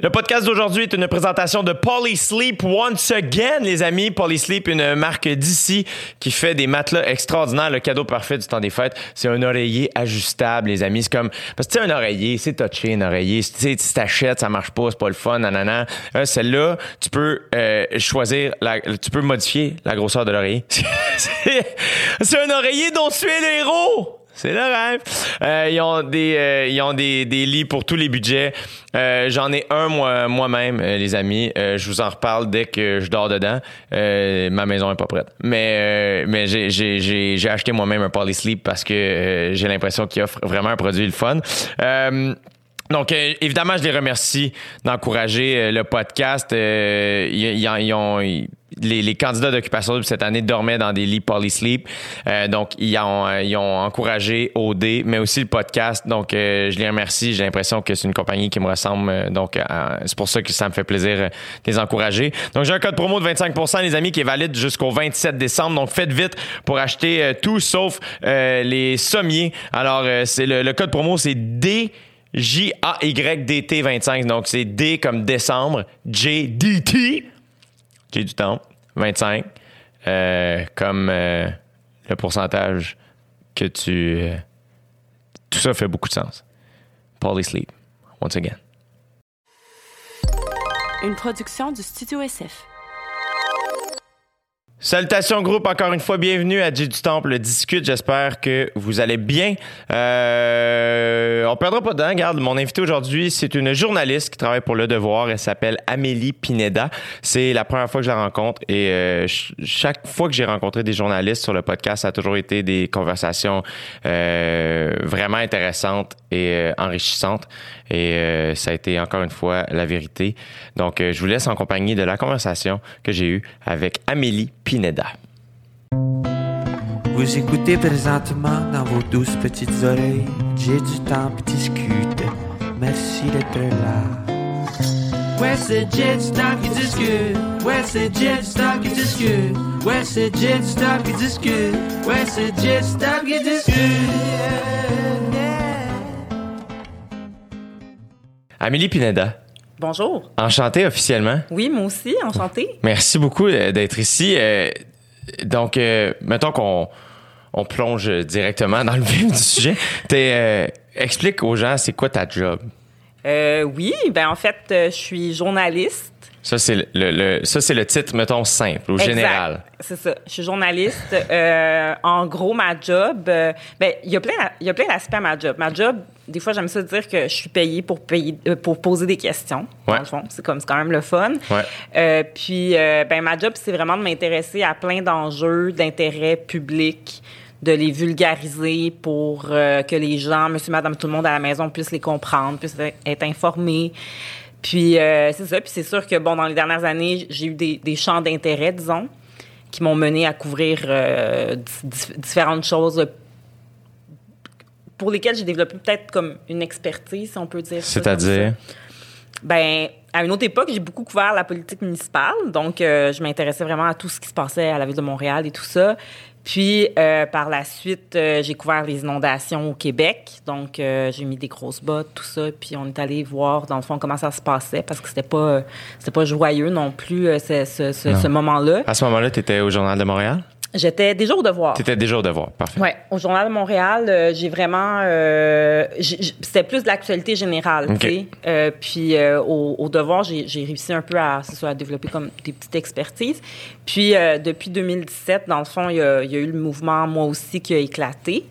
Le podcast d'aujourd'hui est une présentation de Polysleep once again, les amis. Polysleep, une marque d'ici qui fait des matelas extraordinaires. Le cadeau parfait du temps des fêtes, c'est un oreiller ajustable, les amis. C'est comme parce que tu sais un oreiller, c'est touché un oreiller. Tu sais, tu t'achètes, ça marche pas, c'est pas le fun, nanana. Euh, Celle-là, tu peux euh, choisir, la, tu peux modifier la grosseur de l'oreiller. c'est un oreiller dont tu es le héros. C'est le rêve. Euh, ils ont des euh, ils ont des, des lits pour tous les budgets. Euh, J'en ai un moi moi-même, euh, les amis. Euh, je vous en reparle dès que je dors dedans. Euh, ma maison est pas prête. Mais mais j'ai acheté moi-même un Polysleep parce que j'ai l'impression qu'il offre vraiment un produit le fun. Donc, euh, évidemment, je les remercie d'encourager euh, le podcast. Euh, ils ont, les, les candidats d'occupation double cette année dormaient dans des lits Polysleep. Euh, donc, ils ont, euh, ils ont encouragé OD, mais aussi le podcast. Donc, euh, je les remercie. J'ai l'impression que c'est une compagnie qui me ressemble. Euh, Donc, euh, c'est pour ça que ça me fait plaisir euh, de les encourager. Donc, j'ai un code promo de 25% les amis, qui est valide jusqu'au 27 décembre. Donc, faites vite pour acheter euh, tout sauf euh, les sommiers. Alors, euh, c'est le code promo, c'est D. J-A-Y-D-T 25. Donc, c'est D comme décembre. J-D-T. J'ai du temps. 25. Euh, comme euh, le pourcentage que tu. euh, tout ça fait beaucoup de sens. Polysleep. Once again. Une production du Studio SF. Salutations groupe, encore une fois, bienvenue à J du Temple Discute. J'espère que vous allez bien. Euh, on perdra pas de temps. Mon invité aujourd'hui, c'est une journaliste qui travaille pour Le Devoir. Elle s'appelle Amélie Pineda. C'est la première fois que je la rencontre et euh, ch- chaque fois que j'ai rencontré des journalistes sur le podcast, ça a toujours été des conversations euh, vraiment intéressantes et euh, enrichissantes. Et ça a été encore une fois la vérité. Donc, je vous laisse en compagnie de la conversation que j'ai eue avec Amélie Pineda. Vous écoutez présentement dans vos douces petites oreilles. J'ai du temps pour discuter. Merci d'être là. Ouais, c'est Jet Stop qui discute. Ouais, c'est Jet Stop qui discute. Ouais, c'est Jet Stop qui discute. Ouais, c'est Jet Stop qui discute. Amélie Pineda, Bonjour. enchantée officiellement. Oui, moi aussi, enchantée. Merci beaucoup euh, d'être ici. Euh, donc, euh, mettons qu'on on plonge directement dans le vif du sujet. T'es, explique aux gens, c'est quoi ta job? Euh, oui, ben en fait, je suis journaliste. Ça, c'est le, ça, c'est le titre, mettons, simple, au général. C'est ça. Je suis journaliste. Euh, en gros, ma job, euh, ben il y a plein, il y a plein d'aspects à ma job. Ma job, des fois, j'aime ça dire que je suis payée pour payer, euh, pour poser des questions. Ouais. Dans le fond, c'est comme, c'est quand même le fun. Ouais. Euh, puis, euh, ben ma job, c'est vraiment de m'intéresser à plein d'enjeux d'intérêt public de les vulgariser pour euh, que les gens, monsieur, madame, tout le monde à la maison puissent les comprendre, puissent être informés. Puis c'est ça. Puis c'est sûr que, bon, dans les dernières années, j'ai eu des, des champs d'intérêt, disons, qui m'ont mené à couvrir di- di- différentes choses pour lesquelles j'ai développé peut-être comme une expertise, si on peut dire. C'est-à-dire? Ben, à une autre époque, j'ai beaucoup couvert la politique municipale, donc euh, je m'intéressais vraiment à tout ce qui se passait à la ville de Montréal et tout ça. Puis, euh, par la suite, euh, j'ai couvert les inondations au Québec, donc j'ai mis des grosses bottes, tout ça, puis on est allé voir dans le fond comment ça se passait parce que c'était pas, c'était pas joyeux non plus ce, ce- ce moment-là. À ce moment-là, tu étais au Journal de Montréal? J'étais déjà au devoir. Tu étais déjà au devoir. Parfait. Ouais, au Journal de Montréal, euh, j'ai vraiment. euh, C'était plus de l'actualité générale, tu sais. Euh, puis au, au devoir, j'ai réussi un peu à, ça, à développer comme des petites expertises. Puis depuis 2017, dans le fond, il y, a, il y a eu le mouvement moi aussi qui a éclaté.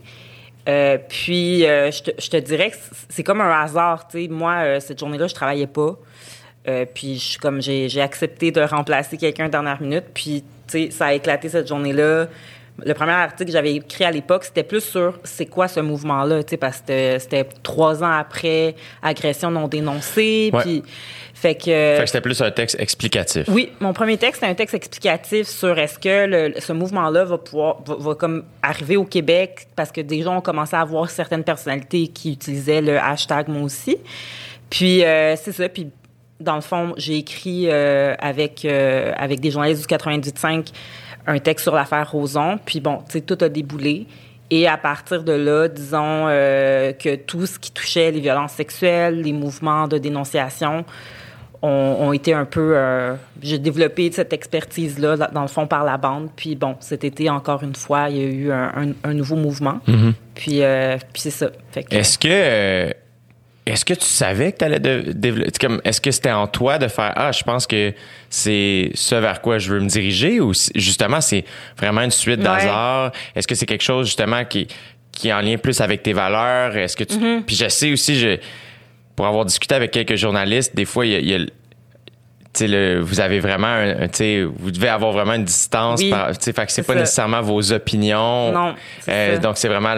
Puis je, te, je te dirais que c'est- comme un hasard, tu sais. Moi, cette journée-là, je travaillais pas. Euh, puis je comme j'ai j'ai accepté de remplacer quelqu'un dernière minute. Puis ça a éclaté cette journée-là. Le premier article que j'avais écrit à l'époque, c'était plus sur c'est quoi ce mouvement-là, parce que c'était- c'était trois ans après agression non dénoncée. Ouais. Puis fait que Fait que c'était plus un texte explicatif. oui, mon premier texte, c'est un texte explicatif sur est-ce que le- ce mouvement-là va pouvoir va, va comme arriver au Québec parce que des gens ont commencé à voir certaines personnalités qui utilisaient le hashtag moi aussi. Puis euh, c'est ça. Puis dans le fond, j'ai écrit euh, avec euh, avec des journalistes du 98.5 un texte sur l'affaire Roson. Puis bon, tu sais, tout a déboulé. Et à partir de là, disons euh, que tout ce qui touchait les violences sexuelles, les mouvements de dénonciation, ont, été un peu. J'ai développé cette expertise-là, dans le fond, par la bande. Puis bon, cet été, encore une fois, il y a eu un, nouveau mouvement. Mm-hmm. Puis, puis c'est ça. Est-ce que. Est-ce que tu savais que tu allais développer. Est-ce que c'était en toi de faire Ah, je pense que c'est ce vers quoi je veux me diriger ou justement c'est vraiment une suite d'hasard? Est-ce que c'est quelque chose justement qui, qui est en lien plus avec tes valeurs? Est-ce que tu. Mm-hmm. Puis je sais aussi, je, pour avoir discuté avec quelques journalistes, des fois, il y a, le, vous avez vraiment un, vous devez avoir vraiment une distance oui, par, fait que c'est pas nécessairement vos opinions. Non euh, donc c'est vraiment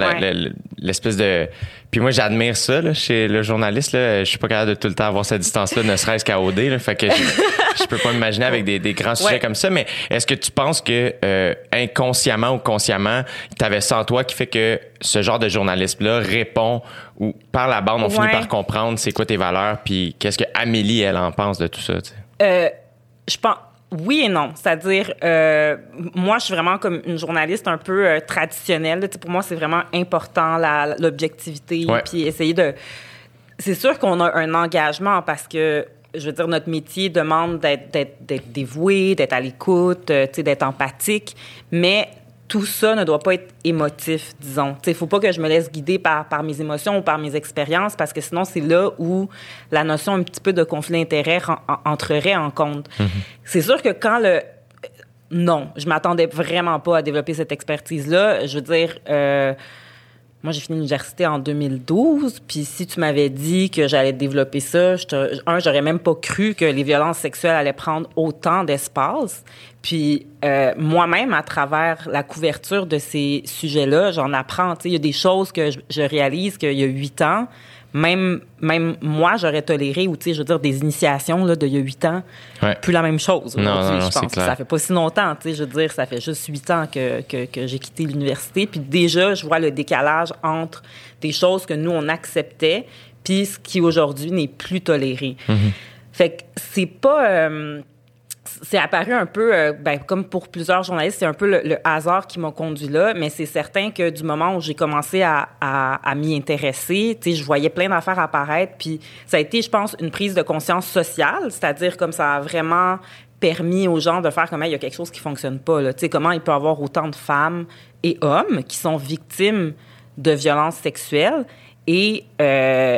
l'espèce de puis moi j'admire ça là, chez le journaliste là, je suis pas capable de tout le temps avoir cette distance là ne serait-ce qu'à OD là, fait que je, peux pas m'imaginer avec des, des grands sujets comme ça. Mais est-ce que tu penses que euh, inconsciemment ou consciemment tu avais ça en toi qui fait que ce genre de journaliste là répond ou par la bande on finit par comprendre c'est quoi tes valeurs puis qu'est-ce que Amélie elle en pense de tout ça euh, je pense oui et non. C'est-à-dire, euh, moi, je suis vraiment comme une journaliste un peu euh, traditionnelle. pour moi, c'est vraiment important l'objectivité. Puis essayer de. C'est sûr qu'on a un engagement parce que, je veux dire, notre métier demande d'être dévoué, d'être à l'écoute, d'être empathique. Mais tout ça ne doit pas être émotif, disons. Il ne faut pas que je me laisse guider par, par mes émotions ou par mes expériences, parce que sinon, c'est là où la notion un petit peu de conflit d'intérêt entrerait en compte. Mm-hmm. C'est sûr que quand le... Non, je m'attendais vraiment pas à développer cette expertise-là. Je veux dire... Euh, moi, j'ai fini l'université en 2012, puis si tu m'avais dit que j'allais développer ça, je te, un, j'aurais même pas cru que les violences sexuelles allaient prendre autant d'espace. Puis euh, moi-même, à travers la couverture de ces sujets-là, j'en apprends. Il y a des choses que je, je réalise qu'il y a huit ans, même, même moi, j'aurais toléré, ou tu sais, je veux dire, des initiations là, d'il y a huit ans, plus la même chose. Non, non, je pense. Ça fait pas si longtemps, tu sais, je veux dire, ça fait juste huit ans que, que, que j'ai quitté l'université. Puis déjà, je vois le décalage entre des choses que nous, on acceptait, puis ce qui aujourd'hui n'est plus toléré. Mm-hmm. Fait que c'est pas. Euh, c'est apparu un peu, euh, ben, comme pour plusieurs journalistes, c'est un peu le, hasard qui m'a conduit là, mais c'est certain que du moment où j'ai commencé à, à, m'y intéresser, je voyais plein d'affaires apparaître, puis ça a été, je pense, une prise de conscience sociale, c'est-à-dire comme ça a vraiment permis aux gens de faire comment il y a quelque chose qui fonctionne pas, là, comment il peut y avoir autant de femmes et hommes qui sont victimes de violences sexuelles et euh,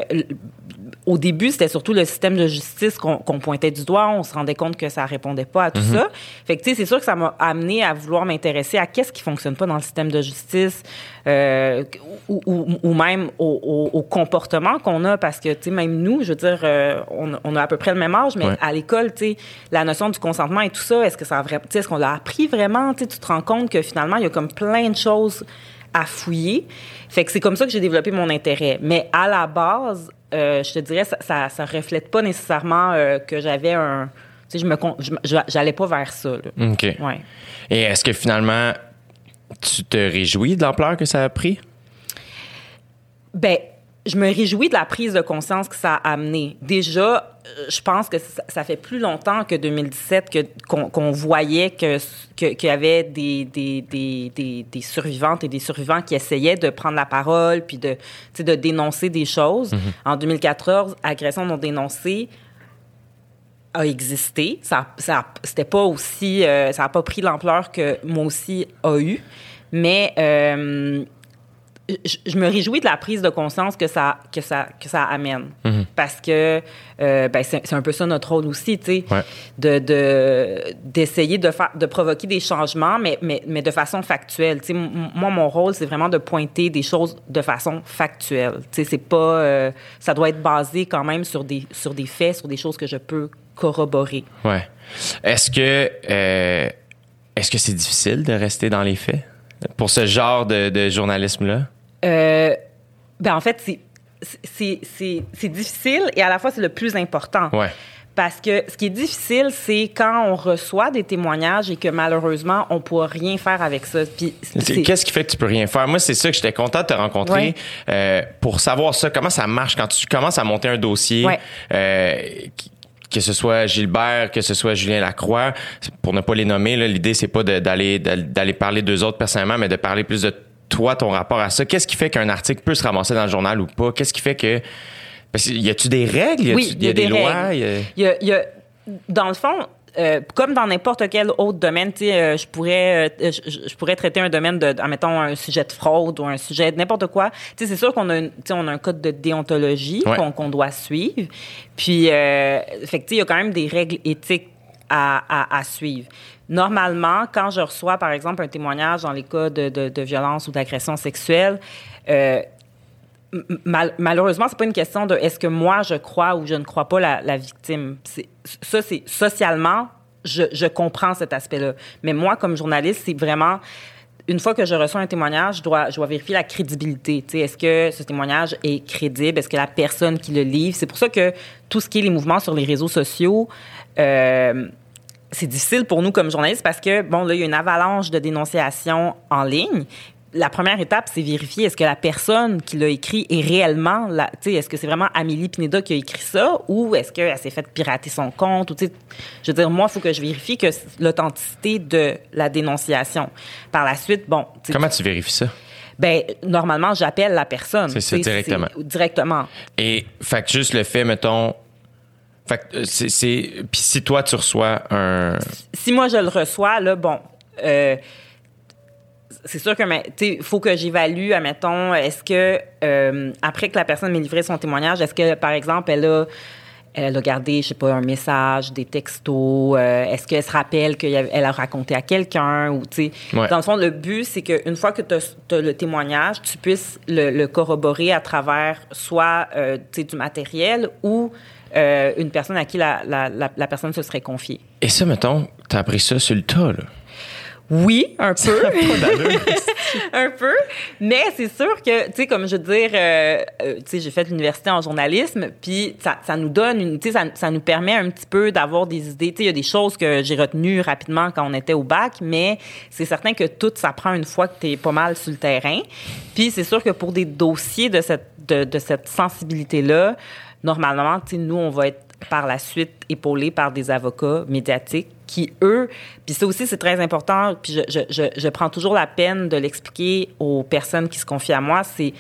au début, c'était surtout le système de justice qu'on pointait du doigt. On se rendait compte que ça répondait pas à tout mhm. ça. Fait que, tu sais, c'est sûr que ça m'a amené à vouloir m'intéresser à qu'est-ce qui fonctionne pas dans le système de justice euh, ou, ou, ou, même au, au, comportement qu'on a parce que, tu sais, même nous, je veux dire, euh, on, on, a à peu près le même âge, mais à l'école, tu sais, la notion du consentement et tout ça, est-ce que ça est-ce qu'on l'a appris vraiment? Tu te rends compte que finalement, il y a comme plein de choses à fouiller. Fait que c'est comme ça que j'ai développé mon intérêt. Mais à la base, euh, je te dirais, ça, ça, ça, reflète pas nécessairement euh, que j'avais un. Tu sais, je me, j'allais pas vers ça. Là. OK. Ouais. Et est-ce que finalement, tu te réjouis de l'ampleur que ça a pris? Ben, je me réjouis de la prise de conscience que ça a amené. Déjà, euh, je pense que ça, fait plus longtemps que 2017 que, qu'on, voyait que, qu'il y avait des, des, des, des, survivantes et des survivants qui essayaient de prendre la parole puis de, de dénoncer des choses. Mm-hmm. En 2014, agression non dénoncée a existé. Ça, ça c'était pas aussi, euh, ça a pas pris l'ampleur que moi aussi a eu, mais euh, je, me réjouis de la prise de conscience que ça que ça que ça amène. Mhm. parce que euh, ben c'est un peu ça notre rôle aussi tu sais de d'essayer de, de provoquer des changements mais mais, mais de façon factuelle. Tu sais moi mon rôle c'est vraiment de pointer des choses de façon factuelle. Tu sais c'est pas euh, ça doit être basé quand même sur des sur des faits sur des choses que je peux corroborer. Ouais. Est-ce que euh, est-ce que c'est difficile de rester dans les faits? Pour ce genre de, de journalisme là euh, ben en fait, c'est difficile et à la fois, c'est le plus important. Parce que ce qui est difficile, c'est quand on reçoit des témoignages et que malheureusement, on ne peut rien faire avec ça. Qu'est-ce qui fait que tu peux rien faire? Moi, c'est ça que j'étais content de te rencontrer euh, pour savoir ça. Comment ça marche quand tu commences à monter un dossier? Euh, que ce soit Gilbert, que ce soit Julien Lacroix, pour ne pas les nommer, l'idée c'est pas d'aller d'aller parler d'eux autres personnellement, mais de parler plus de toi, ton rapport à ça? Qu'est-ce qui fait qu'un article peut se ramasser dans le journal ou pas? Qu'est-ce qui fait que. Parce y a-tu des règles? Y a oui, il y a, des, lois? Il y a, dans le fond, euh, comme dans n'importe quel autre domaine, euh, je pourrais, euh, je, pourrais traiter un domaine de, admettons, un sujet de fraude ou un sujet de n'importe quoi. C'est sûr qu'on a, une- on a un code de déontologie Ouais. qu'on doit suivre. Puis, euh, il y a quand même des règles éthiques à, à, à suivre. Normalement, quand je reçois, par exemple, un témoignage dans les cas de, violence ou d'agression sexuelle, euh, mal- malheureusement, c'est pas une question de est-ce que moi je crois ou je ne crois pas la, victime. Ça, c'est socialement, je, comprends cet aspect-là. Mais moi, comme journaliste, c'est vraiment une fois que je reçois un témoignage, je dois, je dois vérifier la crédibilité. Est-ce que ce témoignage est crédible? Est-ce que la personne qui le livre? C'est pour ça que tout ce qui est les mouvements sur les réseaux sociaux, euh, c'est difficile pour nous comme journalistes parce que, bon, là, il y a une avalanche de dénonciations en ligne. La première étape, c'est vérifier est-ce que la personne qui l'a écrit est réellement, la, tu sais, est-ce que c'est vraiment Amélie Pineda qui a écrit ça ou est-ce qu'elle s'est fait pirater son compte ou, tu sais, je veux dire, moi, il faut que je vérifie que l'authenticité de la dénonciation. Par la suite, bon, Comment tu vérifies ça? ben, normalement, j'appelle la personne. C'est directement. Directement. Et, fait que juste le fait, mettons. Fait que euh, c'est. c'est- Puis si toi, tu reçois un. si moi je le reçois, là, bon, euh, c'est sûr que, il faut que j'évalue, admettons, est-ce que, euh, après que la personne m'ait livré son témoignage, est-ce que, par exemple, elle a, elle a gardé, je sais pas, un message, des textos, euh, est-ce qu'elle se rappelle qu'elle a raconté à quelqu'un, ou, tu sais, Ouais. dans le fond, le but, c'est qu'une fois que tu as, le témoignage, tu puisses le, le corroborer à travers soit, euh, tu sais, du matériel ou euh, une personne à qui la, la, la, la personne se serait confiée. Et ça, mettons, t'as appris ça sur le tas, là. Oui, un peu. un peu. Mais c'est sûr que, tu sais, comme je veux dire, euh, euh, tu sais, j'ai fait l'université en journalisme, puis ça, ça nous donne, une, tu sais, ça, ça nous permet un petit peu d'avoir des idées. Tu sais, il y a des choses que j'ai retenues rapidement quand on était au bac, mais c'est certain que tout s'apprend une fois que tu es pas mal sur le terrain. Puis c'est sûr que pour des dossiers de cette, de, de cette sensibilité-là, normalement, tu sais, nous, on va être par la suite épaulés par des avocats médiatiques qui, eux, puis ça aussi, c'est très important, puis je, je, je, je prends toujours la peine de l'expliquer aux personnes qui se confient à moi, c'est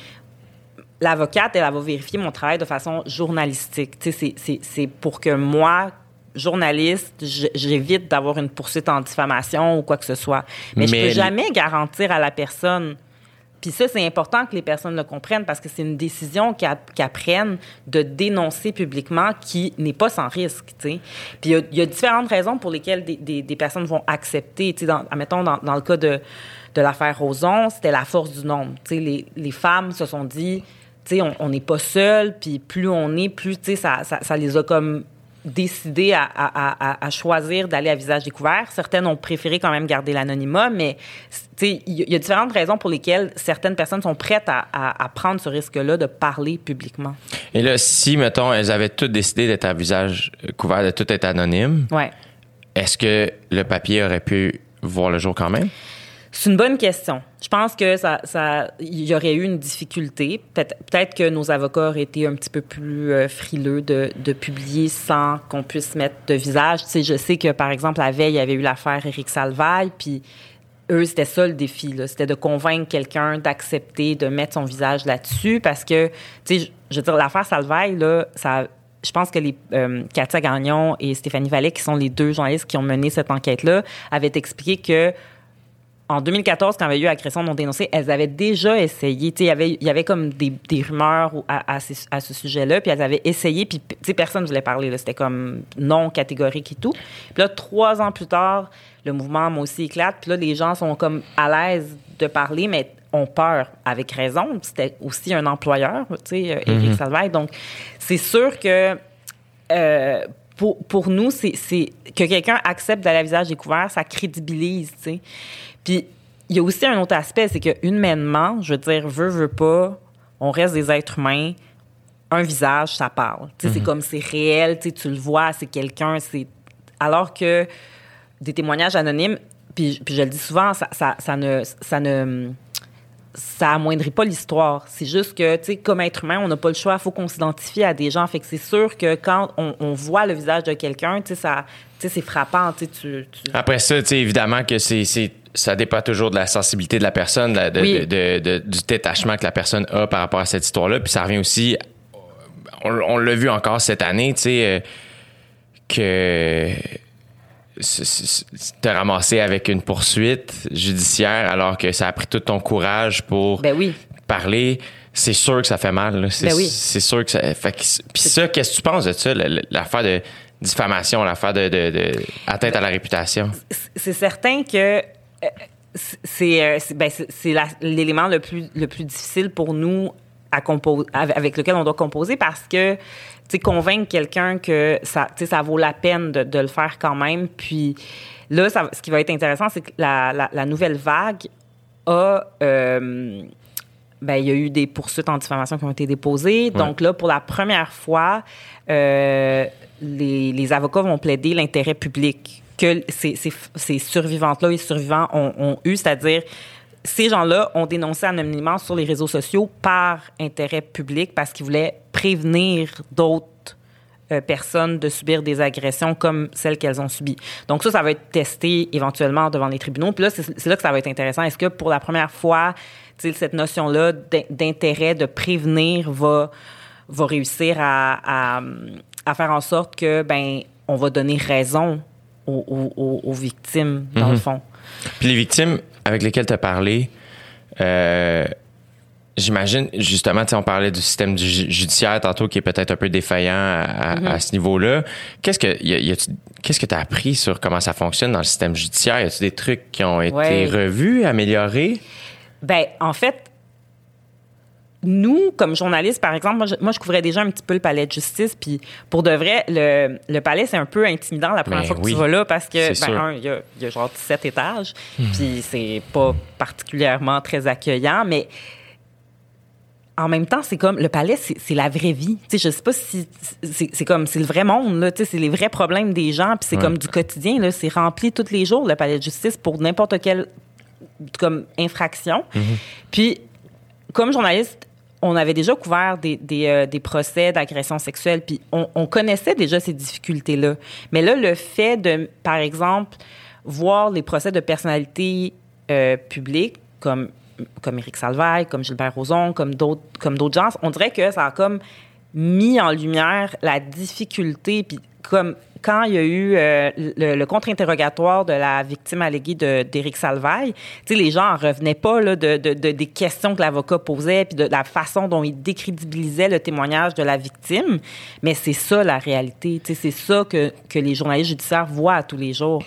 l'avocate, elle, elle va vérifier mon travail de façon journalistique. Tu sais, c'est- pour que moi, journaliste, je- j'évite d'avoir une poursuite en diffamation ou quoi que ce soit. Mais, je Mais- peux jamais garantir à la personne. Puis ça, c'est important que les personnes le comprennent parce que c'est une décision qu'elles prennent de dénoncer publiquement qui n'est pas sans risque, tu sais. Puis il y a- différentes raisons pour lesquelles des, des- personnes vont accepter, tu sais, dans, dans, dans le cas de, de l'affaire Roson, c'était la force du nombre. Tu sais, les, les femmes se sont dit, tu sais, on- on n'est pas seul, puis plus on est, plus, tu sais, ça, ça, ça les a comme décidé à, à- à- à choisir d'aller à visage découvert. Certaines ont préféré quand même garder l'anonymat, mais il y, a- il y a différentes raisons pour lesquelles certaines personnes sont prêtes à, prendre ce risque-là de parler publiquement. Et là, si, mettons, elles avaient toutes décidé d'être à visage couvert, de tout être anonyme, Ouais. est-ce que le papier aurait pu voir le jour quand même? C'est une bonne question. Je pense que ça, ça, y aurait eu une difficulté. Peut-être, que nos avocats auraient été un petit peu plus euh, frileux de, de publier sans qu'on puisse mettre de visage. Tu sais, je sais que par exemple la veille, il y avait eu l'affaire Éric Salvaille, puis eux, c'était ça le défi. C'était de convaincre quelqu'un d'accepter de mettre son visage là-dessus, parce que, tu sais, je- je veux dire, l'affaire Salvaille là, ça je pense que les euh, Katia Gagnon et Stéphanie Vallet, qui sont les deux journalistes qui ont mené cette enquête-là, avaient expliqué que en 2014, quand il y avait eu agression non dénoncée, elles avaient déjà essayé. Il y avait, il y avait comme des, des rumeurs à, à, ces- à ce sujet-là, puis elles avaient essayé, puis personne ne voulait parler. C'était comme non catégorique et tout. Puis là, trois ans plus tard, le mouvement, moi aussi, éclate. Puis là, les gens sont comme à l'aise de parler, mais ont peur, avec raison. C'était aussi un employeur, tu sais, euh, Éric Salvaille. Donc, c'est sûr que euh, pour, pour nous, c'est c'est- que quelqu'un accepte d'aller à visage découvert, ça crédibilise, tu sais. Puis, il y a aussi un autre aspect, c'est que humainement, je veux dire, veut, veut pas, on reste des êtres humains. Un visage, ça parle. C'est comme c'est réel, tu le vois, c'est quelqu'un, c'est. Alors que des témoignages anonymes, puis, puis je le dis souvent, ça, ça, ça ne. Ça ne ça amoindrit pas l'histoire. C'est juste que, tu sais, comme être humain, on n'a pas le choix. Il faut qu'on s'identifie à des gens. Fait que c'est sûr que quand on, on voit le visage de quelqu'un, tu sais, ça, c'est frappant. Tu tu, Après ça, tu sais, évidemment que c'est, ça dépend toujours de la sensibilité de la personne, de la- de- Oui. de- de- du détachement que la personne a par rapport à cette histoire-là. Puis ça revient aussi, on, on l'a vu encore cette année, tu sais, euh, que te ramasser avec une poursuite judiciaire alors que ça a pris tout ton courage pour ben oui. parler, c'est sûr que ça fait mal. C'est Ben oui. c'est sûr que ça. Fait que- Puis ça, qu'est-ce que tu penses de ça, l'affaire de diffamation, l'affaire de, de- de atteinte à la réputation? c'est certain que euh, c'est euh, ben, l'élément le plus le plus difficile pour nous à avec lequel on doit composer parce que convaincre quelqu'un que ça ça vaut la peine de, de le faire quand même puis là ça, ce qui va être intéressant c'est que la, la, la nouvelle vague a euh, ben, il y a eu des poursuites en diffamation qui ont été déposées. Donc là, pour la première fois, euh, les, les avocats vont plaider l'intérêt public que ces, ces, ces survivantes-là et survivants ont, ont eu, c'est-à-dire ces gens-là ont dénoncé anonymement sur les réseaux sociaux par intérêt public parce qu'ils voulaient prévenir d'autres euh, personnes de subir des agressions comme celles qu'elles ont subies. Donc ça, ça va être testé éventuellement devant les tribunaux. Puis là, c'est là que ça va être intéressant. Est-ce que pour la première fois, cette notion-là d'in- d'intérêt de prévenir va, va réussir à, à, à faire en sorte que, ben, on va donner raison aux, aux- victimes, dans le fond. Puis les victimes avec lesquelles tu as parlé, euh, j'imagine, justement, on parlait du système du ju- judiciaire tantôt qui est peut-être un peu défaillant à, à- à ce niveau-là. Qu'est-ce que y a- y a-tu- qu'est-ce que tu as appris sur comment ça fonctionne dans le système judiciaire? Y a-tu des trucs qui ont été Ouais. revus, améliorés? Ben, en fait, nous, comme journalistes, par exemple, moi je, moi, je couvrais déjà un petit peu le palais de justice, puis pour de vrai, le, le palais, c'est un peu intimidant la première Ben fois que oui, tu vas là, parce que, ben, un, il y a, il y a genre 17 étages, puis c'est pas particulièrement très accueillant, mais en même temps, c'est comme le palais, c'est la vraie vie. Tu sais, je sais pas si c'est comme c'est le vrai monde là. Tu sais, c'est les vrais problèmes des gens, puis c'est Ouais. comme du quotidien là. C'est rempli tous les jours le palais de justice pour n'importe quelle comme infraction. Puis comme journaliste, on avait déjà couvert des, euh, procès d'agression sexuelle, puis on, on connaissait déjà ces difficultés-là. Mais là, le fait de, par exemple, voir les procès de personnalités euh, publiques comme comme Éric Salvaille, comme Gilbert Rozon, comme d'autres comme d'autres gens, on dirait que ça a comme mis en lumière la difficulté comme quand il y a eu euh, le, contre-interrogatoire de la victime alléguée d'Éric Salvaille, les gens en revenaient pas là, de- des questions que l'avocat posait, puis de la façon dont il décrédibilisait le témoignage de la victime. Mais c'est ça la réalité. Tu sais, c'est ça que, que les journalistes judiciaires voient à tous les jours.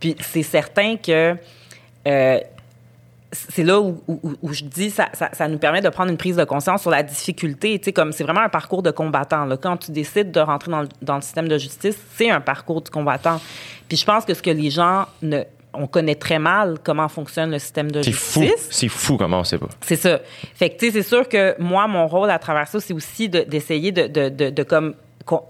Puis c'est certain que euh, c'est là où, où- où je dis ça, ça, ça nous permet de prendre une prise de conscience sur la difficulté. Tu sais, comme c'est vraiment un parcours de combattant. Là. Quand tu décides de rentrer dans le, dans le système de justice, c'est un parcours du combattant. Puis je pense que ce que les gens ne, on connaît très mal comment fonctionne le système de C'est fou. justice. C'est fou comment on sait pas. C'est ça. Fait que, tu sais, c'est sûr que moi, mon rôle à travers ça, c'est aussi de- d'essayer de, de, de, de comme co-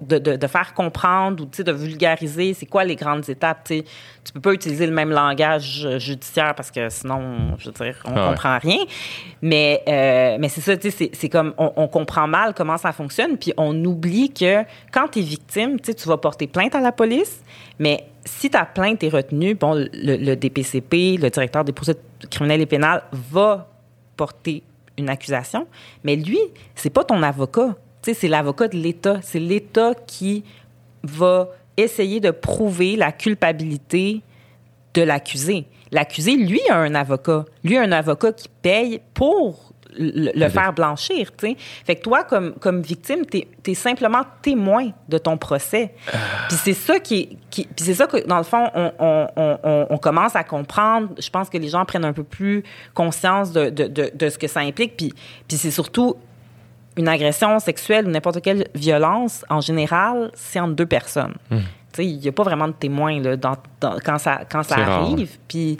de, de, de faire comprendre ou de vulgariser c'est quoi les grandes étapes. Tu sais. Tu peux pas utiliser le même langage euh, judiciaire parce que sinon, je veux dire, on Ah ouais. comprend rien. Mais, euh, mais c'est ça, c'est- comme on, on comprend mal comment ça fonctionne, puis on oublie que quand tu es victime, tu vas porter plainte à la police, mais si ta plainte est retenue, bon, le, le DPCP, le directeur des poursuites criminelles et pénales, va porter une accusation, mais lui, c'est pas ton avocat. Tu sais, c'est l'avocat de l'État. C'est l'État qui va essayer de prouver la culpabilité de l'accusé. L'accusé, lui, a un avocat. Lui, a un avocat qui paye pour le, le faire blanchir, tu sais. Fait que toi, comme, comme victime, t'es es simplement témoin de ton procès. Puis c'est ça qui, puis c'est ça que, dans le fond, on, on- on- on- on commence à comprendre. Je pense que les gens prennent un peu plus conscience de, de, de, de ce que ça implique. Puis, puis c'est surtout une agression sexuelle ou n'importe quelle violence, en général, c'est entre deux personnes. Tu sais, il n'y a pas vraiment de témoin là, dans- dans- quand ça, quand ça arrive. Puis,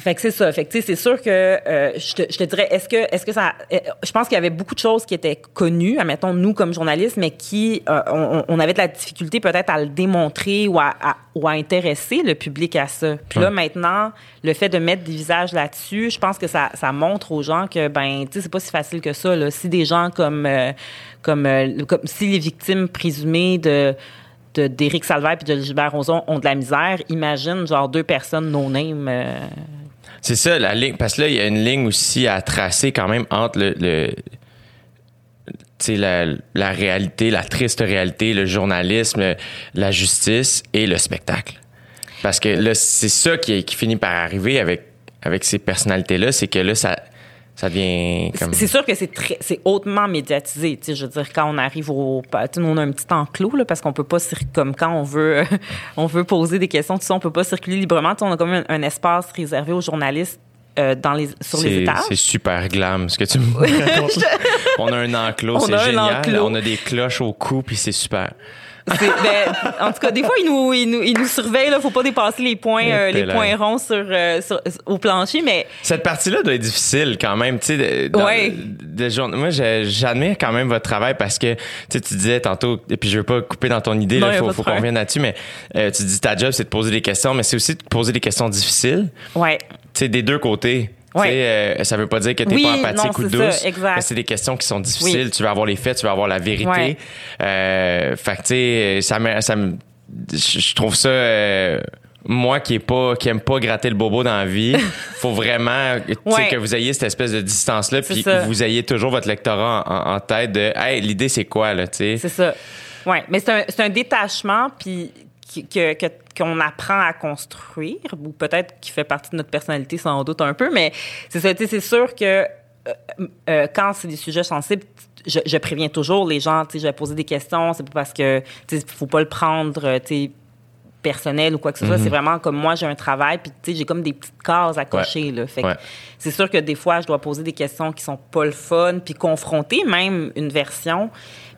fait que c'est ça. Fait que tu sais, c'est sûr que euh, je, te, je te dirais, est-ce que, est-ce que ça. euh, Je pense qu'il y avait beaucoup de choses qui étaient connues, admettons, nous comme journalistes, mais qui. euh, on, on avait de la difficulté peut-être à le démontrer ou à, à- ou à intéresser le public à ça. Puis là, maintenant, le fait de mettre des visages là-dessus, je pense que ça, ça montre aux gens que, ben, tu sais, c'est pas si facile que ça. Là. Si des gens comme. euh, comme, comme si les victimes présumées de d'Éric Salvaire puis de Gilbert Rozon ont de la misère, imagine genre deux personnes no-name. euh, C'est ça, la ligne. Parce que là, il y a une ligne aussi à tracer quand même entre le, le- la, la réalité, la triste réalité, le journalisme, la justice et le spectacle. Parce que là, c'est ça qui, qui finit par arriver avec, avec ces personnalités-là, c'est que là, ça, ça devient comme... C'est sûr que c'est très, c'est hautement médiatisé. Tu sais, je veux dire, quand on arrive au, tu sais, on a un petit enclos là, parce qu'on peut pas comme quand on veut, on veut poser des questions, tout ça, on peut pas circuler librement. Tu sais, on a comme un, un espace réservé aux journalistes euh, dans les, sur les étages. c'est super glam ce que tu me racontes. on a un enclos, c'est génial. enclos. On a des cloches au cou, puis c'est super. Ben, en tout cas, des fois, ils nous, ils nous, ils nous surveillent. Là, faut pas dépasser les points, euh, les points ronds sur, euh, sur- au plancher, mais Cette partie-là doit être difficile quand même, tu sais. Ouais. Moi, j'admire quand même votre travail parce que tu sais, tu disais tantôt, et puis je veux pas couper dans ton idée, il faut, faut qu'on revienne là-dessus, mais euh, tu dis ta job, c'est de poser des questions, mais c'est aussi de poser des questions difficiles, ouais. tu sais, des deux côtés. Ouais. euh, ça veut pas dire que t'es Oui, pas empathique non, ou douce. ça, exact. mais c'est des questions qui sont difficiles. Oui. Tu veux avoir les faits, tu veux avoir la vérité. Ouais. Euh, fait que tu sais, ça me, ça me, je trouve ça. euh, moi qui est pas qui aime pas gratter le bobo dans la vie, faut vraiment Ouais. que vous ayez cette espèce de distance là puis ça. que vous ayez toujours votre lectorat en, tête de hey, l'idée c'est quoi là, tu sais? C'est ça. Oui, mais c'est un, un détachement puis que, que- qu'on apprend à construire, ou peut-être qui fait partie de notre personnalité sans doute un peu, mais c'est ça, c'est sûr que euh, euh, quand c'est des sujets sensibles, je, je préviens toujours les gens, tu sais, je vais poser des questions, c'est pas parce que, tu sais, faut pas le prendre, euh, tu sais, personnel ou quoi que ce soit, c'est vraiment comme moi j'ai un travail puis tu sais j'ai comme des petites cases à cocher là. Fait Ouais. c'est sûr que des fois je dois poser des questions qui sont pas le fun puis confronter même une version,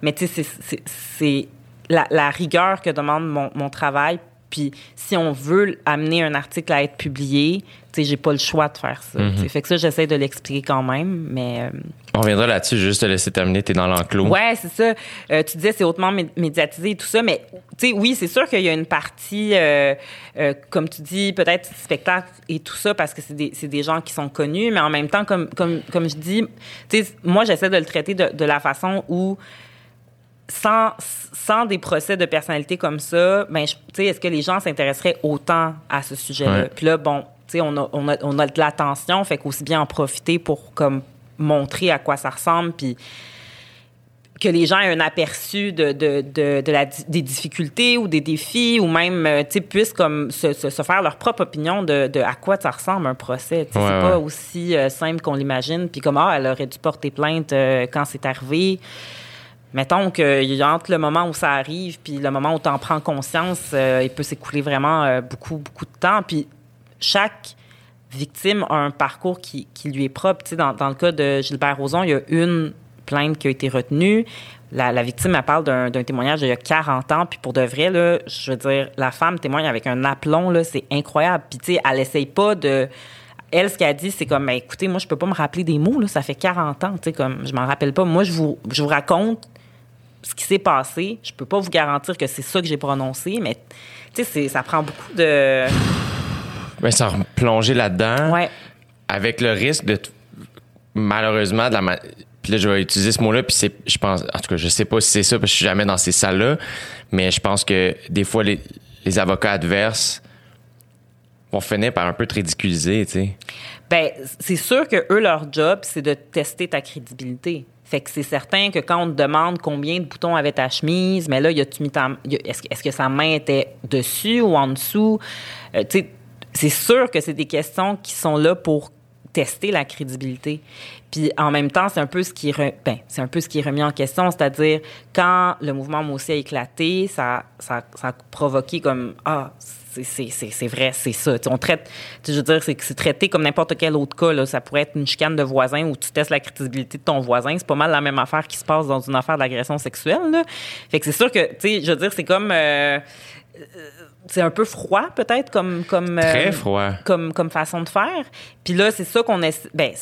mais tu sais c'est la, la rigueur que demande mon, mon travail puis si on veut amener un article à être publié, tu sais j'ai pas le choix de faire ça. sais. Fait que ça j'essaie de l'expliquer quand même, mais euh, On reviendra là-dessus, juste te laisser terminer, t'es dans l'enclos. Ouais, c'est ça. Euh, tu disais c'est hautement mé- médiatisé et tout ça, mais tu sais, oui, c'est sûr qu'il y a une partie, euh, comme tu dis, peut-être spectacle et tout ça, parce que c'est des, des gens qui sont connus, mais en même temps, comme, comme, comme je dis, tu sais, moi, j'essaie de le traiter de, de la façon où sans, sans des procès de personnalité comme ça, ben, je- tu sais, est-ce que les gens s'intéresseraient autant à ce sujet-là? Ouais. Puis là, bon, tu sais, on a, on, a, on a de l'attention, fait qu'aussi bien en profiter pour comme montrer à quoi ça ressemble, puis que les gens aient un aperçu de, de, de, de la, des difficultés ou des défis, ou même, euh, tu sais, puissent comme se, se, se faire leur propre opinion de, à quoi ça ressemble un procès. Ouais, c'est ouais. pas aussi euh, simple qu'on l'imagine, puis comme, ah, elle aurait dû porter plainte euh, quand c'est arrivé. Mettons que entre le moment où ça arrive puis le moment où tu en prends conscience, euh, il peut s'écouler vraiment euh, beaucoup, beaucoup de temps. Puis chaque victime a un parcours qui, qui lui est propre. Tu sais, dans, dans le cas de Gilbert Rozon, il y a une plainte qui a été retenue. La, victime, elle parle d'un témoignage d'il y a 40 ans. Puis pour de vrai, là, je veux dire, la femme témoigne avec un aplomb, c'est incroyable. Puis tu sais, elle essaye pas de... Elle, ce qu'elle dit, c'est comme, Ben, écoutez, moi, je peux pas me rappeler des mots, là, ça fait 40 ans, tu sais, comme, je m'en rappelle pas. Moi, je vous, je vous raconte ce qui s'est passé. Je peux pas vous garantir que c'est ça que j'ai prononcé, mais, tu sais, ça prend beaucoup de... Ben, sans plonger là-dedans. Ouais. avec le risque de malheureusement de la ma- puis là je vais utiliser ce mot-là puis c'est je pense en tout cas je sais pas si c'est ça parce que je suis jamais dans ces salles-là mais je pense que des fois les, les avocats adverses vont finir par un peu te ridiculiser tu sais Ben, c'est sûr que eux, leur job, c'est de tester ta crédibilité. Fait que c'est certain que quand on te demande combien de boutons avait ta chemise, mais là, y a-tu mis est-ce, que- est-ce que sa main était dessus ou en dessous? Euh, c'est sûr que c'est des questions qui sont là pour tester la crédibilité. Puis en même temps, c'est un peu ce qui est ben, c'est un peu ce qui est remis en question, c'est-à-dire quand le mouvement Moi aussi a éclaté, ça ça, ça a provoqué comme ah c'est- vrai, c'est ça. Tu sais, on traite, je veux dire, c'est traité comme n'importe quel autre cas. Là. Ça pourrait être une chicane de voisin où tu testes la crédibilité de ton voisin. C'est pas mal la même affaire qui se passe dans une affaire d'agression sexuelle. Là. Fait que c'est sûr que, tu sais, je veux dire, c'est comme... euh, euh, c'est un peu froid, peut-être, comme... comme très euh, froid comme, comme façon de faire. Puis là, c'est ça qu'on est. Ben,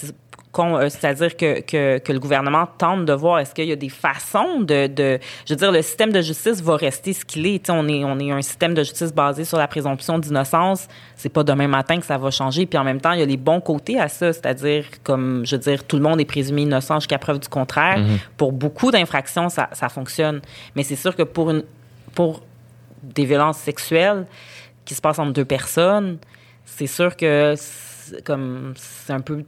c'est-à-dire que, que, que le gouvernement tente de voir est-ce qu'il y a des façons de, de je veux dire le système de justice va rester ce qu'il est. On est on est un système de justice basé sur la présomption d'innocence. C'est pas demain matin que ça va changer. Puis en même temps il y a les bons côtés à ça. C'est-à-dire comme je veux dire tout le monde est présumé innocent jusqu'à preuve du contraire. Pour beaucoup d'infractions ça, ça fonctionne. Mais c'est sûr que pour une pour des violences sexuelles qui se passent entre deux personnes, c'est sûr que comme c'est un peu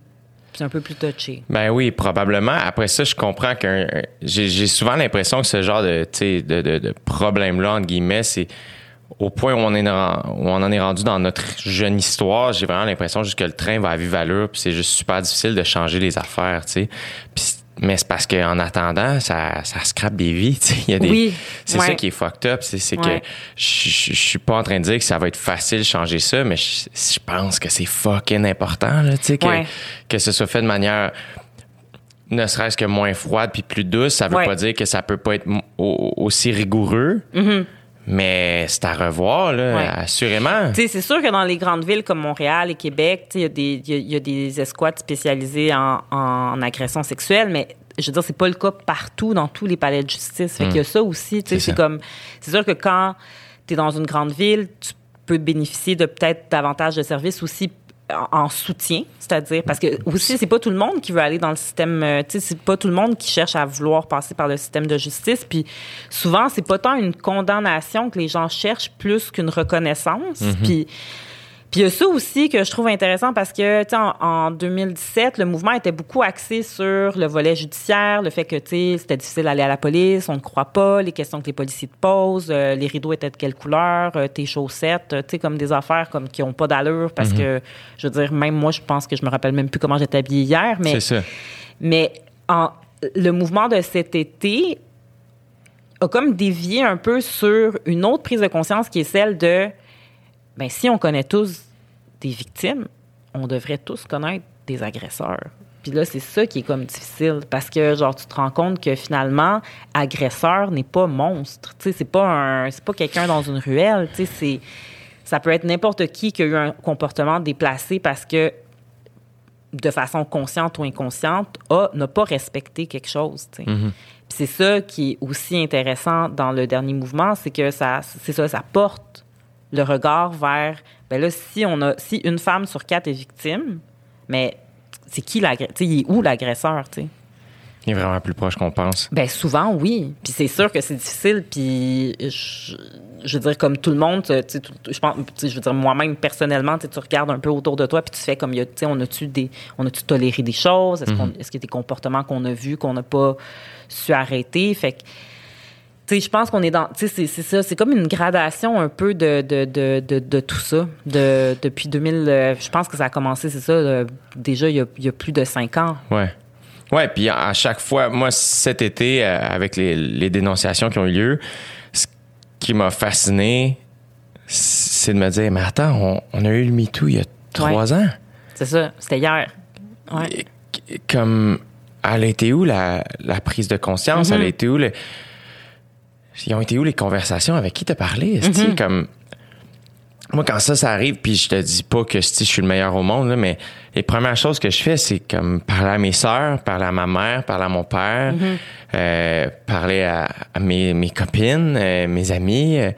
un peu plus touché. Ben oui, probablement. Après ça, je comprends que j'ai souvent l'impression que ce genre de, problème-là, entre guillemets, c'est au point où on, est en est rendu dans notre jeune histoire, j'ai vraiment l'impression juste que le train va à vive allure, puis c'est juste super difficile de changer les affaires, tu sais. Mais c'est parce qu'en attendant, ça, ça scrape des vies, y a des, Oui, c'est ouais. ça qui est fucked up, c'est Ouais. que je suis pas en train de dire que ça va être facile de changer ça, mais je, pense que c'est fucking important, là, que, Ouais. que ce soit fait de manière ne serait-ce que moins froide puis plus douce, ça veut pas dire que ça peut pas être aussi rigoureux. Mais c'est à revoir, là. Ouais. assurément. C'est sûr que dans les grandes villes comme Montréal et Québec, il y, a y a- il y a des escouades spécialisées en, en agression sexuelle, mais je veux dire, c'est pas le cas partout dans tous les palais de justice. Fait qu'il y a ça aussi. C'est comme, c'est sûr que quand tu es dans une grande ville, tu peux bénéficier de peut-être davantage de services aussi en, en soutien, c'est-à-dire parce que aussi c'est pas tout le monde qui veut aller dans le système, euh, tu sais, c'est pas tout le monde qui cherche à vouloir passer par le système de justice, puis souvent c'est pas tant une condamnation que les gens cherchent plus qu'une reconnaissance, puis puis il y a ça aussi que je trouve intéressant parce que, tu sais, en, en 2017, le mouvement était beaucoup axé sur le volet judiciaire, le fait que, tu sais, c'était difficile d'aller à la police, on ne croit pas, les questions que les policiers te posent, euh, les rideaux étaient de quelle couleur, euh, tes chaussettes, euh, tu sais, comme des affaires comme qui ont pas d'allure parce que, je veux dire, même moi, je pense que je me rappelle même plus comment j'étais habillée hier, mais C'est ça. mais en, le mouvement de cet été a comme dévié un peu sur une autre prise de conscience qui est celle de ben si on connaît tous des victimes, on devrait tous connaître des agresseurs. Puis là, c'est ça qui est comme difficile parce que genre tu te rends compte que finalement agresseur n'est pas monstre, tu sais c'est pas un pas quelqu'un dans une ruelle, tu sais c'est ça peut être n'importe qui qui a eu un comportement déplacé parce que de façon consciente ou inconsciente, a, n'a pas respecté quelque chose. sais. Puis c'est ça qui est aussi intéressant dans le dernier mouvement, c'est que ça, c'est ça, ça porte le regard vers, ben là, si on a, si une femme sur quatre est victime, mais c'est qui l'agresseur, il est où l'agresseur? Il est vraiment plus proche qu'on pense. Ben souvent oui. Puis c'est sûr que c'est difficile. Puis je, je veux dire comme tout le monde, tout- je pense, je veux dire moi-même personnellement, tu regardes un peu autour de toi puis tu fais comme tu sais, on a-tu des, on a-tu toléré des choses? Est-ce qu'on, est-ce qu'il y a des comportements qu'on a vus qu'on n'a pas su arrêter? Fait que tu sais, je pense qu'on est dans, tu sais, c'est, ça, c'est comme une gradation un peu de, de, de, de, de tout ça. De, depuis 2000, euh, je pense que ça a commencé, c'est ça, euh, déjà il y, a, il y a plus de cinq ans. Ouais. Ouais, puis à chaque fois, moi, cet été, euh, avec les, les dénonciations qui ont eu lieu, ce qui m'a fasciné, c'est de me dire, mais attends, on, on a eu le MeToo il y a trois ans. C'est ça, c'était hier. Ouais. Comme, elle a été où la, la prise de conscience? Elle a été où le... Ils ont été où les conversations? Avec qui t'as parlé? esti? Comme, moi, quand ça, ça arrive, puis je te dis pas que je suis le meilleur au monde, là, mais les premières choses que je fais, c'est comme parler à mes sœurs, parler à ma mère, parler à mon père, euh, parler à, à mes, mes copines, euh, mes amis. euh,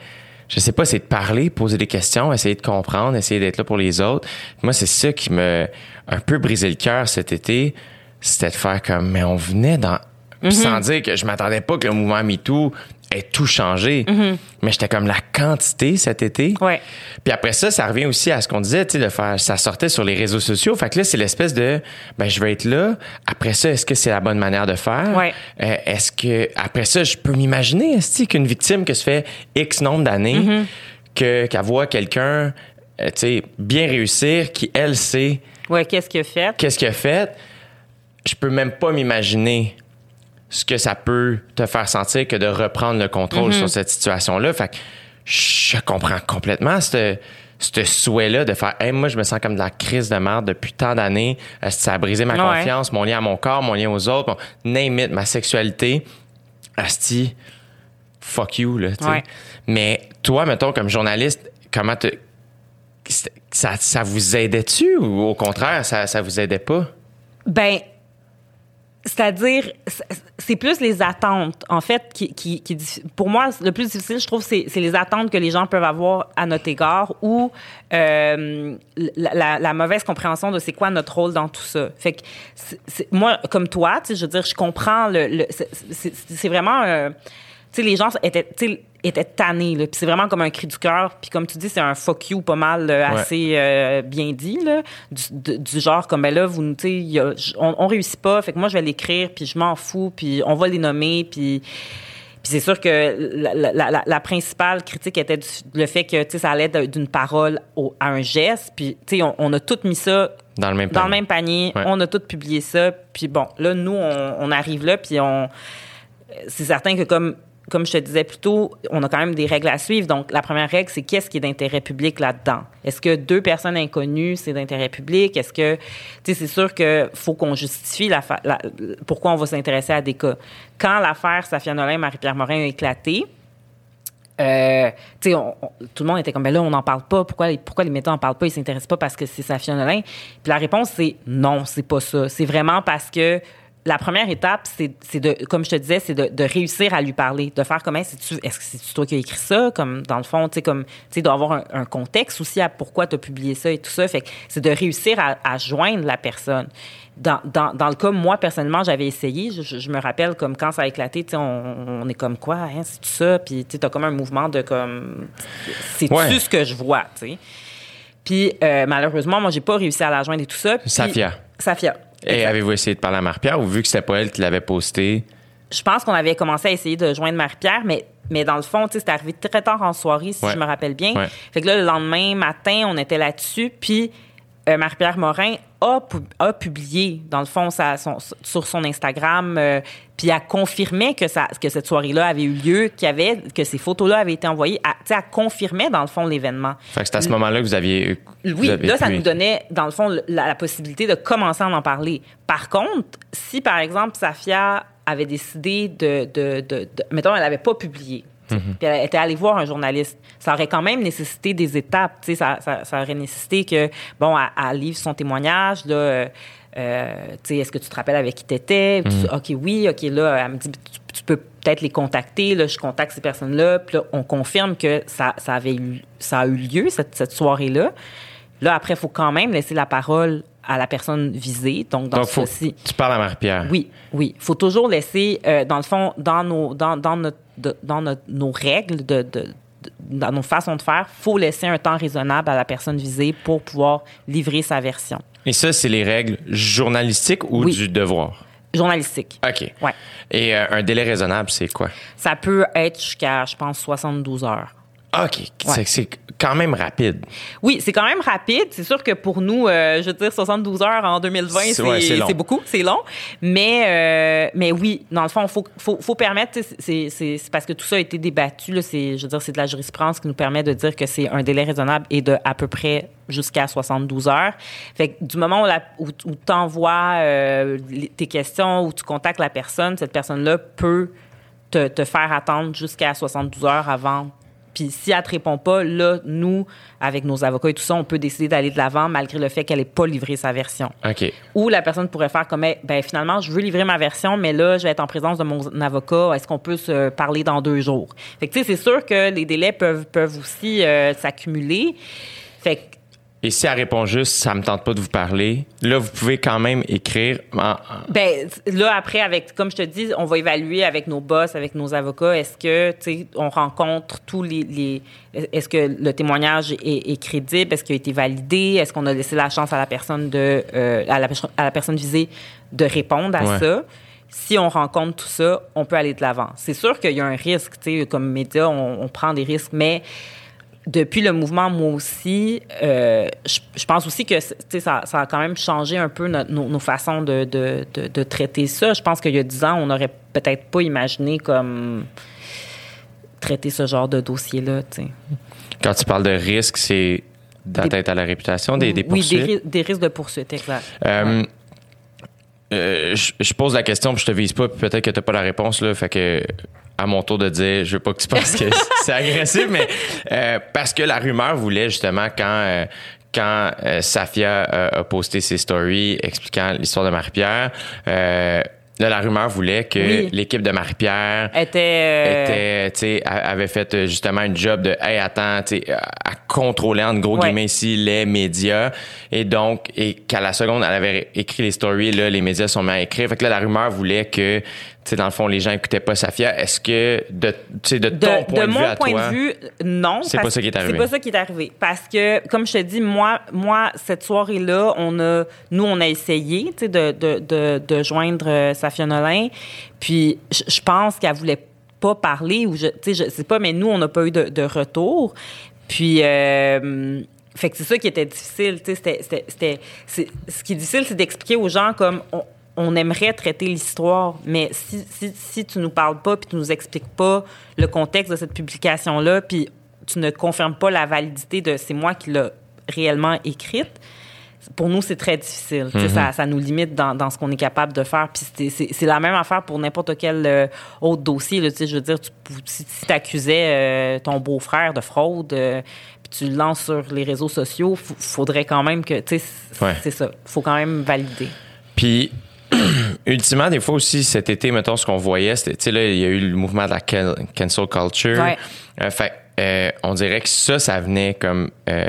je sais pas, c'est de parler, poser des questions, essayer de comprendre, essayer d'être là pour les autres. Moi, c'est ça qui me un peu brisé le cœur cet été, c'était de faire comme, mais on venait dans... Puis Sans dire que je m'attendais pas que le mouvement MeToo ait tout changé, mais j'étais comme la quantité cet été. Ouais. Puis après ça, ça revient aussi à ce qu'on disait, tu sais, de faire, ça sortait sur les réseaux sociaux. Fait que là, c'est l'espèce de, ben, je vais être là. Après ça, est-ce que c'est la bonne manière de faire? Ouais. Euh, est-ce que, après ça, je peux m'imaginer, est-ce qu'une victime que se fait X nombre d'années, que, qu'elle voit quelqu'un, euh, tu sais, bien réussir, qui, elle, sait Ouais, qu'est-ce qu'il a fait? qu'est-ce qu'il a fait, je peux même pas m'imaginer ce que ça peut te faire sentir que de reprendre le contrôle sur cette situation-là. Fait que je comprends complètement ce ce souhait-là de faire hey, moi je me sens comme de la crise de merde depuis tant d'années ça a brisé ma Ouais. confiance mon lien à mon corps mon lien aux autres mon name it ma sexualité asti fuck you là. Ouais. mais toi mettons comme journaliste comment te ça, ça vous aidait-tu ou au contraire ça ça vous aidait pas? Ben, c'est-à-dire, c'est- plus les attentes, en fait, qui, qui, qui pour moi, le plus difficile, je trouve, c'est les attentes que les gens peuvent avoir à notre égard ou euh, la, mauvaise compréhension de c'est quoi notre rôle dans tout ça. Fait que, moi, comme toi, je veux dire, je comprends le, c'est- vraiment, euh, tu sais, les gens étaient, était tanné. Là. Puis c'est vraiment comme un cri du cœur. Puis comme tu dis, c'est un fuck you pas mal euh, assez euh, bien dit. Là, du, de- du genre, comme ben là, vous, y a- on, on réussit pas. Fait que moi, je vais l'écrire, puis je m'en fous, puis on va les nommer, puis. Puis c'est sûr que la, la- la- la principale critique était du- le fait que ça allait d'une parole au- à un geste. Puis tu sais, on, on a tout mis ça Dans le même dans le panier. même panier. Ouais. On a tout publié ça. Puis bon, là, nous, on, on arrive là, puis on. C'est certain que comme. Comme je te disais plus tôt, on a quand même des règles à suivre. Donc, la première règle, c'est qu'est-ce qui est d'intérêt public là-dedans? Est-ce que deux personnes inconnues, c'est d'intérêt public? Est-ce que, tu sais, c'est sûr que faut qu'on justifie la, pourquoi on va s'intéresser à des cas. Quand l'affaire Safia Nolin, Marie-Pierre Morin a éclaté, euh, tu sais, tout le monde était comme, ben là, on n'en parle pas. Pourquoi, pourquoi les médecins n'en parlent pas? Ils s'intéressent pas parce que c'est Safia Nolin. Puis la réponse, c'est non, c'est pas ça. C'est vraiment parce que la première étape, c'est de, comme je te disais, c'est de, de réussir à lui parler, de faire comment, est-ce que c'est toi qui as écrit ça? Comme, dans le fond, tu sais, comme, tu sais, d'avoir un, un contexte aussi à pourquoi tu as publié ça et tout ça. Fait que c'est de réussir à, à joindre la personne. Dans, dans, dans le cas, moi, personnellement, j'avais essayé. Je, je- je me rappelle, comme quand ça a éclaté, tu sais, on, on est comme quoi, hein, c'est tout ça? Puis, tu sais, t'as comme un mouvement de comme, c'est-tu Ouais. ce que je vois, tu sais? Puis, euh, malheureusement, moi, j'ai pas réussi à la joindre et tout ça. Puis- Safia. Safia. Et avez-vous essayé de parler à Marie-Pierre ou vu que c'était pas elle qui l'avait posté? je pense qu'on avait commencé à essayer de joindre Marie-Pierre, mais, mais dans le fond, c'était arrivé très tard en soirée, si Ouais. je me rappelle bien. Ouais. Fait que là, le lendemain matin, on était là-dessus, puis euh, Marie-Pierre Morin a, pu- a publié, dans le fond, son- sur son Instagram, euh, puis elle confirmait que, ça, que cette soirée-là avait eu lieu, qu'il y avait, que ces photos-là avaient été envoyées. Sais, elle confirmait, dans le fond, l'événement. Fait que c'est à ce moment-là que vous aviez. vous Oui, avez là, ça nous donnait, dans le fond, la, la possibilité de commencer à en parler. Par contre, si, par exemple, Safia avait décidé de... de, de, de- mettons, elle n'avait pas publié, puis elle était allée voir un journaliste, ça aurait quand même nécessité des étapes. tu sais, Ça, ça, ça aurait nécessité que, bon, elle, livre son témoignage, là... euh, euh, tu sais, est-ce que tu te rappelles avec qui t'étais? Tu- OK, oui, OK, là, elle me dit, tu, tu peux peut-être les contacter. Là, je contacte ces personnes-là. Puis là, on confirme que ça, ça, avait eu, ça a eu lieu, cette, cette soirée-là. Là, après, il faut quand même laisser la parole à la personne visée. Donc, dans Donc, ce faut tu parles à Marie-Pierre. oui, oui. Il faut toujours laisser, euh, dans le fond, dans nos, dans, dans notre, de- dans notre- nos règles, de, de- dans nos façons de faire, il faut laisser un temps raisonnable à la personne visée pour pouvoir livrer sa version. Et ça, c'est les règles journalistiques ou Oui. du devoir? Journalistique. OK. Ouais. Et euh, un délai raisonnable, c'est quoi? Ça peut être jusqu'à, je pense, 72 heures. OK. C'est- C'est quand même rapide. Oui, c'est quand même rapide. C'est sûr que pour nous, euh, je veux dire, 72 heures en 2020, C'est- ouais, beaucoup, c'est long. Mais, euh, mais oui, dans le fond, il faut, faut, faut permettre, c'est parce que tout ça a été débattu. Là, je veux dire, c'est de la jurisprudence qui nous permet de dire que c'est un délai raisonnable et de à peu près jusqu'à 72 heures. Fait que du moment où, la- où, tu envoies tes questions, où tu contactes la personne, cette personne-là peut te, te faire attendre jusqu'à 72 heures avant. Puis si elle te répond pas, là, nous, avec nos avocats et tout ça, on peut décider d'aller de l'avant malgré le fait qu'elle n'ait pas livré sa version. OK. Ou la personne pourrait faire comme, ben finalement, je veux livrer ma version, mais là, je vais être en présence de mon avocat. Est-ce qu'on peut se parler dans deux jours? Fait que, tu sais, c'est sûr que les délais peuvent, peuvent aussi euh, s'accumuler. Fait que, Et si elle répond juste, ça me tente pas de vous parler, là, vous pouvez quand même écrire. en- en- Ben là après avec comme je te dis, on va évaluer avec nos boss, avec nos avocats, est-ce que tu sais on rencontre tous les, les- est-ce que le témoignage est, est crédible, est-ce qu'il a été validé, est-ce qu'on a laissé la chance à la personne de euh, à, la, à la personne visée de répondre à Ouais. ça. Si on rencontre tout ça, on peut aller de l'avant. C'est sûr qu'il y a un risque, tu sais, comme média, on, on prend des risques, mais depuis le mouvement, moi aussi, euh, je, je pense aussi que tu ça, ça a quand même changé un peu notre- nos, nos façons de, de, de, de traiter ça. Je pense qu'il y a dix ans, on n'aurait peut-être pas imaginé comme traiter ce genre de dossier-là. tu. Quand tu parles de risque, c'est d'atteinte à la réputation, des, des oui, poursuites. des, ri- des risques de poursuite, exact. Euh, euh, je, je pose la question, puis je te vise pas, puis peut-être que t'as pas la réponse là, fait que à mon tour de dire, je veux pas que tu penses que c'est agressif, mais euh, parce que la rumeur voulait justement quand euh, quand euh, Safia euh, a posté ses stories expliquant l'histoire de Marie-Pierre, euh, là, la rumeur voulait que Oui. l'équipe de Marie-Pierre Était, euh, était, tu sais, a- avait fait justement un job de, hey, attends, elle contrôlait, en gros Ouais. guillemets ici, les médias. Et donc, et qu'à la seconde, elle avait écrit les stories, là, les médias sont mis à écrire. Fait que là, la rumeur voulait que, tu sais, dans le fond, les gens écoutaient pas Safia. Est-ce que, de, tu sais, de, De, ton point de de, mon vue à point toi, de vue, non. c'est pas ça qui est arrivé. C'est pas ça qui est arrivé. Parce que, comme je te dis, moi, moi cette soirée-là, on a, nous, on a essayé tu sais, de, de, de, de joindre euh, Safia Nolin. Puis, je pense qu'elle voulait pas parler ou je, tu sais, je sais pas, mais nous, on n'a pas eu de, de retour. Puis, euh, fait que c'est ça qui était difficile. tu sais, C'était, ce qui est difficile, c'est d'expliquer aux gens comme on, on aimerait traiter l'histoire, mais si, si, si tu nous parles pas puis tu nous expliques pas le contexte de cette publication-là, puis tu ne confirmes pas la validité de c'est moi qui l'ai réellement écrite, pour nous, c'est très difficile. Sais, Ça, ça nous limite dans, dans ce qu'on est capable de faire. Puis c'est- la même affaire pour n'importe quel euh, autre dossier. Là, je veux dire, tu, si, tu accusais ton beau-frère de fraude, euh, puis tu le lances sur les réseaux sociaux, il faudrait quand même que... Tu sais, c'est Ouais. c'est ça. faut quand même valider. Puis, ultimement, des fois aussi, cet été, mettons, ce qu'on voyait, c'était, tu sais, là, il y a eu le mouvement de la can- cancel culture. Ouais. Euh, fait, euh, on dirait que ça, ça venait comme euh,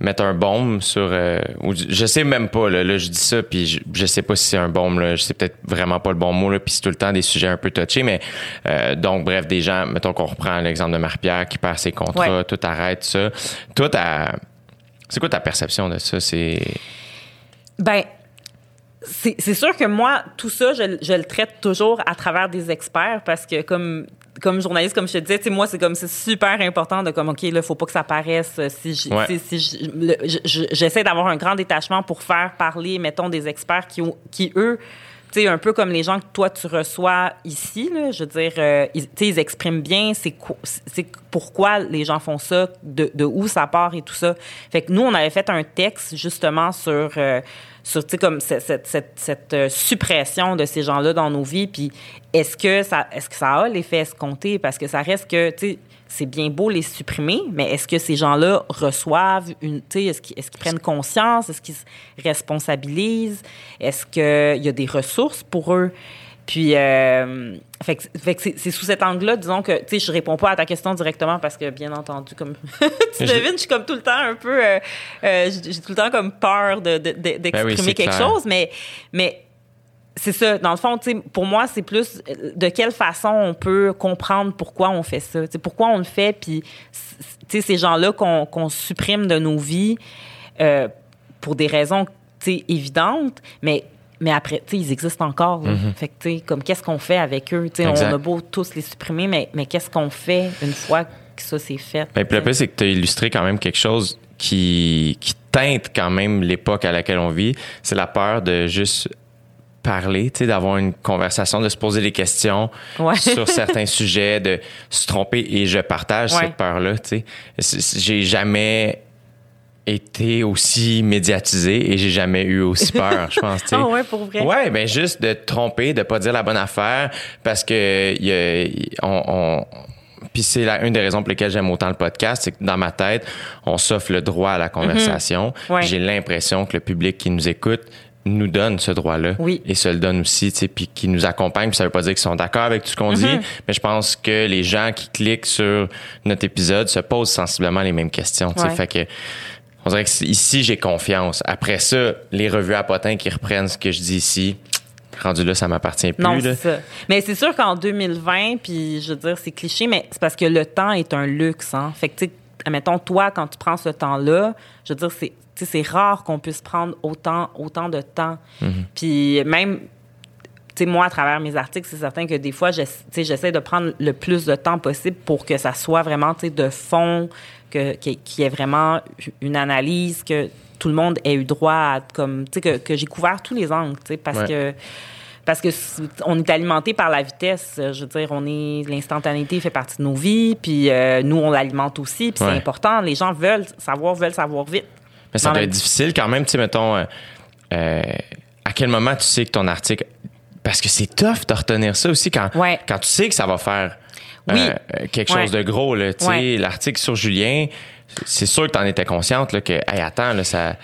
mettre un baume sur. euh, ou je sais même pas, là, là, je dis ça, puis je, je sais pas si c'est un baume, là, je sais peut-être vraiment pas le bon mot, là, puis c'est tout le temps des sujets un peu touchés, mais euh, donc, bref, des gens, mettons qu'on reprend l'exemple de Marie-Pierre qui perd ses contrats, Ouais. tout arrête, ça. Toi, ta- c'est quoi ta perception de ça? C'est. Ben, c'est c'est sûr que moi, tout ça, je, je le traite toujours à travers des experts parce que comme comme journaliste, comme je te disais, moi, c'est comme c'est super important de comme, OK, là, faut pas que ça paraisse. Si j- Ouais. tu sais, si j'essaie d'avoir un grand détachement pour faire parler, mettons, des experts qui, qui eux, tu sais, un peu comme les gens que toi, tu reçois ici, là, je veux dire, euh, ils, ils expriment bien c'est pourquoi les gens font ça, de, de où ça part et tout ça. Fait que nous, on avait fait un texte, justement, sur... euh, sur comme cette, cette, cette, euh, suppression de ces gens-là dans nos vies puis est-ce que ça est-ce que ça a l'effet escompté? Parce que ça reste que tu sais c'est bien beau les supprimer mais est-ce que ces gens-là reçoivent une tu sais est-ce qu'ils est-ce qu'ils prennent conscience? Est-ce qu'ils se responsabilisent? Est-ce qu'il y a des ressources pour eux? Puis, euh, fait que, fait que c'est, sous cet angle-là, disons que, tu sais, je réponds pas à ta question directement parce que, bien entendu, comme tu devines, je suis comme tout le temps un peu, euh, euh, j'ai tout le temps comme peur de, de- de- d'exprimer Ben oui, c'est quelque clair. chose, mais, mais c'est ça. Dans le fond, tu sais, pour moi, c'est plus de quelle façon on peut comprendre pourquoi on fait ça. Pourquoi on le fait, puis c- tu sais, ces gens-là qu'on, qu'on supprime de nos vies euh, pour des raisons, tu sais, évidentes, mais mais après, tu sais, ils existent encore. là. Fait que, tu sais, comme qu'est-ce qu'on fait avec eux? Tu sais, on a beau tous les supprimer, mais, mais qu'est-ce qu'on fait une fois que ça c'est fait? Ben, puis le pire, c'est que tu as illustré quand même quelque chose qui, qui teinte quand même l'époque à laquelle on vit. C'est la peur de juste parler, tu sais, d'avoir une conversation, de se poser des questions Ouais. sur certains sujets, de se tromper. Et je partage Ouais. cette peur-là, J'ai jamais été aussi médiatisé et j'ai jamais eu aussi peur, je pense. Ah ouais, pour vrai? Ouais, ben juste de te tromper, de pas dire la bonne affaire, parce que il y a- on, on- puis c'est la, une des raisons pour lesquelles j'aime autant le podcast, c'est que dans ma tête, on s'offre le droit à la conversation. Mhm. Ouais. J'ai l'impression que le public qui nous écoute nous donne ce droit-là Oui. et se le donne aussi, tu sais, puis qui nous accompagne. Puis ça veut pas dire qu'ils sont d'accord avec tout ce qu'on Mhm. dit, mais je pense que les gens qui cliquent sur notre épisode se posent sensiblement les mêmes questions. tu sais. Ouais. Fait que on dirait que ici j'ai confiance. Après ça, les revues à potins qui reprennent ce que je dis ici, rendu là, ça m'appartient plus. Non, c'est ça. Mais c'est sûr qu'en 2020, puis je veux dire, c'est cliché, mais c'est parce que le temps est un luxe. Hein? Fait que, tu sais, admettons, toi, quand tu prends ce temps-là, je veux dire, c'est, rare qu'on puisse prendre autant, autant de temps. Puis même, tu sais, moi, à travers mes articles, c'est certain que des fois, j'essaie de prendre le plus de temps possible pour que ça soit vraiment, tu sais, de fond, que, qu'il y ait vraiment une analyse, que tout le monde ait eu droit à, comme, tu sais, que, que j'ai couvert tous les angles, tu sais, parce Ouais. que parce que on est alimenté par la vitesse. Je veux dire, on est l'instantanéité fait partie de nos vies, puis euh, nous on l'alimente aussi, puis Ouais. c'est important. Les gens veulent savoir, veulent savoir vite. Mais ça doit être difficile quand même, tu sais, mettons, euh, euh, à quel moment tu sais que ton article. Parce que c'est tough de retenir ça aussi quand, Ouais. quand tu sais que ça va faire Oui. euh, quelque Ouais. chose de gros. là, Tu sais, Ouais. l'article sur Julien, c'est sûr que tu en étais consciente là, que, hey, attends, là, ça.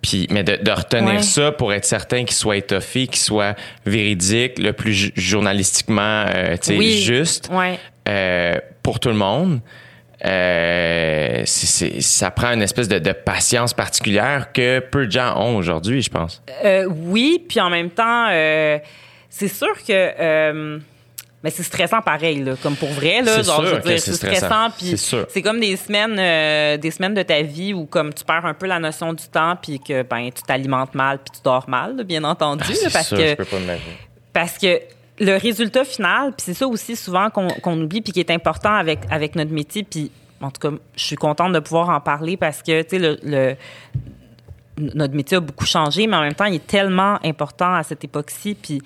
Puis, mais de, de retenir Ouais. ça pour être certain qu'il soit étoffé, qu'il soit véridique, le plus journalistiquement euh, Oui. juste euh, pour tout le monde. Euh, c'est- ça prend une espèce de, de patience particulière que peu de gens ont aujourd'hui, je pense. Euh, oui, puis en même temps, euh, c'est sûr que. Mais c'est stressant pareil, là, comme pour vrai. Là, genre, je veux dire, c'est stressant. stressant. C'est comme des semaines, euh, des semaines de ta vie où comme tu perds un peu la notion du temps, puis que ben tu t'alimentes mal, puis tu dors mal, là, bien entendu, Ah, là, parce sûr, que je peux pas m'imaginer. parce que le résultat final, puis c'est ça aussi souvent qu'on oublie, puis qui est important avec, avec notre métier, puis en tout cas, je suis contente de pouvoir en parler parce que, tu sais, le, le- notre métier a beaucoup changé, mais en même temps, il est tellement important à cette époque-ci, puis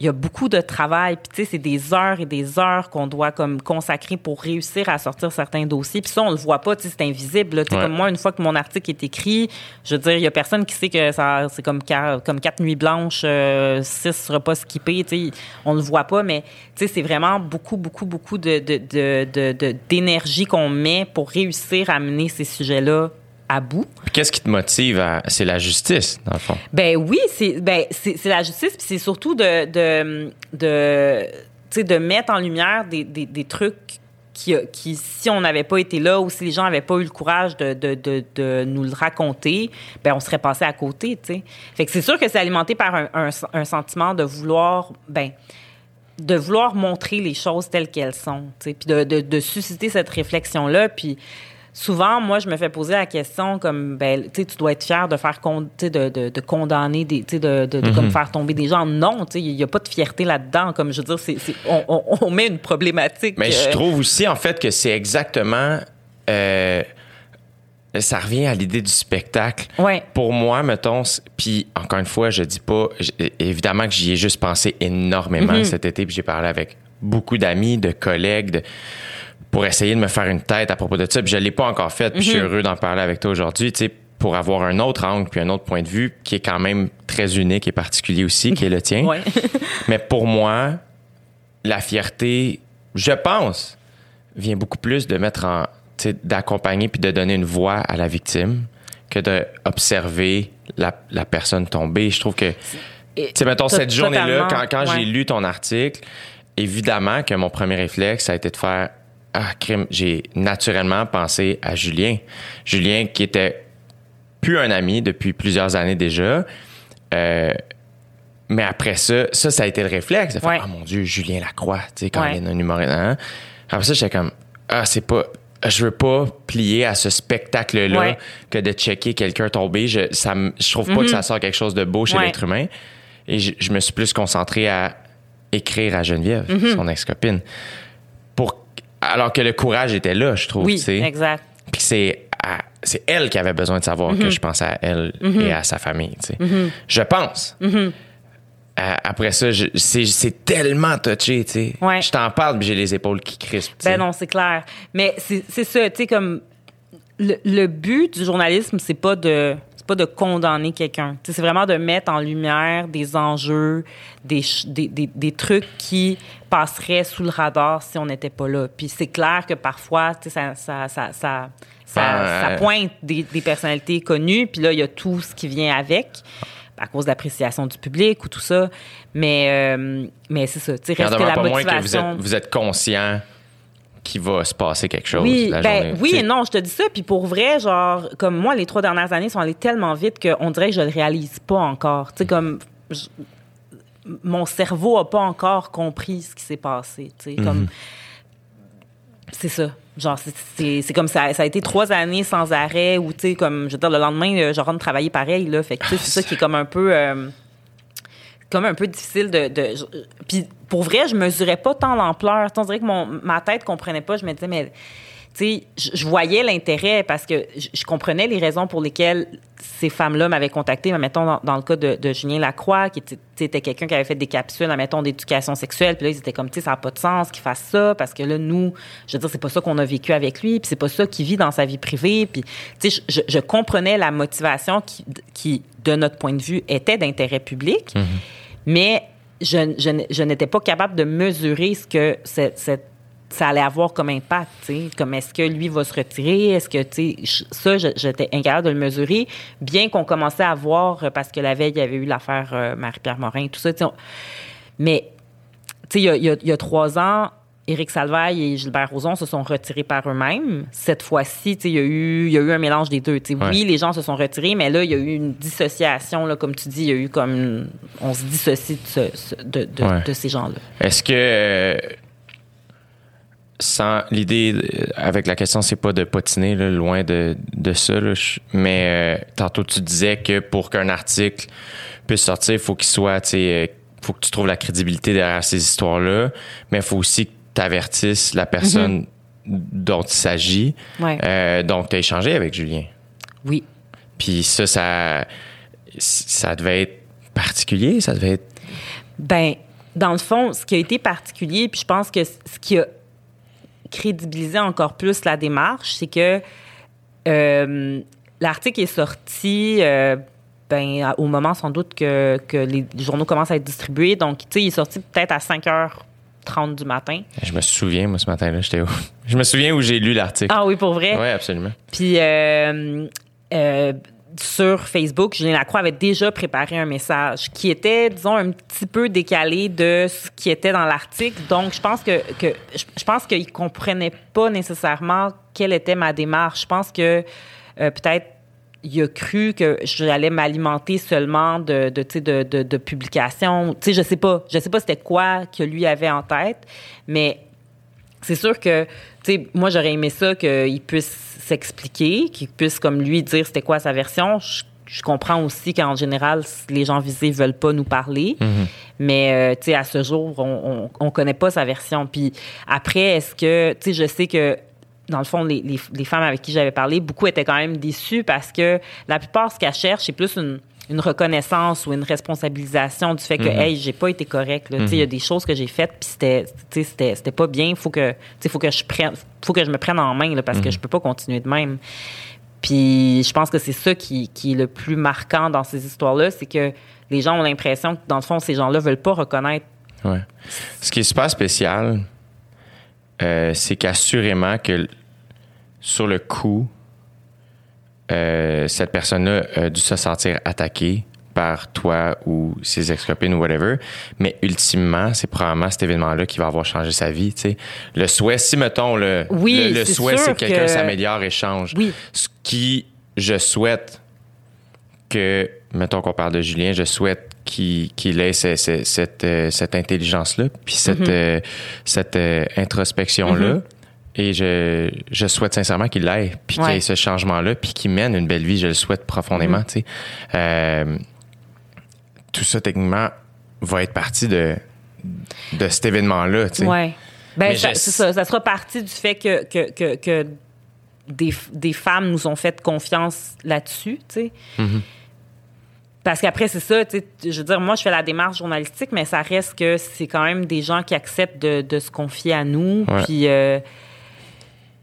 il y a beaucoup de travail, puis tu sais, c'est des heures et des heures qu'on doit comme consacrer pour réussir à sortir certains dossiers, puis ça, on le voit pas, tu sais, c'est invisible. Tu sais, Ouais. comme moi, une fois que mon article est écrit, je veux dire, il y a personne qui sait que ça, c'est comme, comme quatre nuits blanches, euh, six repas skippés, tu sais, on le voit pas, mais tu sais, c'est vraiment beaucoup, beaucoup, beaucoup de, de, de, de- de- d'énergie qu'on met pour réussir à mener ces sujets-là à bout. Qu'est-ce qui te motive à. C'est la justice, dans le fond. Ben oui, c'est ben la justice, puis c'est surtout de de de de mettre en lumière des, des, des trucs qui, qui si on n'avait pas été là ou si les gens n'avaient pas eu le courage de, de, de, de nous le raconter, ben on serait passé à côté, tu sais. Fait que c'est sûr que c'est alimenté par un, un, un sentiment de vouloir ben de vouloir montrer les choses telles qu'elles sont, tu sais, puis de, de, de susciter cette réflexion là, puis souvent moi je me fais poser la question comme ben tu sais tu dois être fier de faire con- de, de, de condamner des tu sais de, de, comme faire tomber des gens non tu sais il y a pas de fierté là-dedans comme je veux dire c'est on, on, on met une problématique Mais je euh, trouve aussi, en fait, que c'est exactement. euh, ça revient à l'idée du spectacle. Ouais. Pour moi, mettons, puis encore une fois, je dis pas, évidemment que j'y ai juste pensé énormément Mm-hmm. cet été, puis j'ai parlé avec beaucoup d'amis, de collègues, de- pour essayer de me faire une tête à propos de ça. Puis je l'ai pas encore fait, puis je suis heureux d'en parler avec toi aujourd'hui, tu sais, pour avoir un autre angle puis un autre point de vue qui est quand même très unique et particulier aussi, qui est le tien. ouais. Mais pour moi, la fierté, je pense, vient beaucoup plus de mettre en, d'accompagner puis de donner une voix à la victime que d'observer la, la personne tomber. Je trouve que, tu sais, mettons, To- cette journée-là, quand, quand ouais. j'ai lu ton article, évidemment que mon premier réflexe, ça a été de faire, ah, crime, j'ai naturellement pensé à Julien. Julien qui était plus un ami depuis plusieurs années déjà. Euh, mais après ça, ça, ça a été le réflexe. De faire, Ouais. ah mon Dieu, Julien Lacroix, tu sais, quand Ouais. il y a un humoriste. hein. Après ça, j'étais comme, ah, c'est pas. Je veux pas plier à ce spectacle-là Ouais. que de checker quelqu'un tomber. Je, ça, je trouve pas que ça sort quelque chose de beau chez l'être humain. Et je, je me suis plus concentré à écrire à Geneviève, Mm-hmm. son ex-copine. Alors que le courage était là, je trouve. oui exact Puis c'est c'est elle qui avait besoin de savoir Mhm. que je pensais à elle et à sa famille. tu sais. Je pense. Mhm. Euh, après ça, c'est tellement touché. tu sais. Ouais. Je t'en parle, puis j'ai les épaules qui crispent. tu sais. Ben non, c'est clair. Mais c'est c'est ça, tu sais, comme le, le but du journalisme, c'est pas de pas de condamner quelqu'un. C'est vraiment de mettre en lumière des enjeux, des, des, des, des trucs qui passeraient sous le radar si on n'était pas là. Puis c'est clair que parfois, ça, ça, ça, ça, ça, Ben, ça euh, pointe des, des personnalités connues, puis là, il y a tout ce qui vient avec à cause de l'appréciation du public ou tout ça. Mais, euh, mais c'est ça. Tu reste que la pas moins que vous êtes, vous êtes conscient qu'il va se passer quelque chose Oui, la ben, journée. oui et non, je te dis ça. Puis pour vrai, genre, comme moi, les trois dernières années sont allées tellement vite qu'on dirait que je le réalise pas encore. Tu sais, comme je- mon cerveau a pas encore compris ce qui s'est passé. Tu sais, Mhm. comme c'est ça. Genre, c'est- comme ça, ça a été trois années sans arrêt où, tu sais, comme, je veux dire, le lendemain, euh, je rentre travailler pareil, là. Fait que, tu sais, c'est ça qui est comme un peu, euh, comme un peu difficile de. de puis pour vrai, je mesurais pas tant l'ampleur. On dirait que mon, ma tête comprenait pas. Je me disais, mais. Tu sais, je, voyais l'intérêt parce que je, comprenais les raisons pour lesquelles ces femmes-là m'avaient contacté. Mais mettons, dans, le cas de, Julien Lacroix, qui était, quelqu'un qui avait fait des capsules, mettons, d'éducation sexuelle. Puis là, ils étaient comme, tu sais, ça n'a pas de sens qu'il fasse ça parce que là, nous, je veux dire, c'est pas ça qu'on a vécu avec lui. Puis c'est pas ça qu'il vit dans sa vie privée. Puis, tu sais, je, comprenais la motivation qui, qui, de notre point de vue, était d'intérêt public. Mais je, je, n'étais pas capable de mesurer ce que ça allait avoir comme impact. tu sais. Comme est-ce que lui va se retirer? Est-ce que, tu ça, j'étais incapable de le mesurer, bien qu'on commençait à voir, euh, parce que la veille, il y avait eu l'affaire euh, Marie-Pierre Morin, tout ça. on- Mais, tu sais, il y a trois ans, Éric Salvaille et Gilbert Rozon se sont retirés par eux-mêmes. Cette fois-ci, il y, a eu, y a eu un mélange des deux. Ouais. Oui, les gens se sont retirés, mais là, il y a eu une dissociation. Là, comme tu dis, il y a eu comme... On se dissocie de, ce- de, de- Ouais. de ces gens-là. Est-ce que euh, sans l'idée euh, avec la question c'est pas de patiner là, loin de, de ça là, mais euh, tantôt tu disais que pour qu'un article puisse sortir il faut qu'il soit tu sais euh, faut que tu trouves la crédibilité derrière ces histoires là mais il faut aussi que tu avertisses la personne dont il s'agit Ouais. Euh, donc tu as échangé avec Julien Oui. puis ça ça ça devait être particulier ça devait être Ben, dans le fond, ce qui a été particulier, puis je pense que ce qui a crédibilisé encore plus la démarche, c'est que euh, l'article est sorti euh, ben, au moment sans doute que, que les journaux commencent à être distribués. Donc, tu sais, il est sorti peut-être à 5h30 du matin. je me souviens moi ce matin là j'étais où je me souviens où j'ai lu l'article Ah oui, pour vrai? oui absolument Puis euh, euh, sur Facebook, Julien Lacroix avait déjà préparé un message qui était, disons, un petit peu décalé de ce qui était dans l'article. Donc, je pense que, que je, je pense qu'il comprenait pas nécessairement quelle était ma démarche. Je pense que euh, peut-être il a cru que j'allais m'alimenter seulement de, de, de, de, de publications. Tu sais, je sais pas. Je sais pas c'était quoi que lui avait en tête, mais c'est sûr que, tu sais, moi, j'aurais aimé ça qu'il puisse s'expliquer, qu'il puisse, comme lui, dire c'était quoi sa version. Je, je comprends aussi qu'en général, les gens visés veulent pas nous parler. Mais, euh, tu sais, à ce jour, on, on, on connaît pas sa version. Puis après, est-ce que, tu sais, je sais que, dans le fond, les, les, les femmes avec qui j'avais parlé, beaucoup étaient quand même déçues parce que la plupart, ce qu'elles cherchent, c'est plus une, une reconnaissance ou une responsabilisation du fait que, hey, j'ai pas été correct. là. Il y a des choses que j'ai faites, puis c'était, pas bien. Faut que, faut que je prenne, faut que je me prenne en main là, parce que je peux pas continuer de même. Puis je pense que c'est ça qui, qui est le plus marquant dans ces histoires-là, c'est que les gens ont l'impression que, dans le fond, ces gens-là veulent pas reconnaître. Ouais. Ce qui est super spécial, euh, c'est qu'assurément que sur le coup, euh, cette personne-là a dû se sentir attaquée par toi ou ses ex-copines ou whatever. Mais ultimement, c'est probablement cet événement-là qui va avoir changé sa vie. tu sais. Le souhait, si mettons, le, Oui, le, souhait, c'est que quelqu'un que- s'améliore et change. Oui. Ce qui, je souhaite que, mettons qu'on parle de Julien, je souhaite qu'il qu'il ait ce- ce- cette, euh, cette intelligence-là, puis cette, Mm-hmm. euh, cette euh, introspection-là. Et je, je souhaite sincèrement qu'il l'ait, puis qu'il ait ce changement-là, puis qu'il mène une belle vie. Je le souhaite profondément, sais. Euh, tout ça, techniquement, va être partie de, de cet événement-là. Ouais. Ben, c'est ça. Ça sera partie du fait que, que, que, que des, des femmes nous ont fait confiance là-dessus, tu sais. Parce qu'après, c'est ça, tu sais, je veux dire, moi, je fais la démarche journalistique, mais ça reste que c'est quand même des gens qui acceptent de, de se confier à nous, Ouais. puis, euh,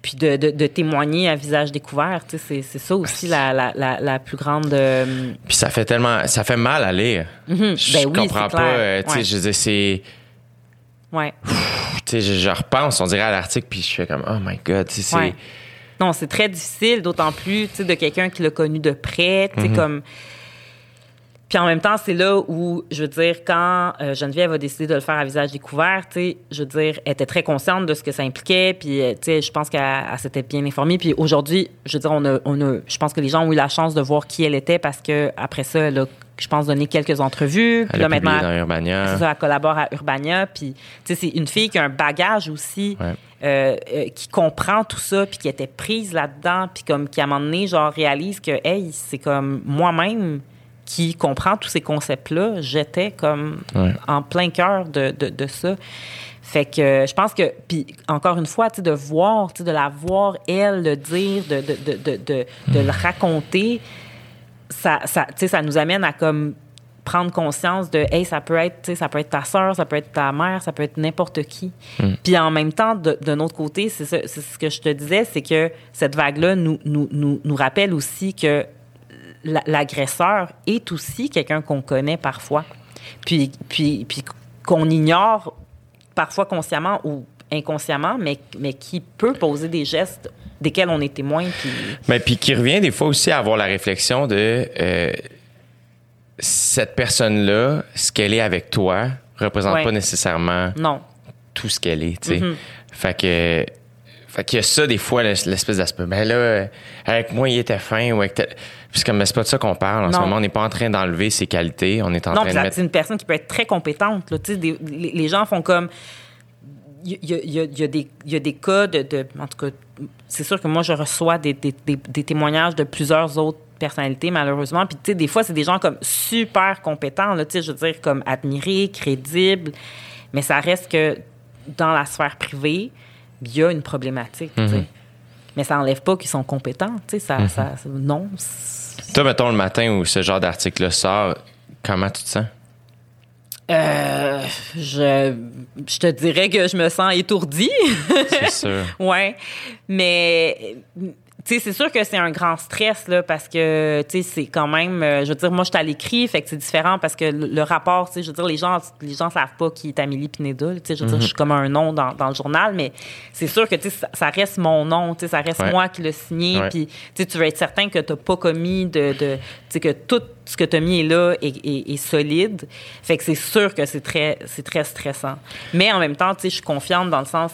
puis de, de, de témoigner à visage découvert, tu sais. C'est, ça aussi la, la, la, la plus grande... euh, Puis ça fait tellement... Ça fait mal à lire. Je Ben oui, comprends pas, euh, tu sais, Ouais. je veux dire, c'est... ouais. tu sais, je, je repense, on dirait à l'article, puis je fais comme, oh my God, tu sais, c'est. Ouais. Non, c'est très difficile, d'autant plus, tu sais, de quelqu'un qui l'a connu de près, tu sais, comme... Puis en même temps, c'est là où, je veux dire, quand euh, Geneviève a décidé de le faire à visage découvert, tu sais, je veux dire, elle était très consciente de ce que ça impliquait, puis, euh, tu sais, je pense qu'elle elle s'était bien informée. Puis aujourd'hui, je veux dire, on a, on a, je pense que les gens ont eu la chance de voir qui elle était parce que après ça, elle a, je pense, donné quelques entrevues. Puis Elle là, maintenant, dans Urbania. ça, elle collabore à Urbania. Puis, tu sais, c'est une fille qui a un bagage aussi, Ouais. euh, euh, qui comprend tout ça, puis qui était prise là-dedans, puis comme qui, à un moment donné, genre, réalise que, hey, c'est comme moi-même qui comprend tous ces concepts-là. J'étais comme Ouais. en plein cœur de, de, de ça. Fait que euh, je pense que, puis encore une fois, de voir, de la voir, elle, le dire, de, de, de, de, de, de le raconter, ça, ça, tu sais, ça nous amène à comme prendre conscience de hey ça peut être ça peut être ta sœur ça peut être ta mère ça peut être n'importe qui puis en même temps de, d'un autre côté c'est c'est ce que je te disais c'est que cette vague là nous, nous, nous, nous rappelle aussi que l'agresseur est aussi quelqu'un qu'on connaît parfois puis puis puis qu'on ignore parfois consciemment ou inconsciemment mais mais qui peut poser des gestes desquels on est témoin puis Mais puis qui revient des fois aussi à avoir la réflexion de euh, cette personne-là, ce qu'elle est avec toi, représente Ouais. pas nécessairement non tout ce qu'elle est, sais. Fait que fait qu'il y a ça, des fois, l'espèce d'aspect. Ben là, avec moi, il était fin. Ou avec Puis comme, c'est pas de ça qu'on parle. En ce moment, on n'est pas en train d'enlever ses qualités. On est en non, train de mettre... c'est une personne qui peut être très compétente. Là. Des, les, les gens font comme... Il y, y, y, a des, y a des cas de, de En tout cas, c'est sûr que moi, je reçois des, des, des, témoignages de plusieurs autres personnalités, malheureusement. Puis, tu sais, des fois, c'est des gens comme super compétents, là, tu sais, je veux dire, comme admirés, crédibles. Mais ça reste que dans la sphère privée, il y a une problématique. Mm-hmm. Mais ça n'enlève pas qu'ils sont compétents. Ça, mm-hmm. ça, non. Toi, mettons, le matin où ce genre d'article sort, comment tu te sens? Euh, je, je te dirais que je me sens étourdie. C'est sûr. ouais. Mais tu sais, c'est sûr que c'est un grand stress, là, parce que, tu sais, c'est quand même, euh, je veux dire, moi, je suis à l'écrit, fait que c'est différent parce que le, rapport, tu sais, je veux dire, les gens, les gens savent pas qui est Amélie Pineda, tu sais, je veux dire, je suis comme un nom dans, dans le journal, mais c'est sûr que, tu sais, ça, reste mon nom, tu sais, ça reste moi qui l'ai signé, puis, tu sais, tu veux être certain que tu pas commis de, de tu sais, que tout ce que tu as mis est là est, est, solide. Fait que c'est sûr que c'est très, c'est très stressant. Mais en même temps, tu sais, je suis confiante dans le sens,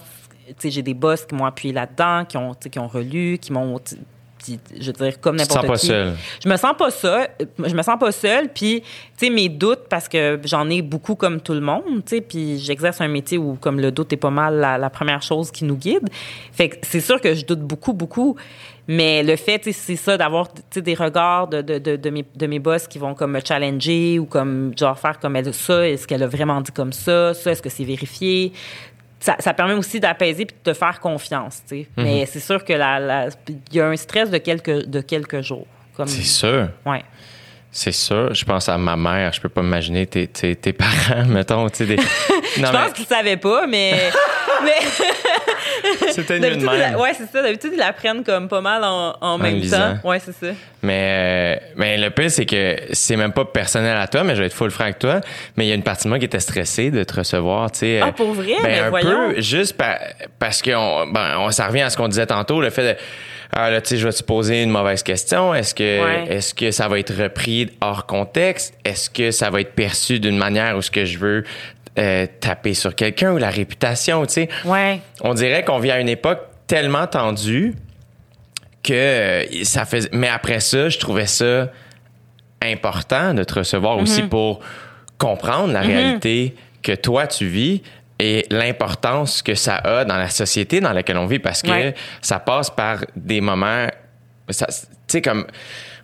j'ai des boss qui m'ont appuyé là-dedans, qui ont, qui ont relu, qui m'ont je veux dire comme n'importe qui. pas seule. Je me sens pas seule, je me sens pas seule puis tu sais mes doutes parce que j'en ai beaucoup comme tout le monde, tu sais puis j'exerce un métier où comme le doute est pas mal la, première chose qui nous guide. Fait que c'est sûr que je doute beaucoup beaucoup. Mais le fait, c'est ça, d'avoir des regards de, de, de, de, mes, de mes boss qui vont comme me challenger ou comme genre faire comme elle ça, est-ce qu'elle a vraiment dit comme ça, ça, est-ce que c'est vérifié? Ça, permet aussi d'apaiser puis de te faire confiance, tu sais. Mhm. Mais c'est sûr que la, il y a un stress de quelques de quelques jours. C'est sûr. Ouais. C'est sûr. Je pense à ma mère. Je peux pas imaginer tes, tes, tes parents, mettons. Des... je pense qu'ils savaient pas, mais. mais... C'était une. Ouais, c'est ça. D'habitude, ils l'apprennent comme pas mal en, en, même temps. Ouais, c'est ça. Mais, euh, mais le pire, c'est que c'est même pas personnel à toi, mais je vais être full franc avec toi. Mais il y a une partie de moi qui était stressée de te recevoir, tu sais. Ah, pour vrai? Ben, mais un voyons. peu, juste parce que, ben, on, ça revient à ce qu'on disait tantôt, le fait de ah là, tu sais, je vais te poser une mauvaise question. Est-ce que, est-ce que ça va être repris hors contexte? Est-ce que ça va être perçu d'une manière où ce que je veux euh, taper sur quelqu'un ou la réputation, tu sais? Ouais. On dirait qu'on vit à une époque tellement tendue que euh, ça fait. Mais après ça, je trouvais ça important de te recevoir aussi mm-hmm. pour comprendre la mm-hmm. réalité que toi tu vis et l'importance que ça a dans la société dans laquelle on vit parce que ça passe par des moments tu sais comme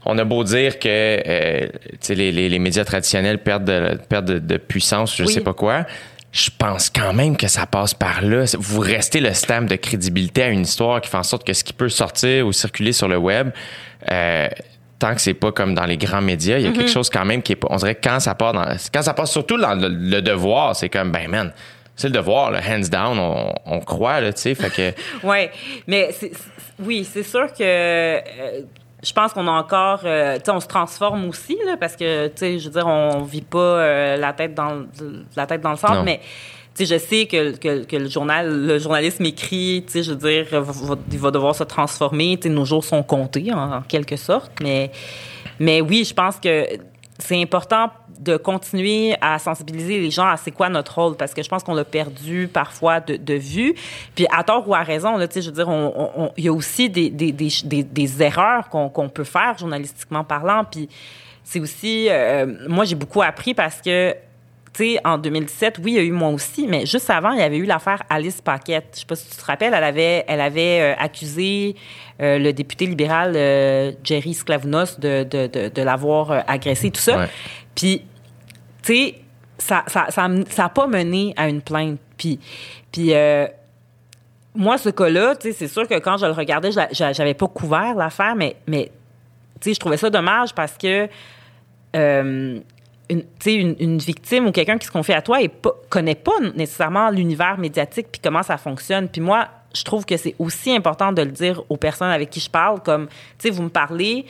on a beau dire que euh, les, les, les, médias traditionnels perdent de, perdent de, puissance je sais pas quoi je pense quand même que ça passe par là. Vous restez le stamp de crédibilité à une histoire qui fait en sorte que ce qui peut sortir ou circuler sur le web, euh, tant que c'est pas comme dans les grands médias, il y a quelque mm-hmm. chose quand même qui est On dirait que quand ça part dans, quand ça passe surtout dans le, le devoir, c'est comme ben man, c'est le devoir, le hands down, on, croit, là, tu sais, fait que... oui, mais oui, c'est sûr que... Euh, je pense qu'on a encore, euh, tu sais, on se transforme aussi là, parce que, tu sais, je veux dire, on vit pas euh, la tête dans la tête dans le centre, mais tu sais, je sais que, que, le journal, le journalisme écrit, tu sais, je veux dire, il va devoir se transformer. Tu sais, nos jours sont comptés en, en quelque sorte, mais mais oui, je pense que c'est important de continuer à sensibiliser les gens à c'est quoi notre rôle parce que je pense qu'on l'a perdu parfois de, de, vue puis à tort ou à raison là tu sais je veux dire il y a aussi des, des, des, des erreurs qu'on peut faire journalistiquement parlant puis c'est aussi euh, moi j'ai beaucoup appris parce que tu sais, en 2017, oui, il y a eu moi aussi, mais juste avant, il y avait eu l'affaire Alice Paquette. Je sais pas si tu te rappelles, elle avait, elle avait euh, accusé euh, le député libéral Jerry Sklavounos de, de, de, de l'avoir agressé, tout ça. Puis tu sais, ça ça, ça, ça pas mené à une plainte. Puis, puis euh, moi, ce cas-là, tu c'est sûr que quand je le regardais, j'avais pas couvert l'affaire, mais, mais tu je trouvais ça dommage parce que euh, une, victime ou quelqu'un qui se confie à toi et pas, connaît pas nécessairement l'univers médiatique puis comment ça fonctionne. Puis moi, je trouve que c'est aussi important de le dire aux personnes avec qui je parle, comme, tu sais, vous me parlez,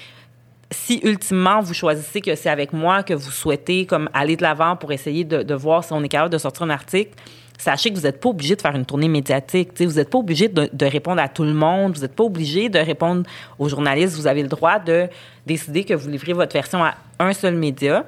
si ultimement vous choisissez que c'est avec moi que vous souhaitez comme aller de l'avant pour essayer de, voir si on est capable de sortir un article, sachez que vous n'êtes pas obligé de faire une tournée médiatique. vous n'êtes pas obligé de, répondre à tout le monde. Vous n'êtes pas obligé de répondre aux journalistes. Vous avez le droit de décider que vous livrez votre version à un seul média.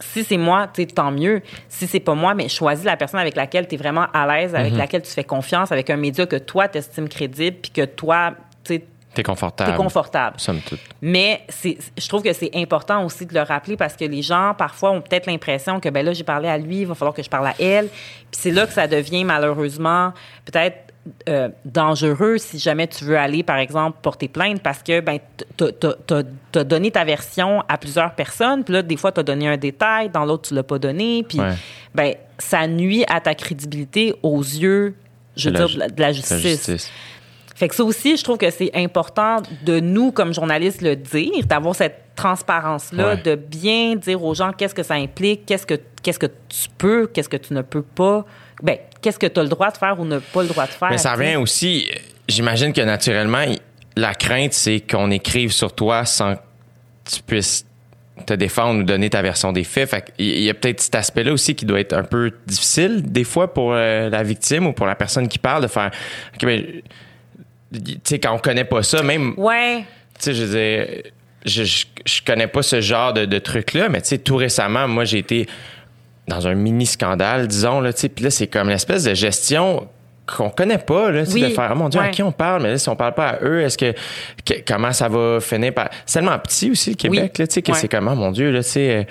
si c'est moi, tant mieux. Si c'est pas moi, mais choisis la personne avec laquelle tu es vraiment à l'aise, avec laquelle tu fais confiance, avec un média que toi, t'estimes crédible, puis que toi, tu sais, T'es confortable. t'es confortable. Somme toute. Mais c'est, je trouve que c'est important aussi de le rappeler parce que les gens, parfois, ont peut-être l'impression que, ben là, j'ai parlé à lui, il va falloir que je parle à elle. Puis c'est là que ça devient, malheureusement, peut-être euh, dangereux si jamais tu veux aller, par exemple, porter plainte parce que, ben, t'as- t'as- t'as t'as donné ta version à plusieurs personnes. Puis là, des fois, tu as donné un détail, dans l'autre, tu l'as pas donné. Puis, Ouais. ben, ça nuit à ta crédibilité aux yeux, je veux De dire, de la, de la La justice. Fait que ça aussi, je trouve que c'est important de nous, comme journalistes, le dire, d'avoir cette transparence-là, Ouais. de bien dire aux gens qu'est-ce que ça implique, qu'est-ce que, qu'est-ce que tu peux, qu'est-ce que tu ne peux pas, ben, qu'est-ce que tu as le droit de faire ou ne pas le droit de faire. Mais ça revient aussi, j'imagine que naturellement, il- la crainte, c'est qu'on écrive sur toi sans que tu puisses te défendre ou donner ta version des faits. Fait qu'il y a peut-être cet aspect-là aussi qui doit être un peu difficile, des fois, pour euh, la victime ou pour la personne qui parle, de faire. Ben, tu sais, quand on connaît pas ça, même. Ouais. Tu sais, je veux dire, je, je, je connais pas ce genre de, de truc-là, mais tu sais, tout récemment, moi, j'ai été dans un mini scandale, disons, là, tu sais, puis là, c'est comme l'espèce de gestion qu'on connaît pas, là, Oui, de faire, oh mon Dieu, à qui on parle, mais là, si on parle pas à eux, est-ce que, que- comment ça va finir par. C'est tellement petit aussi, le Québec, Oui, là, tu sais, que ouais. c'est comment, mon Dieu, là, tu sais. euh,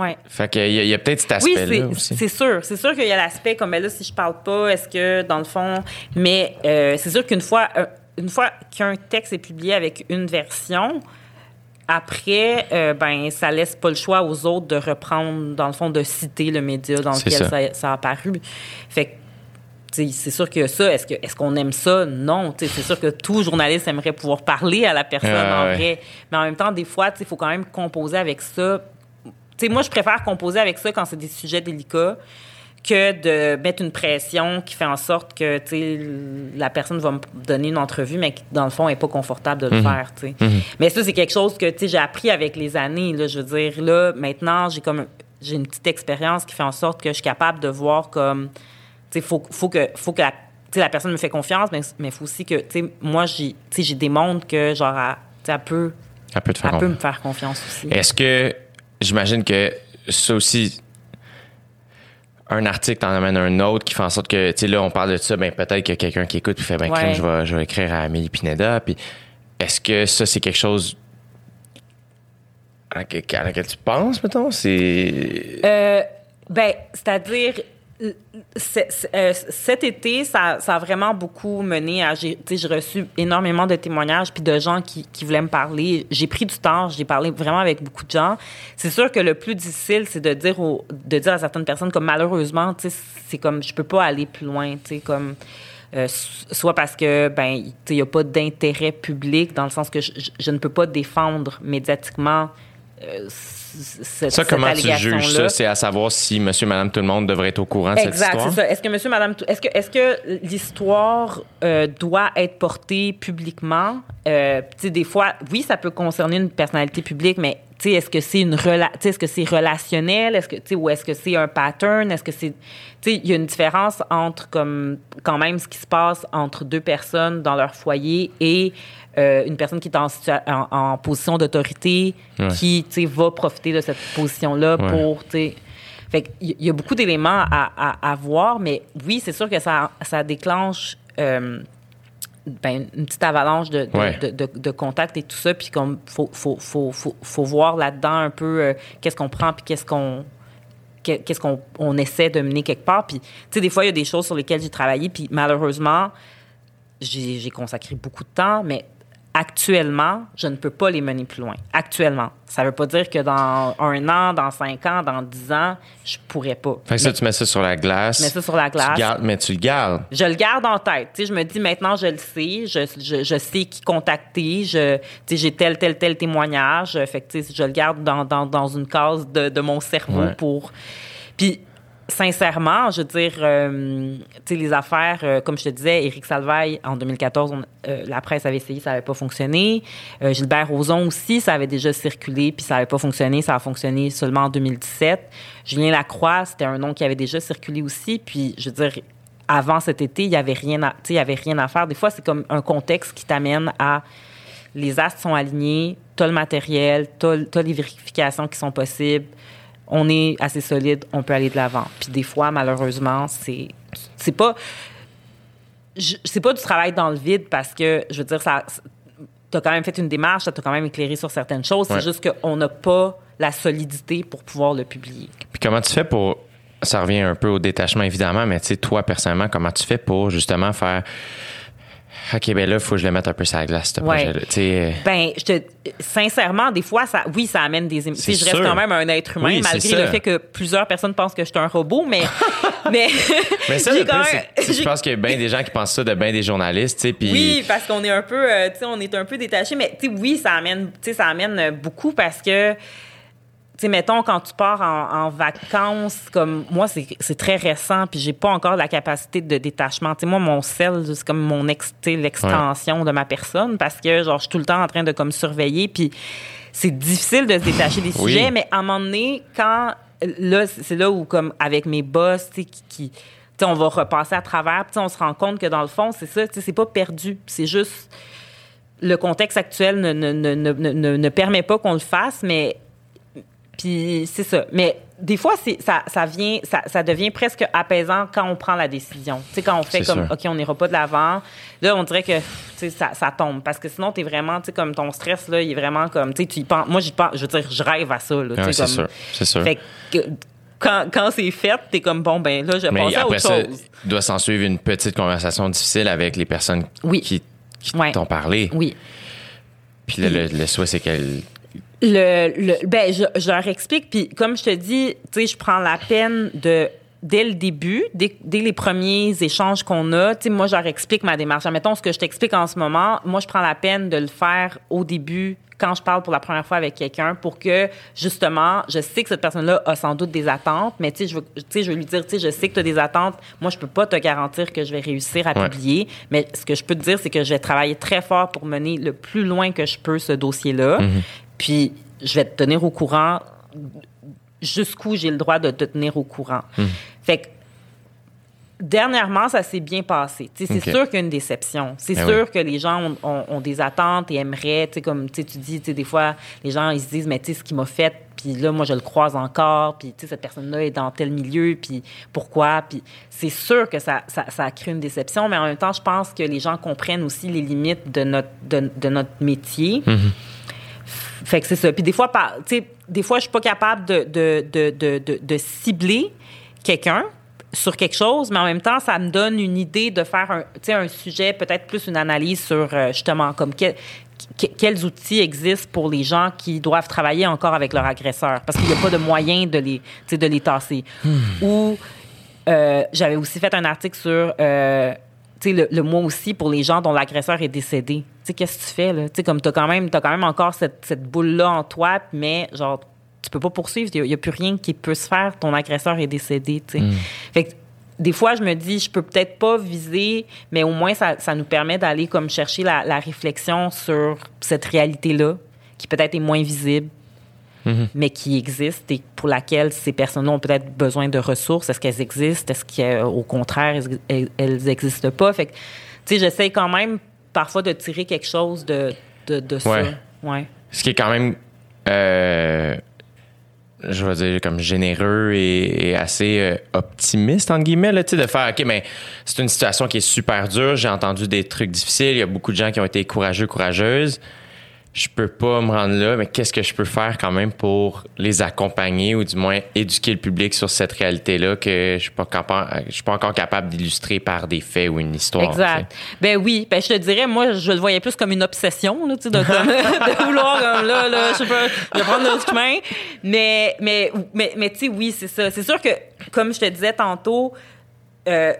Ouais. Fait qu'il y a, il y a peut-être cet Oui, aspect-là c'est- aussi. c'est sûr. C'est sûr qu'il y a l'aspect comme ben là, si je parle pas, est-ce que dans le fond. Mais euh, c'est sûr qu'une fois, euh, une fois qu'un texte est publié avec une version, après, euh, ben ça laisse pas le choix aux autres de reprendre, dans le fond, de citer le média dans lequel ça. ça. ça a apparu. Fait que c'est sûr que ça, est-ce que est-ce qu'on aime ça? Non. C'est sûr que tout journaliste aimerait pouvoir parler à la personne Ouais, en ouais. vrai. Mais en même temps, des fois, il faut quand même composer avec ça. Tu sais, moi, je préfère composer avec ça quand c'est des sujets délicats que de mettre une pression qui fait en sorte que tu sais, la personne va me donner une entrevue, mais qui, dans le fond, n'est pas confortable de le faire. tu sais. Mais ça, c'est quelque chose que tu sais, j'ai appris avec les années. Là, je veux dire, là, maintenant, j'ai comme j'ai une petite expérience qui fait en sorte que je suis capable de voir comme il faut, faut que, faut que la, tu la personne me fait confiance, mais il faut aussi que, tu moi, j'ai, tu j'ai démontre que, genre, tu elle peut, Elle peut te faire elle peut me faire confiance aussi. Est-ce que, j'imagine que ça aussi, un article t'en amène un autre qui fait en sorte que, tu sais, là, on parle de ça, ben peut-être qu'il y a quelqu'un qui écoute puis fait, ben, Ouais. crème, je vais, je vais écrire à Amélie Pineda. Puis, est-ce que ça, c'est quelque chose à laquelle, à laquelle tu penses, mettons? C'est. Euh, ben, c'est-à-dire, euh, cet été, ça, a vraiment beaucoup mené à. J'ai reçu énormément de témoignages puis de gens qui, voulaient me parler. J'ai pris du temps, j'ai parlé vraiment avec beaucoup de gens. C'est sûr que le plus difficile, c'est de dire, de dire à certaines personnes, comme malheureusement, c'est comme je peux pas aller plus loin, comme. euh, soit parce que ben il n'y a pas d'intérêt public dans le sens que je, je- ne peux pas défendre médiatiquement cette, Ça, cette comment tu juges ça? C'est à savoir si monsieur, madame, tout le monde devrait être au courant de cette Exact, histoire? c'est ça. Est-ce que monsieur, madame, est-ce que, est-ce que l'histoire euh, doit être portée publiquement? Euh, tu sais, des fois, oui, ça peut concerner une personnalité publique, mais tu sais, est-ce que c'est une rela- est-ce que c'est relationnel? Est-ce que, ou est-ce que c'est un pattern? Est-ce que c'est, tu sais, il y a une différence entre comme quand même ce qui se passe entre deux personnes dans leur foyer et euh, une personne qui est en, situa- en, en position d'autorité Ouais. qui, va profiter de cette position-là Ouais. pour, tu sais, fait qu'il y a beaucoup d'éléments à, à, à voir, mais oui, c'est sûr que ça, ça déclenche euh, ben, une petite avalanche de, de, Ouais. de, de- de contacts et tout ça. Puis comme faut, faut, faut, faut, faut voir là-dedans un peu euh, qu'est-ce qu'on prend puis qu'est-ce qu'on que- qu'est-ce qu'on on essaie de mener quelque part. Puis, tu sais, des fois, il y a des choses sur lesquelles j'ai travaillé, puis malheureusement, j'ai j'ai consacré beaucoup de temps, mais actuellement, je ne peux pas les mener plus loin. Actuellement. Ça ne veut pas dire que dans un an, dans cinq ans, dans dix ans, je pourrais pas. Fait que ça, tu mets ça sur la glace. je mets ça sur la glace. Tu gardes- mais tu le gardes. Je le garde en tête. Tu je me dis maintenant, je le sais. Je, je, je sais qui contacter. Je, tu j'ai tel, tel, tel témoignage. Fait que, tu je le garde dans, dans, dans une case de, de mon cerveau Ouais. pour. Puis, sincèrement, je veux dire, euh, tu sais, les affaires, euh, comme je te disais, Éric Salvaille, en 2014, on- euh, la presse avait essayé, ça n'avait pas fonctionné. Gilbert Rozon aussi, ça avait déjà circulé, puis ça n'avait pas fonctionné. Ça a fonctionné seulement en 2017. Julien Lacroix, c'était un nom qui avait déjà circulé aussi. Puis, je veux dire, avant cet été, il y avait rien à, avait rien à faire. Des fois, c'est comme un contexte qui t'amène à les astres sont alignés, t'as le matériel, t'as, t'as les vérifications qui sont possibles. On est assez solide, on peut aller de l'avant. Puis des fois, malheureusement, c'est c'est pas c'est pas du travail dans le vide parce que je veux dire ça t'as quand même fait une démarche, ça t'a quand même éclairé sur certaines choses. Ouais. C'est juste qu'on n'a pas la solidité pour pouvoir le publier. Puis comment tu fais pour. Ça revient un peu au détachement, évidemment, mais tu sais, toi, personnellement, comment tu fais pour justement faire. OK, ben là, il faut que je le mette un peu sur la glace, ce Ouais. projet-là. Sais, Ben, je te, sincèrement, des fois, ça, oui, ça amène des émotions. Je reste sûr. quand même un être humain, Oui, malgré le fait que plusieurs personnes pensent que je suis un robot, mais, mais, Mais ça, le plus, même- je pense qu'il y a bien des gens qui pensent ça de bien des journalistes, tu sais, puis... Oui, parce qu'on est un peu, euh, tu sais, on est un peu détaché, mais tu sais, oui, ça amène, ça amène euh, beaucoup parce que, tu sais, mettons quand tu pars en, en vacances, comme moi, c'est très récent, puis j'ai pas encore la capacité de détachement. Tu sais, moi, mon sel, c'est comme mon ex, l'extension de ma personne, parce que genre, je suis tout le temps en train de comme surveiller, puis c'est difficile de se détacher des Oui. sujets, mais à un moment donné, quand là, c'est là où comme avec mes boss, tu sais, qui, on va repasser à travers, puis on se rend compte que dans le fond, c'est ça, tu sais, c'est pas perdu, c'est juste le contexte actuel ne, ne, ne, ne permet pas qu'on le fasse, mais puis c'est ça. Mais des fois, c'est ça, ça vient, ça, ça devient presque apaisant quand on prend la décision. Tu sais, quand on fait comme, sûr. OK, on n'ira pas de l'avant, là, on dirait que, tu sais, ça, ça tombe. Parce que sinon, t'es vraiment, tu sais, comme ton stress, là, il est vraiment comme, tu sais, tu y penses. Moi, j'y pense, je veux dire, je rêve à ça, là. Ouais, c'est comme- sûr, c'est sûr. Fait que quand, quand c'est fait, t'es comme, bon, ben là, je vais à après autre ça, chose. il doit s'en suivre une petite conversation difficile avec les personnes Oui. qui, qui Ouais. t'ont parlé. Oui. Puis là, le, le souhait, c'est qu'elle... Le, le- ben, je, je leur explique. Puis, comme je te dis, tu sais, je prends la peine de, dès le début, dès, dès les premiers échanges qu'on a, tu sais, moi, je leur explique ma démarche. Mettons, ce que je t'explique en ce moment, moi, je prends la peine de le faire au début, quand je parle pour la première fois avec quelqu'un, pour que, justement, je sais que cette personne-là a sans doute des attentes, mais tu sais, je veux, tu sais, je veux lui dire, tu sais, je sais que tu as des attentes. Moi, je peux pas te garantir que je vais réussir à Ouais. publier, mais ce que je peux te dire, c'est que je vais travailler très fort pour mener le plus loin que je peux ce dossier-là. Puis, je vais te tenir au courant jusqu'où j'ai le droit de te tenir au courant. Fait que, dernièrement, ça s'est bien passé. C'est sûr qu'il y a une déception. C'est Ben sûr oui. que les gens ont, ont- ont des attentes et aimeraient, tu sais, comme tu sais, tu dis, des fois, les gens, ils se disent, mais tu sais, ce qu'il m'a fait, puis là, moi, je le croise encore, puis tu sais, cette personne-là est dans tel milieu, puis pourquoi? Puis c'est sûr que ça, ça, ça crée une déception, mais en même temps, je pense que les gens comprennent aussi les limites de notre, de, de notre métier. Fait que c'est ça. Puis des fois, par- des fois, je suis pas capable de, de, de, de, de, cibler quelqu'un sur quelque chose, mais en même temps, ça me donne une idée de faire un, un sujet, peut-être plus une analyse sur euh, justement comme quel- que- quels outils existent pour les gens qui doivent travailler encore avec leur agresseur parce qu'il n'y a pas de moyen de les, de les tasser. Ou euh, j'avais aussi fait un article sur euh, le, le mois aussi pour les gens dont l'agresseur est décédé. Qu'est-ce que tu fais, là? Comme t'as quand même, t'as quand même encore cette, cette boule-là en toi, mais genre, tu peux pas poursuivre. Il n'y a, plus rien qui peut se faire. Ton agresseur est décédé. Fait que des fois, je me dis, je peux peut-être pas viser, mais au moins, ça, ça nous permet d'aller comme chercher la, la réflexion sur cette réalité-là, qui peut-être est moins visible, mais qui existe et pour laquelle ces personnes-là ont peut-être besoin de ressources. Est-ce qu'elles existent? Est-ce qu'au contraire, elles- n'existent pas? Fait que, tu sais, j'essaie quand même parfois de tirer quelque chose de, de, de ça. Ouais. Ouais. Ce qui est quand même, euh, je vais dire, comme généreux et, et assez euh, optimiste, entre guillemets, là, de faire, OK, mais c'est une situation qui est super dure. J'ai entendu des trucs difficiles. Il y a beaucoup de gens qui ont été courageux, courageuses. Je peux pas me rendre là, mais qu'est-ce que je peux faire quand même pour les accompagner ou du moins éduquer le public sur cette réalité-là que je suis pas capable, je suis pas encore capable d'illustrer par des faits ou une histoire. Exact. Ben oui, ben je te dirais, moi, je le voyais plus comme une obsession, là, tu sais, de, de vouloir, comme là, là, je sais pas, vais prendre notre chemin. Mais, mais, mais, mais tu sais, oui, c'est ça. C'est sûr que, comme je te disais tantôt, euh,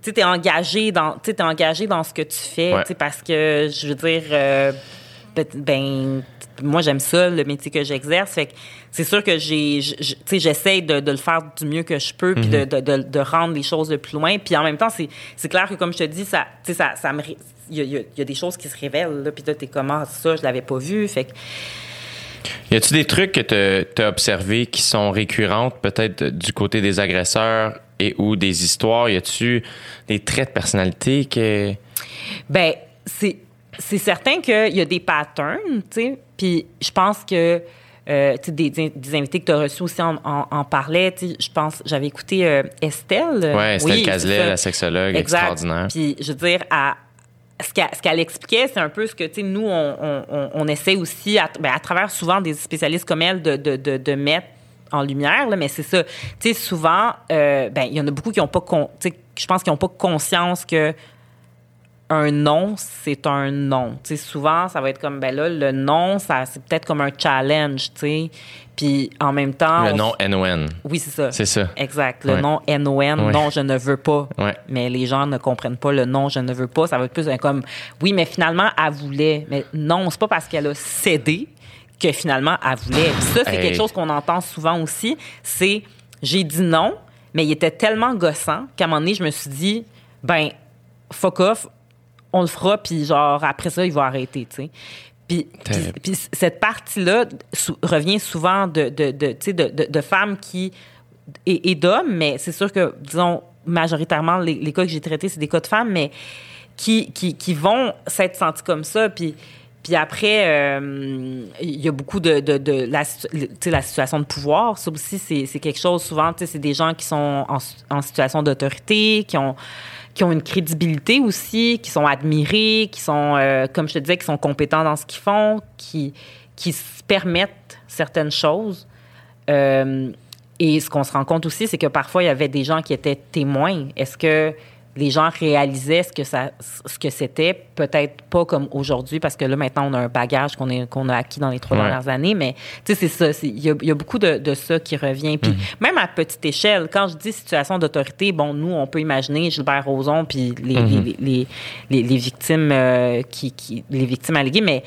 tu es engagé dans tu engagé dans ce que tu fais Ouais. parce que je veux dire euh, ben, moi j'aime ça le métier que j'exerce fait que c'est sûr que j'ai tu sais j'essaie de, de le faire du mieux que je peux puis de, de, de, de rendre les choses le plus loin puis en même temps c'est c'est clair que comme je te dis ça tu sais ça ça me il y y a- il y a des choses qui se révèlent là puis là t'es comment ça je l'avais pas vu fait que Y a-tu des trucs que tu as observés qui sont récurrentes, peut-être du côté des agresseurs et ou des histoires? Y a-tu des traits de personnalité que. Ben, c'est c'est certain qu'il y a des patterns, tu sais. Puis je pense que euh, tu sais, des, des invités que tu as reçus aussi en, en, en parlaient. Tu sais, Je pense, j'avais écouté euh, Estelle. Ouais, Estelle Oui, Cazelet, la sexologue Exact. extraordinaire. Puis, je veux dire, à, ce qu'elle, ce qu'elle expliquait, c'est un peu ce que, tu sais, nous, on, on, on- essaie aussi, à, ben, à travers souvent des spécialistes comme elle, de, de, de, de mettre en lumière, là, mais c'est ça. Tu sais, souvent, euh, ben, il y en a beaucoup qui n'ont pas, con- tu sais, je pense qu'ils n'ont pas conscience que un non, c'est un non. Tu sais, souvent, ça va être comme, ben là, le non, ça, c'est peut-être comme un challenge, tu sais. Puis, en même temps... Le on- nom NON. Oui, c'est ça. C'est ça. Exact. Le Ouais. nom NON, Ouais. non, je ne veux pas. Ouais. Mais les gens ne comprennent pas le non, je ne veux pas. Ça va être plus un comme, oui, mais finalement, elle voulait. Mais non, c'est pas parce qu'elle a cédé que finalement, elle voulait. Puis ça, c'est Hey. quelque chose qu'on entend souvent aussi. C'est, j'ai dit non, mais il était tellement gossant qu'à un moment donné, je me suis dit, ben, fuck off, on le fera, puis genre, après ça, il va arrêter, tu sais. Puis, cette partie-là sou- revient souvent de, de, de, de femmes qui. et, et d'hommes, mais c'est sûr que, disons, majoritairement, les, les cas que j'ai traités, c'est des cas de femmes, mais qui, qui, qui vont s'être sentis comme ça. Puis, puis après, euh, il y a beaucoup de, de, la, la situation de pouvoir. Ça aussi, c'est quelque chose, souvent, c'est des gens qui sont en, en situation d'autorité, qui ont, qui ont une crédibilité aussi, qui sont admirés, qui sont, euh, comme je te disais, qui sont compétents dans ce qu'ils font, qui, qui se permettent certaines choses. Euh, et ce qu'on se rend compte aussi, c'est que parfois, il y avait des gens qui étaient témoins. Est-ce que les gens réalisaient ce que ça, ce que c'était? Peut-être pas comme aujourd'hui, parce que là, maintenant, on a un bagage qu'on est- qu'on a acquis dans les trois Ouais. dernières années, mais tu sais, c'est ça. Il y a, il y a beaucoup de, de ça qui revient. Puis même à petite échelle, quand je dis situation d'autorité, bon, nous, on peut imaginer Gilbert Rozon puis les, les, les, les, les- victimes euh, qui, qui, les victimes alléguées, mais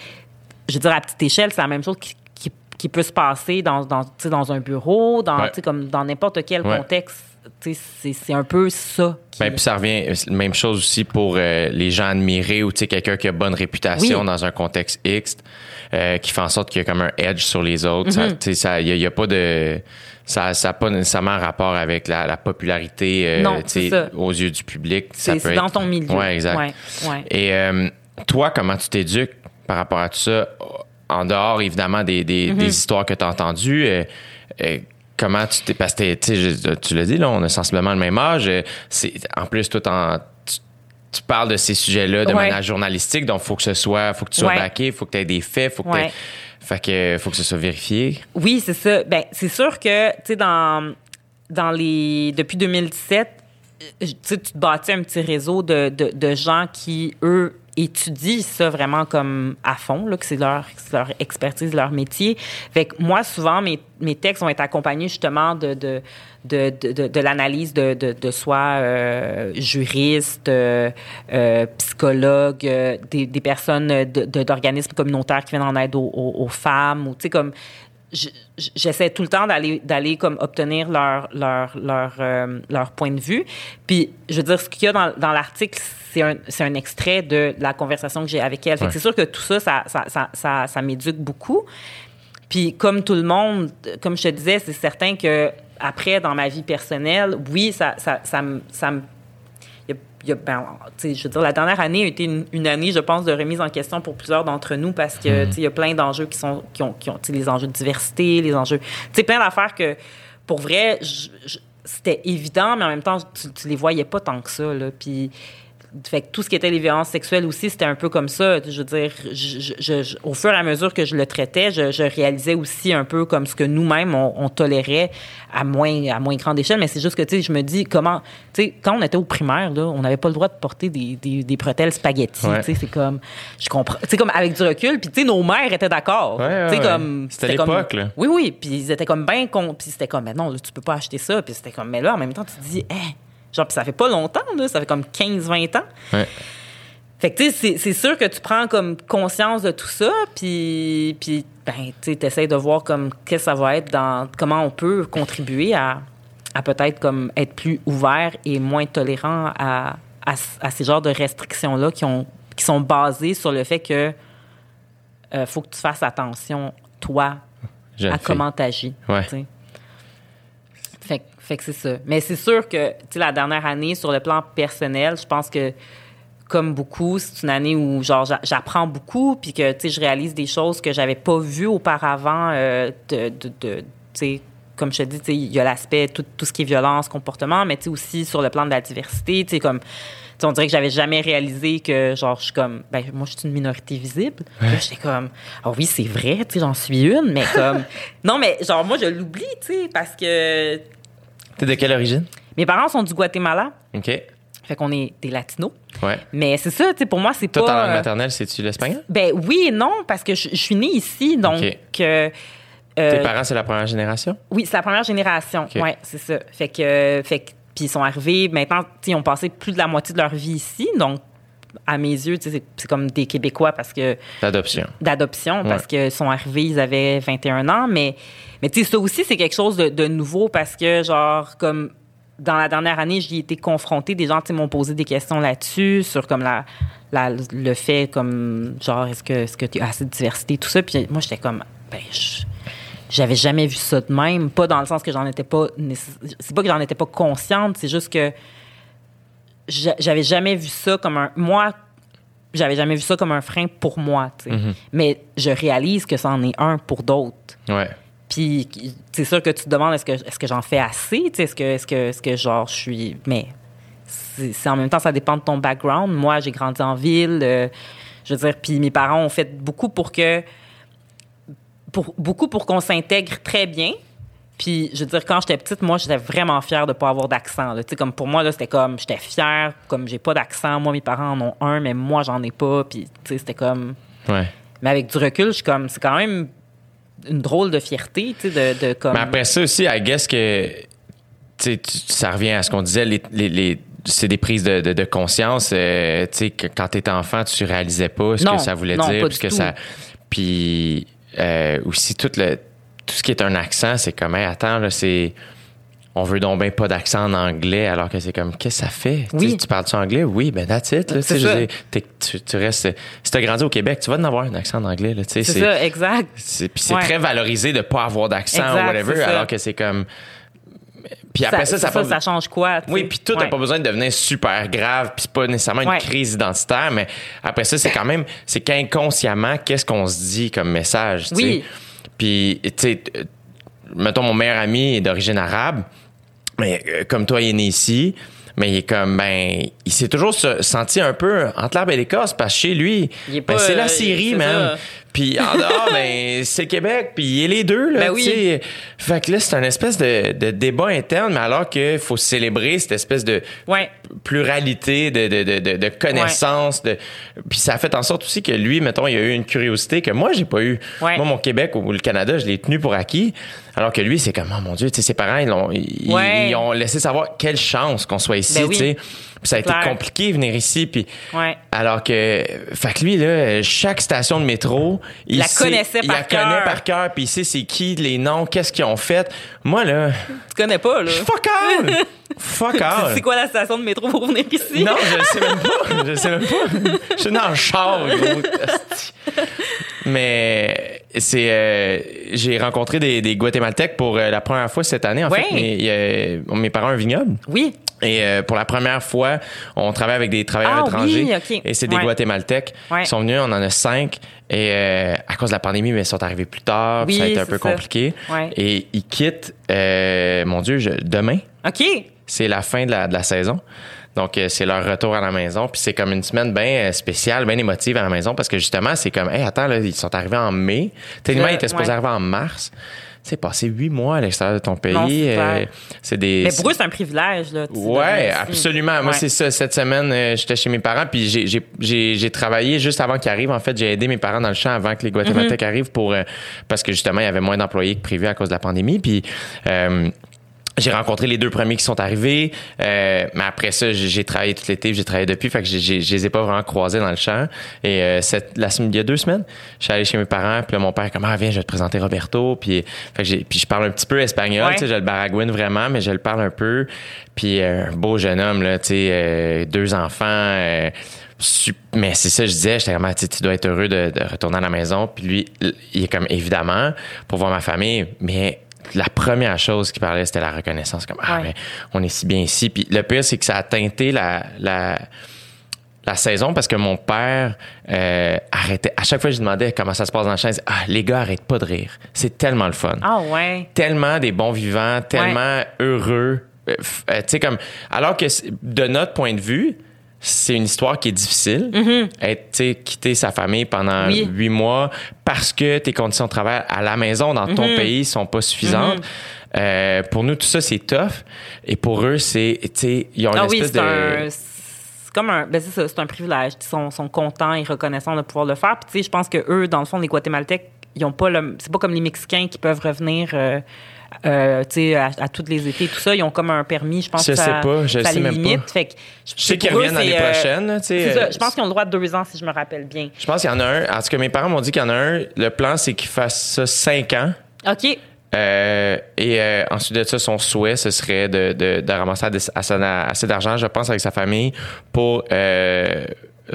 je veux dire, à petite échelle, c'est la même chose qui, qui, qui peut se passer dans, dans, dans un bureau, dans, Ouais. comme dans n'importe quel Ouais. contexte. C'est un peu ça. Qui, Ben, puis ça revient, la même chose aussi pour euh, les gens admirés ou quelqu'un qui a bonne réputation Oui. dans un contexte X, euh, qui fait en sorte qu'il y a comme un edge sur les autres. Ça, Mm-hmm. tu sais, ça, il a- il a pas de, ça, ça a pas nécessairement un rapport avec la, la popularité, euh, Non, aux yeux du public. C'est être- dans ton milieu. Ouais, exact. Ouais, ouais. Et euh, toi, comment tu t'éduques par rapport à tout ça, en dehors évidemment des, des, Mm-hmm. des histoires que tu as entendues? Comment tu t'es. Parce que tu l'as dit, là, on a sensiblement le même âge. c'est, en plus, toi, t'en- tu, tu parles de ces sujets-là de Ouais. manière journalistique, donc faut que ce soit, faut que tu sois Ouais. backé, faut que tu aies des faits, faut que Ouais. Fait que faut que ce soit vérifié. Oui, c'est ça. Ben, c'est sûr que, tu sais, dans, dans les. Depuis 2017, euh, tu te bâtis un petit réseau de, de, de gens qui, eux, étudient ça vraiment comme à fond, là, que c'est leur, expertise, leur métier. Fait moi, souvent, mes, textes vont être accompagnés justement de, de, de, de, l'analyse de, de, de soit euh, juriste, euh, euh, psychologue, des, des personnes d'organismes communautaires qui viennent en aide aux, aux- femmes, ou tu sais, comme j'essaie tout le temps d'aller d'aller comme obtenir leur leur leur euh, leur point de vue. Puis je veux dire ce qu'il y a dans, dans l'article c'est un c'est un extrait de la conversation que j'ai avec elle. Ouais. c'est sûr que tout ça ça ça ça, ça, ça m'éduque beaucoup. Puis comme tout le monde comme je te disais c'est certain que après dans ma vie personnelle oui ça ça ça me il y a- ben, je veux dire, la dernière année a été une, une année, je pense, de remise en question pour plusieurs d'entre nous parce que, sais, il y a plein d'enjeux qui sont, qui ont, qui ont, les enjeux de diversité, les enjeux, tu sais, plein d'affaires que, pour vrai, c'était évident, mais en même temps, tu, tu les voyais pas tant que ça, là. Puis, fait que tout ce qui était les violences sexuelles aussi, c'était un peu comme ça. Je veux dire, je- je- je- je- au fur et à mesure que je le traitais, je, réalisais aussi un peu comme ce que nous-mêmes, on, on tolérait à moins, à moins grande échelle. Mais c'est juste que, tu sais, je me dis, comment... Tu sais, quand on était au primaire, là, on n'avait pas le droit de porter des, des, des bretelles spaghetti. Ouais. Tu sais, c'est comme... Je comprends... Tu sais, comme avec du recul, puis tu sais, nos mères étaient d'accord. Ouais, ouais, Tu sais, comme... C'était comme- l'époque, là. Oui, oui. Puis ils étaient comme bien con. Puis c'était comme, mais non, là, tu peux pas acheter ça. Puis c'était comme, mais là, en même temps, tu te dis, hein, genre, puis ça fait pas longtemps, là, ça fait comme 15-20 ans. Ouais. Fait que, tu sais, c'est- sûr que tu prends comme conscience de tout ça, puis, puis ben, tu essaies de voir comme qu'est-ce que ça va être dans, comment on peut contribuer à, à peut-être comme être plus ouvert et moins tolérant à, à, à ces genres de restrictions-là qui, ont, qui sont basées sur le fait que euh, faut que tu fasses attention, toi, Jeune à fille. comment tu agis. Ouais. Fait, que- fait que c'est ça. Mais c'est sûr que, tu sais, la dernière année, sur le plan personnel, je pense que comme beaucoup, c'est une année où genre j'a- j'apprends beaucoup, puis que tu sais je réalise des choses que j'avais pas vues auparavant. euh, de, de, de- tu sais, comme je te dis, tu sais, il y a l'aspect tout, tout ce qui est violence, comportement, mais tu sais aussi sur le plan de la diversité, tu sais comme. on dirait que j'avais jamais réalisé que, genre, je suis comme, ben, moi, je suis une minorité visible. Là, j'étais comme, ah oui, c'est vrai, tu sais, j'en suis une, mais comme, non, mais genre, moi, je l'oublie, tu sais, parce que T'es de quelle origine? mes parents sont du Guatemala, OK. fait qu'on est des latinos. Ouais. Mais c'est ça, tu sais, pour moi, c'est pas. Toi, ta langue euh, maternelle, c'est-tu l'espagnol? ben oui et non, parce que je, je suis née ici, donc. Euh, euh, Tes parents, c'est la première génération? Oui, c'est la première génération. OK. Ouais, c'est ça. Fait que, fait que- puis ils sont arrivés. Maintenant, ils ont passé plus de la moitié de leur vie ici, donc à mes yeux, c'est- c'est comme des Québécois parce que L'adoption. d'adoption parce qu'ils sont arrivés, ils avaient 21 ans, mais mais tu sais, ça aussi c'est quelque chose de, de nouveau parce que genre comme dans la dernière année, j'y ai été confrontée. Des gens m'ont posé des questions là-dessus sur comme la, la- le fait comme genre est-ce que est-ce que tu as assez de diversité tout ça. Puis moi j'étais comme ben je- j'avais jamais vu ça de même, pas dans le sens que j'en étais pas c'est pas que j'en étais pas consciente, c'est juste que j'avais jamais vu ça comme un moi j'avais jamais vu ça comme un frein pour moi, tu sais. Mhm. Mais je réalise que c'en est un pour d'autres. Ouais. Puis c'est sûr que tu te demandes est-ce que est-ce que j'en fais assez, tu sais, est-ce que est-ce que est-ce que genre je suis mais c'est en même temps ça dépend de ton background. Moi, j'ai grandi en ville, euh, je veux dire puis mes parents ont fait beaucoup pour que pour beaucoup pour qu'on s'intègre très bien. Puis, je veux dire, quand j'étais petite, moi, j'étais vraiment fière de pas avoir d'accent. Tu sais, comme pour moi, là, c'était comme, j'étais fière, comme j'ai pas d'accent. Moi, mes parents en ont un, mais moi, j'en ai pas. Puis, tu sais, c'était comme. Ouais. Mais avec du recul, je suis comme, c'est quand même une drôle de fierté, tu sais, de, de comme. Mais après ça aussi, I guess que tu sais, ça revient à ce qu'on disait, les, les- les- c'est des prises de, de- de conscience. euh, tu sais, que quand t'étais enfant, tu réalisais pas ce Non, que ça voulait non, dire. que tout. ça, puis euh, aussi tout le tout ce qui est un accent, c'est comme hey, attends là, c'est on veut donc bien pas d'accent en anglais alors que c'est comme qu'est-ce que ça fait? Oui. Tu sais, tu parles tu anglais? Oui ben that's it là, tu ça. dire, restes si t'as grandi au Québec tu vas en avoir un accent en anglais là tu sais c'est ça, exact. c'est puis c'est Ouais. très valorisé de pas avoir d'accent ou whatever alors que c'est comme puis après ça ça, ça, pas- ça change quoi? tu oui, puis tout n'a Ouais. pas besoin de devenir super grave, puis c'est pas nécessairement une Ouais. crise identitaire, mais après ça, c'est quand même, c'est qu'inconsciemment, qu'est-ce qu'on se dit comme message, sais? Puis, tu sais, euh, mettons, mon meilleur ami est d'origine arabe, mais euh, comme toi, il est né ici, mais il est comme, ben, il s'est toujours se- senti un peu entre l'arbre et l'écorce, parce que chez lui, ben, c'est la euh, Syrie, man. ça. Puis en dehors, ben, c'est Québec, puis il est les deux, là, Ben oui. Fait que là, c'est un espèce de, de débat interne, mais alors qu'il faut célébrer cette espèce de Ouais. pluralité de, de, de, de, de connaissances. De... Puis ça a fait en sorte aussi que lui, mettons, il a eu une curiosité que moi, j'ai pas eu. Ouais. Moi, mon Québec ou le Canada, je l'ai tenu pour acquis. Alors que lui, c'est comme, oh mon Dieu, tu sais, ses parents, ils, ont, ils, Ouais. ils ont laissé savoir quelle chance qu'on soit ici, Ben oui. tu sais. Puis ça a été Clair. compliqué venir ici. Puis Ouais. alors que, fait que lui, là, chaque station de métro, il La sait- connaissait il par la connaît par cœur, puis il sait c'est qui, les noms, qu'est-ce qu'ils ont fait. Moi, là, Tu connais pas, là. fuck all! fuck all! C'est quoi la station de métro pour venir ici? Non, je le sais même pas. Je le sais même pas. Je suis dans le char, gros. Mais c'est, euh, j'ai rencontré des, des Guatémaltèques pour euh, la première fois cette année. En fait, mes, euh, mes parents ont un vignoble. Oui. Et pour la première fois, on travaille avec des travailleurs Ah étrangers. oui, ok. Et c'est des Ouais. Guatémaltèques. Ouais. Ils sont venus, on en a cinq. Et euh, à cause de la pandémie, mais ils sont arrivés plus tard. Oui, ça a été un peu ça. compliqué. Ouais. Et ils quittent, euh, mon Dieu, je- demain OK. c'est la fin de la, de la saison. Donc, euh, c'est leur retour à la maison. Puis c'est comme une semaine bien spéciale, bien émotive à la maison parce que justement, c'est comme, hey, attends, là, ils sont arrivés en mai. Tellement, Le- ils étaient supposés ouais. arriver en mars. Tu sais, passer huit mois à l'extérieur de ton pays, Non, c'est euh, c'est des. Mais pour eux, c'est un privilège, là. Ouais, absolument. Moi, c'est ça. Cette semaine, euh, j'étais chez mes parents, puis j'ai- j'ai- j'ai j'ai travaillé juste avant qu'ils arrivent. En fait, j'ai aidé mes parents dans le champ avant que les Guatémaltèques Mhm. arrivent pour euh, parce que justement, il y avait moins d'employés que prévu à cause de la pandémie. Puis euh, j'ai rencontré les deux premiers qui sont arrivés, euh, mais après ça, j'ai travaillé tout l'été, j'ai travaillé depuis, fait que j'ai- j'ai- je les ai pas vraiment croisés dans le champ. Et euh, cette, la semaine, il y a deux semaines, je suis allé chez mes parents, puis là, mon père est comme ah viens, je vais te présenter Roberto, puis fait que j'ai- puis je parle un petit peu espagnol, Ouais. tu sais, je le baragouine vraiment, mais je le parle un peu. Puis euh, un beau jeune homme là, tu sais, euh, deux enfants. euh, mais c'est ça, je disais, j'étais comme, Ah, tu dois être heureux de, de retourner à la maison. Puis lui, il est comme, évidemment, pour voir ma famille, mais la première chose qu'il parlait, c'était la reconnaissance. Comme, ah, Ouais. mais on est si bien ici. Puis le pire, c'est que ça a teinté la, la, la saison parce que mon père euh, arrêtait. À chaque fois que je demandais comment ça se passe dans la chaise, ah, les gars arrêtent pas de rire. C'est tellement le fun. Ah ouais. Tellement des bons vivants, tellement heureux. Euh, euh, tu sais, comme. Alors que de notre point de vue, c'est une histoire qui est difficile. Être, tu sais, quitter sa famille pendant Mm-hmm. Oui. huit mois parce que tes conditions de travail à la maison dans ton Mm-hmm. pays sont pas suffisantes. Euh, pour nous, tout ça, c'est tough. Et pour eux, c'est, ils ont une Ah oui, espèce c'est de. un. C'est comme un. Ben c'est ça, c'est un privilège. Ils sont, sont contents et reconnaissants de pouvoir le faire. Puis, je pense que eux, dans le fond, les Guatémaltèques, ils ont pas le. C'est pas comme les Mexicains qui peuvent revenir. euh, euh, tu sais, à, à tous les étés, tout ça, ils ont comme un permis, je pense Je ça, sais pas, je ça sais même limite. pas. Fait que, Je sais qu'ils reviennent l'année euh, prochaine, tu sais. Je pense qu'ils ont le droit de deux ans, si je me rappelle bien. Je pense qu'il y en a un. En tout cas, mes parents m'ont dit qu'il y en a un. Le plan, c'est qu'il fasse ça cinq ans. OK. Euh, et euh, ensuite de ça, son souhait, ce serait de, de, de ramasser assez, assez- assez d'argent, je pense, avec sa famille pour euh,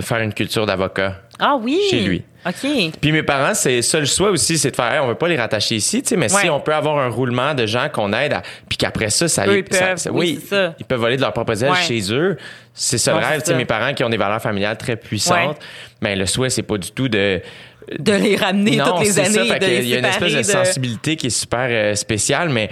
faire une culture d'avocat. Ah oui. Chez lui. OK. Puis mes parents, c'est ça le souhait aussi, c'est de faire, Hey, on veut pas les rattacher ici, tu sais, mais si on peut avoir un roulement de gens qu'on aide, à- puis qu'après ça, ça, Eux, les- ils ça- peuvent, ça- oui, ça. ils peuvent voler de leur propre aile Ouais. chez eux. C'est ça le Ouais, rêve, tu sais, mes parents qui ont des valeurs familiales très puissantes, mais le souhait, c'est pas du tout de De les ramener non, toutes les c'est années. ça. De les il y a une espèce de, sensibilité qui est super euh, spéciale, mais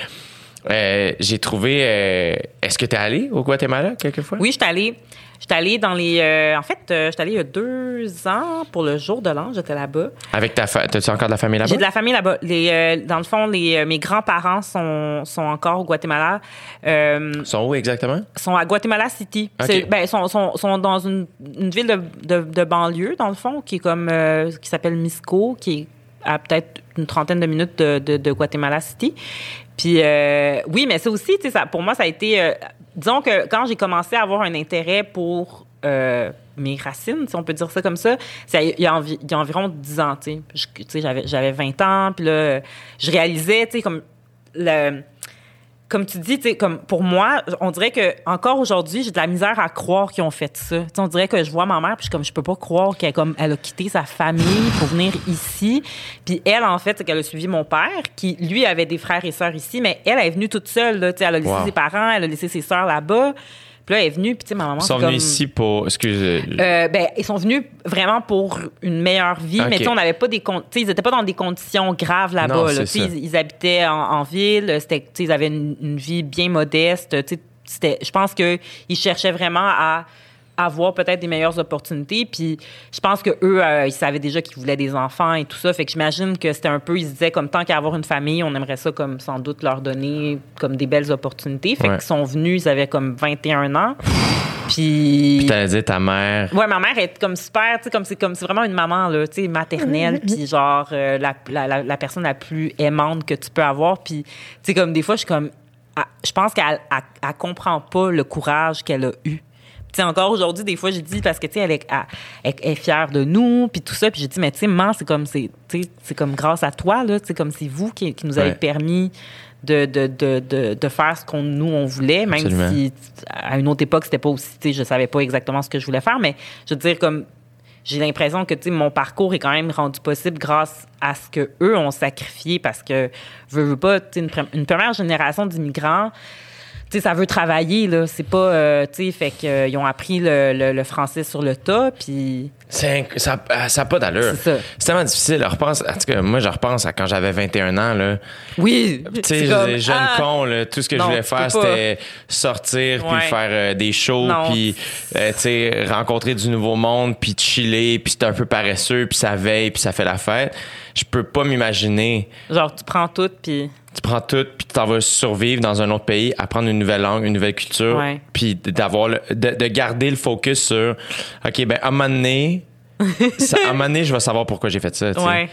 euh, j'ai trouvé. euh, Est-ce que tu es allé au Guatemala quelquefois? Oui, je suis allée. J'étais allée dans les. euh, en fait, euh, j'étais allée il y a deux ans pour le jour de l'an. J'étais là-bas. Avec ta famille. T'as-tu encore de la famille là-bas? J'ai de la famille là-bas. Les, euh, dans le fond, les, mes grands-parents sont, sont encore au Guatemala. Ils sont où exactement? sont à Guatemala City. Ok. C'est- Ben, sont, sont, sont dans une, une ville de, de, de banlieue, dans le fond, qui est comme qui s'appelle Misco, qui est à peut-être une trentaine de minutes de, de, de Guatemala City. Puis euh, oui, mais ça aussi, tu sais, ça, pour moi, ça a été. euh, disons que quand j'ai commencé à avoir un intérêt pour euh, mes racines, si on peut dire ça comme ça, il y y a environ 10 ans, tu sais. J'avais 20 ans, puis là, je réalisais, tu sais, comme le comme tu dis, comme pour moi, on dirait que encore aujourd'hui, j'ai de la misère à croire qu'ils ont fait ça. Tu sais, on dirait que je vois ma mère, puis je comme, je peux pas croire qu'elle comme, elle a quitté sa famille pour venir ici. Puis elle, en fait, c'est qu'elle a suivi mon père, qui lui avait des frères et sœurs ici, mais elle elle est venue toute seule. Là, elle a laissé Wow. ses parents, elle a laissé ses sœurs là-bas. Puis là, elle est venue, puis tu sais, ma maman, Ils sont venus comme- ici pour. Excuse. euh, ben, ils sont venus vraiment pour une meilleure vie, mais tu sais, on n'avait pas des con- tu sais, ils n'étaient pas dans des conditions graves là-bas. là. Ils, ils habitaient en, en ville, c'était, tu sais, ils avaient une, une vie bien modeste. tu sais, c'était- Je pense qu'ils cherchaient vraiment à avoir peut-être des meilleures opportunités. Puis je pense que eux, euh, ils savaient déjà qu'ils voulaient des enfants et tout ça. Fait que j'imagine que c'était un peu, ils se disaient comme tant qu'à avoir une famille, on aimerait ça comme sans doute leur donner comme des belles opportunités. Fait Ouais. qu'ils sont venus, ils avaient comme 21 ans. Puis Puis t'allais dire ta mère. Ouais, ma mère est comme super, tu sais, comme c'est comme c'est vraiment une maman là, tu sais, maternelle, puis genre euh, la, la, la, la personne la plus aimante que tu peux avoir, puis tu sais comme des fois je suis comme, ah, je pense qu'elle elle, elle comprend pas le courage qu'elle a eu. Sais, encore aujourd'hui, des fois, j'ai dit, parce que, tu sais, elle, est- elle- elle est fière de nous, puis tout ça. Puis j'ai dit, mais tu sais, maman, c'est comme, c'est, c'est comme grâce à toi, là. Sais, comme c'est vous qui, qui nous avez Ouais. permis de, de, de, de, de faire ce qu'on nous, on voulait, même Absolument. si à une autre époque, c'était pas aussi, tu sais, je savais pas exactement ce que je voulais faire, mais je veux dire, comme, j'ai l'impression que, tu sais, mon parcours est quand même rendu possible grâce à ce que eux ont sacrifié parce que, veux, veux pas, tu sais, une, pre- une première génération d'immigrants, sais, ça veut travailler, là. C'est pas, euh, tu sais, fait qu'ils ont appris le, le- le français sur le tas, puis inc- ça n'a a pas d'allure. C'est ça. C'est tellement difficile. Repense, en tout cas, moi, je repense à quand j'avais 21 ans. Là. oui, Tu sais, j'étais jeune ah, con, là, tout ce que Non, je voulais faire, c'était sortir, puis Ouais. faire euh, des shows, puis euh, tu sais, rencontrer du nouveau monde, puis chiller, puis c'est un peu paresseux, puis ça veille, puis ça fait la fête. Je peux pas m'imaginer. genre tu prends tout, puis Tu prends tout, puis tu t'en vas survivre dans un autre pays, apprendre une nouvelle langue, une nouvelle culture, Ouais. puis d'avoir le- de, de garder le focus sur, OK, ben à un moment donné, ça- à un moment donné, je vais savoir pourquoi j'ai fait ça. ouais,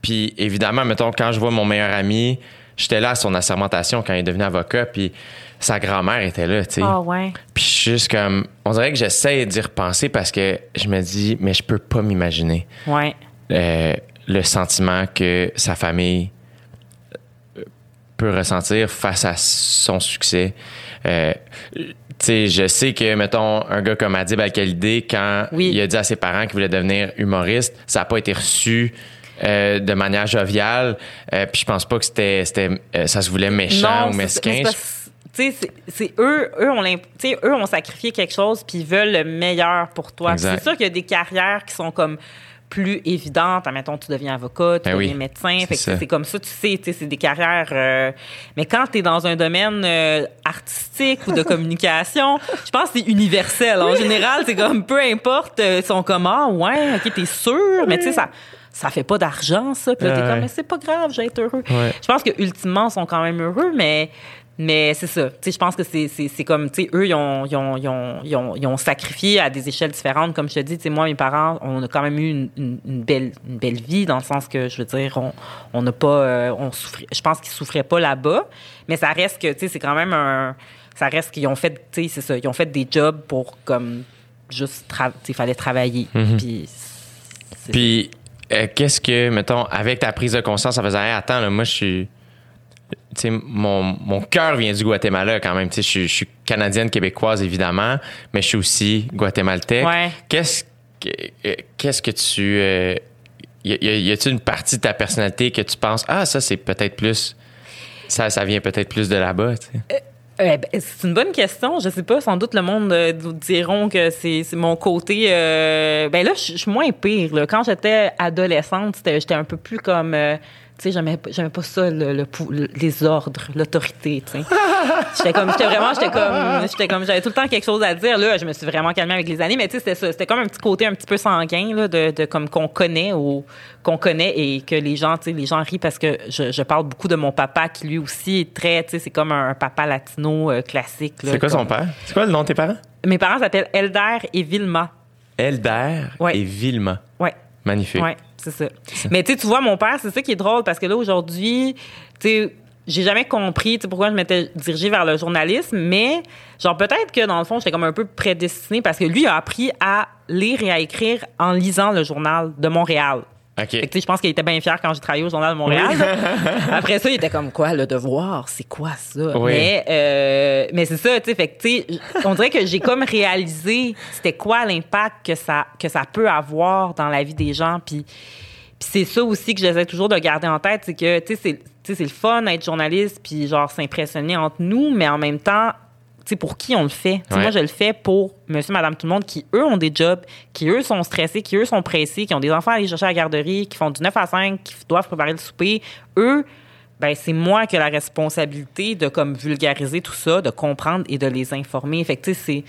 Puis évidemment, mettons, quand je vois mon meilleur ami, j'étais là à son assermentation quand il est devenu avocat, puis sa grand-mère était là, tu sais. ah ouais, Puis je suis juste comme, on dirait que j'essaie d'y repenser parce que je me dis, mais je peux pas m'imaginer ouais, euh, le sentiment que sa famille peut ressentir face à son succès. Euh, je sais que, mettons, un gars comme Adib Al-Khalidé, quand Oui. il a dit à ses parents qu'il voulait devenir humoriste, ça n'a pas été reçu euh, de manière joviale. Euh, puis je pense pas que c'était, c'était, euh, ça se voulait méchant ou mesquin. c'est c'est- c'est eux, eux eux ont sacrifié quelque chose puis ils veulent le meilleur pour toi. C'est sûr qu'il y a des carrières qui sont comme plus évidentes. Admettons, tu deviens avocat, tu Ben oui, deviens médecin. c'est comme ça, tu sais, c'est des carrières. euh, mais quand tu es dans un domaine euh, artistique ou de communication, je pense que c'est universel. En général, c'est comme peu importe, euh, ils sont comme ah ouais, ok, t'es sûr, mais tu sais ça. Ça fait pas d'argent, ça. Puis là, t'es Ouais. comme, mais c'est pas grave, j'ai été heureux. Ouais. Je pense que ultimement, ils sont quand même heureux, mais, mais c'est ça. Tu sais, je pense que c'est, c'est, c'est comme, tu sais, eux, ils ont, ils, ont, ils, ont, ils, ont, sacrifié à des échelles différentes. Comme je te dis, tu sais, moi, mes parents, on a quand même eu une, une, une belle, une belle vie, dans le sens que, je veux dire, on on n'a pas, euh, on souffrait, je pense qu'ils souffraient pas là-bas, mais ça reste que, tu sais, c'est quand même un, ça reste qu'ils ont fait, tu sais, c'est ça, ils ont fait des jobs pour, comme, juste, tra- tu sais, fallait travailler. Puis, c'est Puis, euh, qu'est-ce que, mettons, avec ta prise de conscience, en faisant, Hey, attends, là, moi, je suis. Tu sais, mon, mon cœur vient du Guatemala quand même. Je suis- canadienne, québécoise, évidemment, mais je suis aussi guatémaltèque. Ouais. Qu'est-ce que, euh, qu'est-ce que tu. euh, y a-t-il une partie de ta personnalité que tu penses, ah, ça, c'est peut-être plus. Ça, ça vient peut-être plus de là-bas, tu sais. Euh, ben, c'est une bonne question. Je sais pas. Sans doute, le monde euh, diront que c'est mon côté. euh, ben là, je suis moins pire. là. Quand j'étais adolescente, j'étais un peu plus comme. Tu sais, j'aimais pas- j'aimais pas ça, le, le pou- le- les ordres, l'autorité, tu sais. J'étais comme, j'étais vraiment, j'étais comme, j'étais comme, j'avais tout le temps quelque chose à dire. Là, je me suis vraiment calmée avec les années, mais tu sais, c'était ça. C'était comme un petit côté un petit peu sanguin, là, de, de comme qu'on connaît ou qu'on connaît et que les gens, tu sais, les gens rient parce que je, je parle beaucoup de mon papa qui lui aussi est très, tu sais, c'est comme un, papa latino euh, classique. C'est quoi son père? C'est quoi le nom de tes parents? Mes parents s'appellent Elder et Vilma. Elder Ouais. et Vilma. Ouais. Magnifique. Ouais, c'est ça. Mais tu vois, mon père, c'est ça qui est drôle parce que là, aujourd'hui, tu sais, j'ai jamais compris pourquoi je m'étais dirigée vers le journalisme, mais genre peut-être que dans le fond, j'étais comme un peu prédestinée parce que lui a appris à lire et à écrire en lisant le journal de Montréal. OK. Fait que, tu sais, je pense qu'il était bien fier quand j'ai travaillé au Journal de Montréal. Après ça, il était comme quoi, le devoir, c'est quoi ça? Oui. Mais, euh, mais c'est ça, tu sais, fait que, tu sais, on dirait que j'ai comme réalisé c'était quoi l'impact que ça, que ça peut avoir dans la vie des gens. Puis, puis c'est ça aussi que j'essaie toujours de garder en tête, c'est que, tu sais, c'est- le fun d'être journaliste, puis genre s'impressionner entre nous, mais en même temps, pour qui on le fait? Ouais. Moi, je le fais pour monsieur, madame, tout le monde qui, eux, ont des jobs, qui, eux, sont stressés, qui, eux, sont pressés, qui ont des enfants à aller chercher à la garderie, qui font du 9 à 5, qui doivent préparer le souper. Eux, ben c'est moi qui ai la responsabilité de comme vulgariser tout ça, de comprendre et de les informer. Fait que, tu sais, c'est...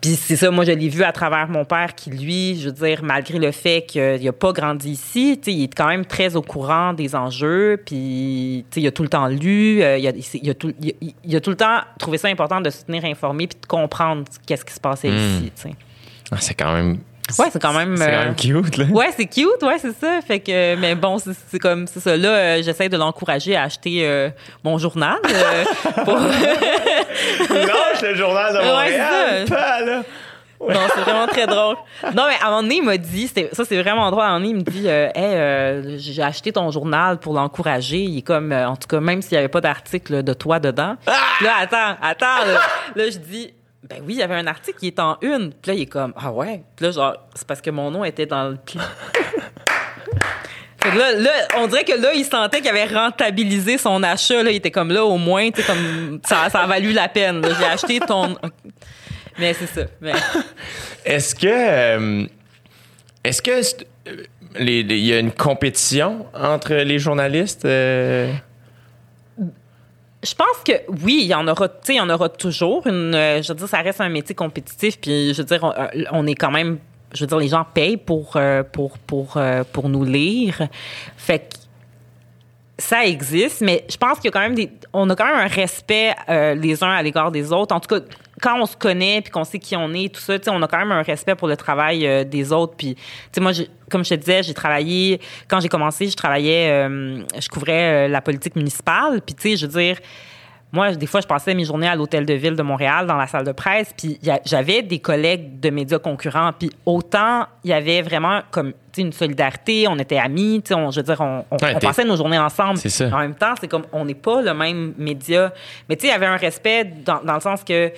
Puis c'est ça, moi, je l'ai vu à travers mon père qui, lui, je veux dire, malgré le fait qu'il n'a pas grandi ici, il est quand même très au courant des enjeux, puis, il a tout le temps lu, euh, il, a, il a tout, il, a- il a tout le temps trouvé ça important de se tenir informé puis de comprendre qu'est-ce qui se passait ici, tu sais. Ah, c'est quand même. Ouais, c'est quand même... C'est quand euh, même cute, là. Ouais, c'est cute, ouais, c'est ça. Fait que, mais bon, c'est comme, c'est ça. Là, euh, j'essaie de l'encourager à acheter euh, mon journal. euh, pour- Lâche le journal de Montréal. ça. Non, c'est vraiment très drôle. Non, mais à un moment donné, il m'a dit, ça c'est vraiment drôle, à un moment donné, il me dit, euh, Hey, euh, j'ai acheté ton journal pour l'encourager. Il est comme, euh, en tout cas, même s'il n'y avait pas d'article de toi dedans. Puis Là, attends, attends. Là, Là, je dis, ben oui, il y avait un article qui est en une. Puis là, il est comme, ah ouais? Puis là, genre, c'est parce que mon nom était dans le là, là, on dirait que là, il sentait qu'il avait rentabilisé son achat. Là, il était comme là, au moins, tu comme ça, ça a valu la peine. J'ai acheté ton. Mais c'est ça. Est-ce que. euh, Est-ce que. euh, Il y a une compétition entre les journalistes? euh? Je pense que oui, il y en aura, il y en aura toujours une. euh, je veux dire, ça reste un métier compétitif, puis je veux dire, on, euh, est quand même, je veux dire, les gens payent pour euh, pour pour pour nous lire, fait que ça existe, mais je pense qu'il y a quand même des, on a quand même un respect les uns à l'égard des autres. En tout cas, quand on se connaît puis qu'on sait qui on est, tout ça, on a quand même un respect pour le travail euh, des autres. Puis, moi, comme je te disais, j'ai travaillé quand j'ai commencé, je travaillais, euh, je couvrais euh, la politique municipale. Puis, tu sais, je veux dire. Moi, des fois, je passais mes journées à l'hôtel de ville de Montréal, dans la salle de presse, puis j'avais des collègues de médias concurrents, puis autant il y avait vraiment comme une solidarité, on était amis, tu sais, on, je veux dire, on, on, Ouais, on t'es- passait nos journées ensemble. Ça. En même temps, c'est comme on n'est pas le même média, mais tu sais, il y avait un respect dans, dans le sens que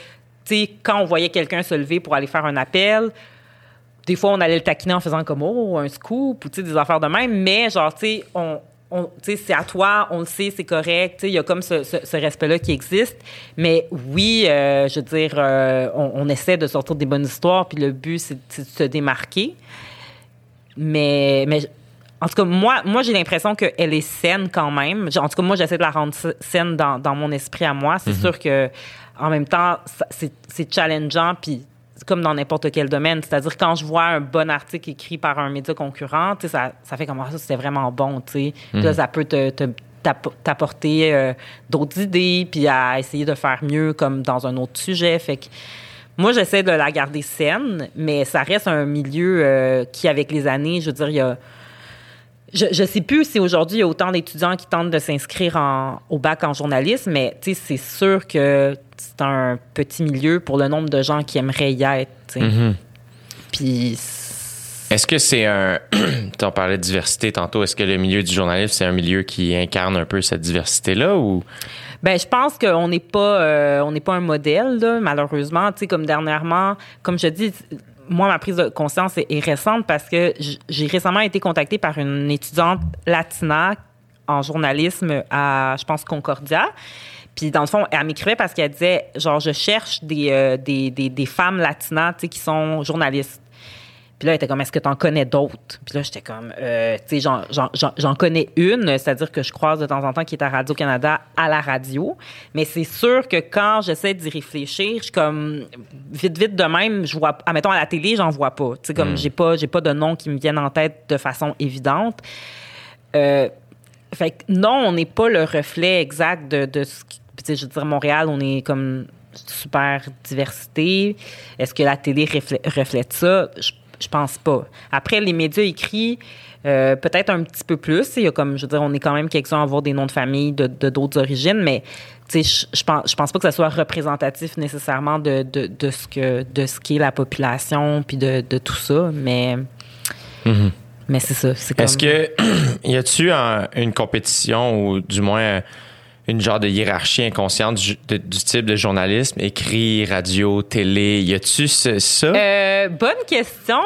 sais, quand on voyait quelqu'un se lever pour aller faire un appel, des fois, on allait le taquiner en faisant comme oh, un scoop ou tu sais, des affaires de même, mais genre, tu sais, on, on- c'est à toi, on le sait, c'est correct. Tu sais, Il y a comme ce, ce- ce respect-là qui existe. Mais oui, euh, je veux dire, euh, on, on essaie de sortir des bonnes histoires, puis le but, c'est de se démarquer. Mais, mais en tout cas, moi, moi j'ai l'impression qu'elle est saine quand même. En tout cas, moi, j'essaie de la rendre saine dans, dans mon esprit à moi. C'est sûr que en même temps, c'est c'est challengeant, puis c'est comme dans n'importe quel domaine. C'est-à-dire, quand je vois un bon article écrit par un média concurrent, ça, ça fait comme Ah, ça, c'était vraiment bon. tu Là, ça peut te- te- t'app- t'apporter euh, d'autres idées, puis à essayer de faire mieux comme dans un autre sujet. Fait que moi, j'essaie de la garder saine, mais ça reste un milieu euh, qui, avec les années, je veux dire, il y a. Je, je sais plus si aujourd'hui il y a autant d'étudiants qui tentent de s'inscrire en- au bac en journalisme, mais c'est sûr que c'est un petit milieu pour le nombre de gens qui aimeraient y être. Mm-hmm. Puis Est-ce que c'est un. tu en parlais de diversité tantôt. Est-ce que le milieu du journalisme, c'est un milieu qui incarne un peu cette diversité-là ou? Ben, je pense qu'on n'est pas, euh, on n'est pas un modèle, là, malheureusement. Tu sais, comme dernièrement, comme je dis, moi, ma prise de conscience est, récente parce que j'ai récemment été contactée par une étudiante latina en journalisme à, je pense, Concordia. Puis, dans le fond, elle m'écrivait parce qu'elle disait, genre, je cherche des, euh, des, des, femmes latinas, qui sont journalistes. Puis là, elle était comme, est-ce que tu en connais d'autres? Puis là, j'étais comme, euh, tu sais, j'en- j'en- j'en j'en connais une, c'est-à-dire que je croise de temps en temps qui est à Radio-Canada à la radio. Mais c'est sûr que quand j'essaie d'y réfléchir, je suis comme, vite, vite de même, je vois, admettons, à la télé, j'en vois pas. Tu sais, comme, j'ai pas, j'ai pas de noms qui me viennent en tête de façon évidente. Euh, fait que non, on n'est pas le reflet exact de, de ce qui. puis tu sais, je veux dire, Montréal, on est comme super diversité. Est-ce que la télé reflète, reflète ça? Je, je pense pas. Après, les médias écrits, euh, peut-être un petit peu plus. Il y a comme, je veux dire, on est quand même quelques-uns à avoir des noms de famille de d'autres origines, mais je, je pense, je pense pas que ça soit représentatif nécessairement de, de, de ce que de ce qu'est la population puis de, de tout ça. Mais mais c'est ça. Est-ce comme- que y a-tu un- une compétition ou du moins une genre de hiérarchie inconsciente du, type de journalisme, écrit, radio, télé? Y a-tu ça? Euh, bonne question.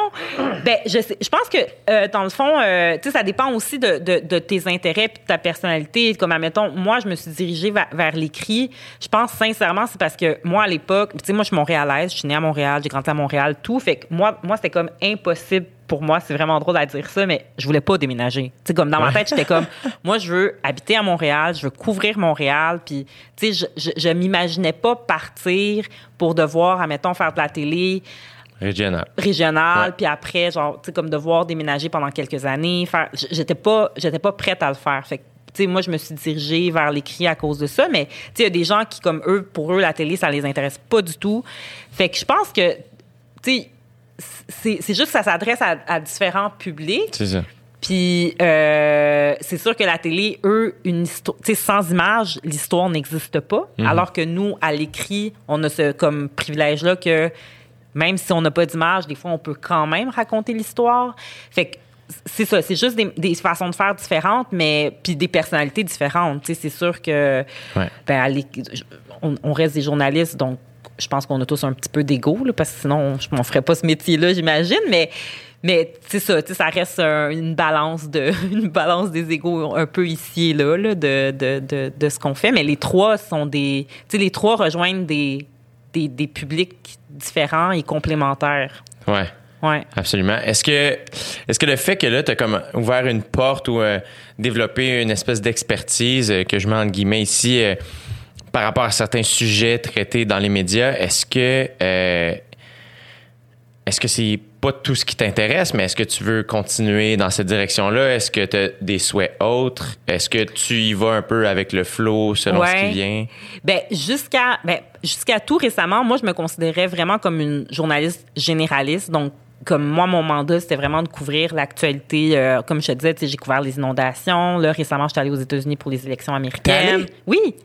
Ben, je. Je pense que euh, dans le fond, euh, ça dépend aussi de, de, tes intérêts puis de ta personnalité. Comme admettons, moi, je me suis dirigée vers, vers l'écrit. Je pense sincèrement, c'est parce que moi, à l'époque, tu sais, moi, je suis montréalaise. Je suis née à Montréal, j'ai grandi à Montréal, tout. Fait que moi, moi, c'était comme impossible pour moi. C'est vraiment drôle à dire ça, mais je voulais pas déménager. Tu sais, comme dans ma tête, j'étais comme, moi, je veux habiter à Montréal, je veux couvrir Montréal. Puis, tu sais, je, je, je m'imaginais pas partir pour devoir, admettons, faire de la télé Régional. régional Ouais. puis après genre tu sais comme devoir déménager pendant quelques années faire j'étais pas j'étais pas prête à le faire fait que tu sais moi je me suis dirigée vers l'écrit à cause de ça mais il y a des gens qui comme eux pour eux la télé ça les intéresse pas du tout fait que je pense que tu sais c'est juste que ça s'adresse à, à différents publics C'est ça. puis euh, c'est sûr que la télé, eux, une histoire, tu sais, sans image, l'histoire n'existe pas. Alors que nous, à l'écrit, on a ce comme privilège là que même si on n'a pas d'image, des fois on peut quand même raconter l'histoire. Fait que c'est ça, c'est juste des, des façons de faire différentes, mais puis des personnalités différentes. Tu sais, c'est sûr que Ouais. ben, on reste des journalistes, donc je pense qu'on a tous un petit peu d'ego, parce que sinon, je m'en ferais pas ce métier-là, j'imagine. Mais, mais c'est ça, ça reste un- une balance de une balance des égos un peu ici et là, là, de, de, de, de ce qu'on fait. Mais les trois sont des. Tu sais, les trois rejoignent des, des, des publics différents et complémentaires. Ouais. Ouais. Absolument. Est-ce que, est-ce que le fait que là, tu as comme ouvert une porte ou euh, développé une espèce d'expertise euh, que je mets en guillemets ici euh, par rapport à certains sujets traités dans les médias, est-ce que euh, est-ce que c'est pas tout ce qui t'intéresse, mais est-ce que tu veux continuer dans cette direction-là? Est-ce que tu as des souhaits autres? Est-ce que tu y vas un peu avec le flow selon ce qui vient? Ben jusqu'à ben jusqu'à tout récemment, moi je me considérais vraiment comme une journaliste généraliste. Donc comme moi mon mandat c'était vraiment de couvrir l'actualité. euh, comme je te disais, j'ai couvert les inondations. Là récemment, j'étais allée aux États-Unis pour les élections américaines. allée? Oui.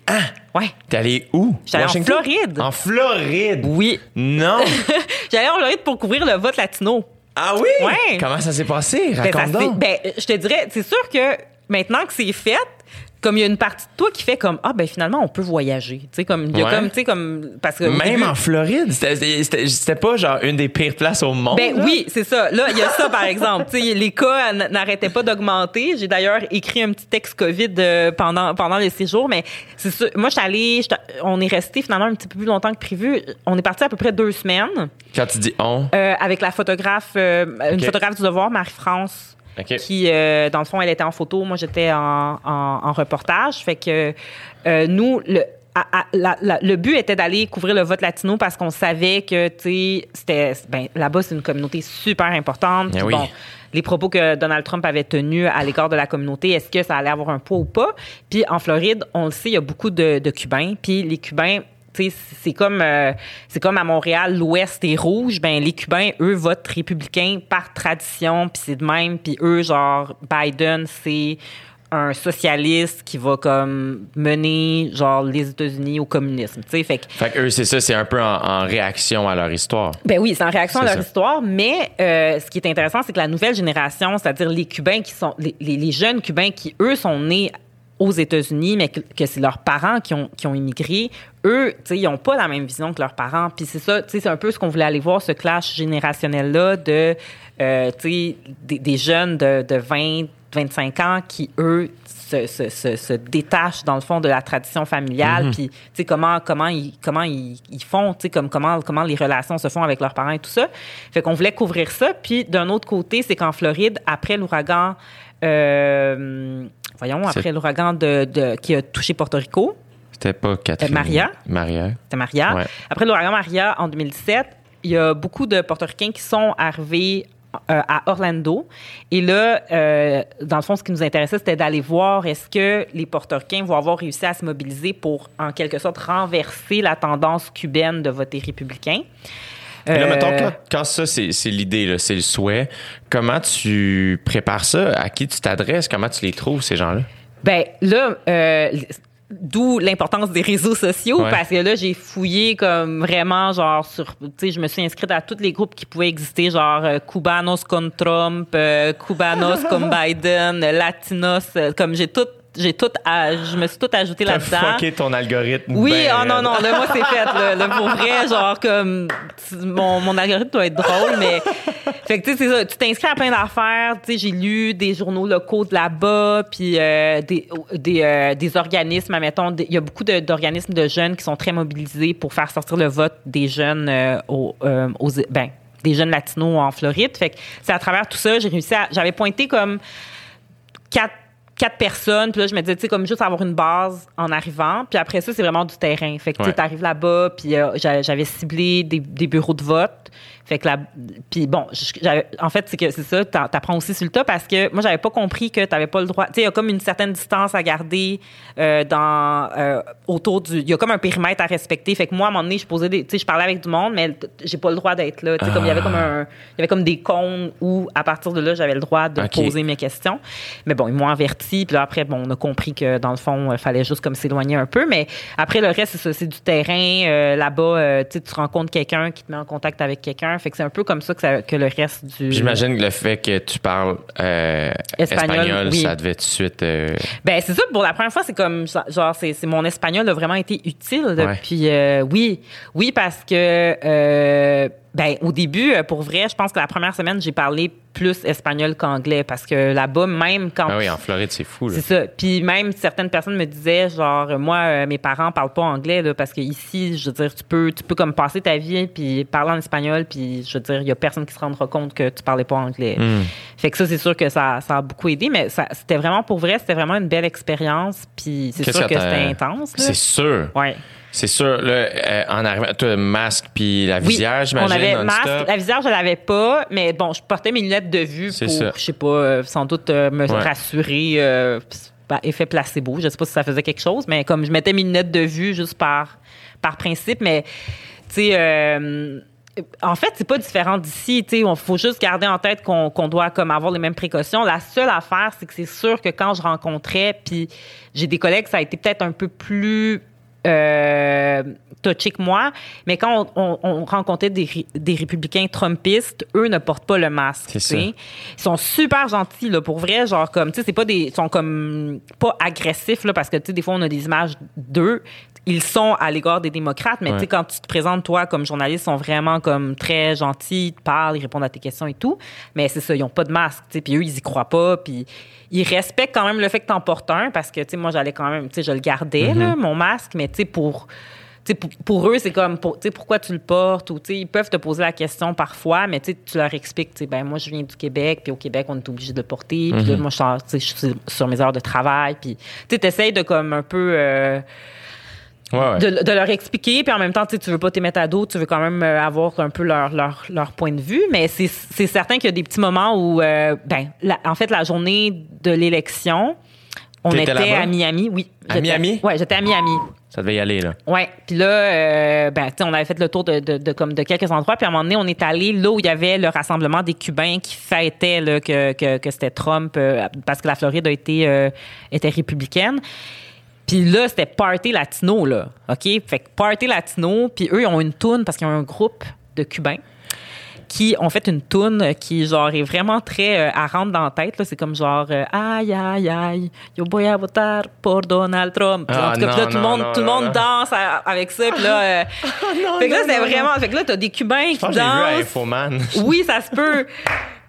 Ouais. T'es allé où? J'étais allée en? Floride. En Floride? Oui. Non! J'allais en Floride pour couvrir le vote latino. ah oui? Ouais. Comment ça s'est passé? Ben, Raconte donc. ben, je te dirais, c'est sûr que maintenant que c'est fait, comme il y a une partie de toi qui fait comme ah ben finalement on peut voyager tu sais comme il y a Ouais. comme tu sais comme parce que Même début- en Floride, c'était- pas genre une des pires places au monde. ben là. oui, c'est ça. Là, il y a ça, par exemple. Tu sais, les cas n'arrêtaient pas d'augmenter. J'ai d'ailleurs écrit un petit texte COVID euh, pendant, pendant le séjour, mais c'est sûr. Moi, je suis allée, on est resté finalement un petit peu plus longtemps que prévu. On est parti à peu près deux semaines Quand tu dis on, euh, avec la photographe, euh, une photographe du devoir, Marie-France, Qui, euh, dans le fond, elle était en photo, moi j'étais en, en- en reportage. Fait que euh, nous, le, à- à- la- la- le but était d'aller couvrir le vote latino parce qu'on savait que, tu sais, c'était, ben, là-bas, c'est une communauté super importante. Eh oui. bon, les propos que Donald Trump avait tenus à l'égard de la communauté, est-ce que ça allait avoir un poids ou pas? Puis en Floride, on le sait, il y a beaucoup de, de Cubains. Puis les Cubains, tu sais, c'est comme, euh, c'est comme à Montréal, l'Ouest est rouge. Ben les Cubains, eux, votent républicain par tradition. Puis c'est de même. Puis eux, genre, Biden, c'est un socialiste qui va comme mener genre les États-Unis au communisme, tu sais, fait que Fait que eux, c'est ça, c'est un peu en, en réaction à leur histoire. ben oui, c'est en réaction à leur ça. histoire, mais euh, ce qui est intéressant, c'est que la nouvelle génération, c'est-à-dire les Cubains qui sont, les, les- les jeunes Cubains qui, eux, sont nés aux États-Unis, mais que, que c'est leurs parents qui ont, qui ont immigré, eux, tu sais, ils n'ont pas la même vision que leurs parents. Puis c'est ça, tu sais, c'est un peu ce qu'on voulait aller voir, ce clash générationnel-là de, euh, tu sais, des, des jeunes de, de 20, 25 ans qui, eux, se, se, se, se détachent, dans le fond, de la tradition familiale. Puis, tu sais, comment, comment, ils, comment ils, ils font, tu sais, comme, comment, comment les relations se font avec leurs parents et tout ça. Fait qu'on voulait couvrir ça. Puis, d'un autre côté, c'est qu'en Floride, après l'ouragan, euh, voyons, après l'ouragan de, de, qui a touché Porto Rico, C'était pas Catherine. Euh, Maria. Maria. c'était Maria. Ouais. Après l'ouragan Maria en 2017, il y a beaucoup de Portoricains qui sont arrivés euh, à Orlando. Et là, euh, dans le fond, ce qui nous intéressait, c'était d'aller voir est-ce que les Portoricains vont avoir réussi à se mobiliser pour, en quelque sorte, renverser la tendance cubaine de voter républicain. Et là, Euh, mettons, quand, quand ça, c'est l'idée, là, c'est le souhait, comment tu prépares ça? À qui tu t'adresses? Comment tu les trouves, ces gens-là? Ben là, euh, d'où l'importance des réseaux sociaux Ouais. parce que là j'ai fouillé comme vraiment genre sur, tu sais, je me suis inscrite à tous les groupes qui pouvaient exister genre euh, Cubanos con Trump, euh, Cubanos con Biden, euh, Latinos, euh, comme j'ai tout, j'ai tout, à- je me suis tout ajouté T'as là-dedans. fucké ton algorithme. Oui, ben oh non, non, là, moi, c'est fait. Là, Là, pour vrai, genre, comme, mon, mon algorithme doit être drôle, mais. Fait que, tu sais, c'est ça. Tu t'inscris à plein d'affaires. Tu sais, j'ai lu des journaux locaux de là-bas, puis euh, des, des, euh, des organismes, admettons. Il y a beaucoup d'organismes de jeunes qui sont très mobilisés pour faire sortir le vote des jeunes euh, aux, aux- Ben, des jeunes latinos en Floride. Fait que c'est à travers tout ça, j'ai réussi à. J'avais pointé comme quatre quatre personnes puis là je me disais tu sais comme juste avoir une base en arrivant puis après ça c'est vraiment du terrain. Fait que tu Ouais. sais, t'arrives là-bas puis euh, j'a- j'avais ciblé des, des bureaux de vote. Fait que là puis bon en fait c'est que c'est ça t'a- t'apprends aussi sur le tas parce que moi j'avais pas compris que t'avais pas le droit tu sais il y a comme une certaine distance à garder euh, dans euh, autour du il y a comme un périmètre à respecter. Fait que moi à un moment donné je posais des tu sais je parlais avec du monde mais j'ai pas le droit d'être là. Tu sais comme il y avait comme un il y avait comme des cônes où à partir de là j'avais le droit de poser mes questions. Mais bon ils m'ont averti puis là après bon on a compris que dans le fond il fallait juste comme s'éloigner un peu mais après le reste c'est du terrain euh, là-bas euh, tu rencontres quelqu'un qui te met en contact avec quelqu'un fait que c'est un peu comme ça que, ça- que le reste du J'imagine que le fait que tu parles euh, Espagnol, espagnol, oui. ça devait tout de suite. euh, Ben c'est ça pour la première fois c'est comme genre c'est mon espagnol a vraiment été utile Ouais. puis euh, oui oui parce que euh, ben au début euh, pour vrai je pense que la première semaine j'ai parlé plus espagnol qu'anglais parce que là-bas même quand Ah oui, en Floride, c'est fou. C'est ça. Puis même certaines personnes me disaient genre moi euh, mes parents parlent pas anglais là, parce que ici je veux dire tu peux tu peux comme passer ta vie puis parler en espagnol puis je veux dire il y a personne qui se rendra compte que tu parlais pas anglais. Hmm. Fait que ça c'est sûr que ça, ça a beaucoup aidé mais c'était vraiment pour vrai, c'était vraiment une belle expérience puis c'est sûr que, t'as- c'était intense. C'est sûr. Ouais. C'est sûr. Là, euh, en arrivant, toi, masque puis la visière, j'imagine. on avait masque. La visière, je l'avais pas, mais bon, je portais mes lunettes de vue pour, ça. je sais pas, euh, sans doute euh, me Ouais. rassurer. euh, bah, effet placebo. Je sais pas si ça faisait quelque chose, mais comme je mettais mes lunettes de vue juste par, par principe, mais tu sais. en fait, c'est pas différent d'ici. Il faut juste garder en tête qu'on qu'on doit comme avoir les mêmes précautions. La seule affaire, c'est que c'est sûr que quand je rencontrais, puis j'ai des collègues, ça a été peut-être un peu plus euh, touchés que moi. Mais quand on, on- on rencontrait des, des républicains trumpistes, eux ne portent pas le masque. Ça. Ils sont super gentils, là, pour vrai. Genre, comme, tu sais, c'est pas des. Ils sont comme. pas agressifs, là, parce que, tu sais, des fois, on a des images d'eux. Ils sont à l'égard des démocrates, mais Ouais. tu sais, quand tu te présentes, toi, comme journaliste, ils sont vraiment comme très gentils, ils te parlent, ils répondent à tes questions et tout. Mais c'est ça, ils ont pas de masque, tu sais, puis eux, ils y croient pas, puis ils respectent quand même le fait que t'en portes un, parce que, tu sais, moi, j'allais quand même, tu sais, je le gardais, là, mon masque, mais tu sais, pour. pour, pour eux, c'est comme, pour- tu sais, pourquoi tu le portes? Ou, ils peuvent te poser la question parfois, mais tu sais, tu leur expliques, tu sais, ben, moi, je viens du Québec, puis au Québec, on est obligé de le porter. Puis là, moi, je suis sur mes heures de travail. Puis, tu sais, t'essayes de, comme, un peu... euh, Ouais, ouais. de, de leur expliquer, puis en même temps, tu tu veux pas te mettre à dos, tu veux quand même euh, avoir un peu leur, leur, leur point de vue, mais c'est certain qu'il y a des petits moments où, euh, ben, la- en fait, la journée de l'élection, on était à Miami, oui. À Miami? Ouais, j'étais à Miami. Ça devait y aller, là. Ouais, puis là, euh, ben, on avait fait le tour de, de, de, comme de quelques endroits, puis à un moment donné, on est allé là où il y avait le rassemblement des Cubains qui fêtaient là, que, que, que c'était Trump euh, parce que la Floride a été euh, était républicaine. Puis là, c'était party latino là, ok? Fait que party latino, puis eux ils ont une toune parce qu'ils ont un groupe de Cubains qui ont fait une toune qui genre est vraiment très euh, à rendre dans la tête là. C'est comme genre euh, aïe aïe aïe yo voy a votar por Donald Trump. Ah, en tout cas puis là non, tout le non, monde non, tout le non, monde non. danse à- avec ça puis là euh, fait que là c'est vraiment fait que là t'as des cubains Je qui j'ai vu à dansent. Oui ça se peut.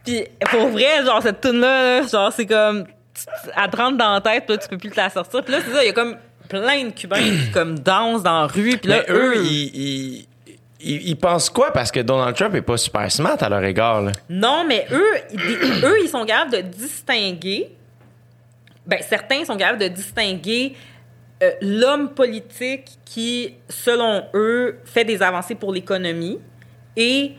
Puis pour vrai genre cette tune là genre c'est comme elle te rentre dans la tête puis là tu peux plus te la sortir puis là c'est ça il y a comme plein de cubains qui comme dansent dans la rue puis là Mais eux, ils, ils, ils- ils pensent quoi? Parce que Donald Trump est pas super smart à leur égard, là. Non, mais eux, ils- eux, ils sont capables de distinguer. Ben, certains sont capables de distinguer euh, l'homme politique qui, selon eux, fait des avancées pour l'économie et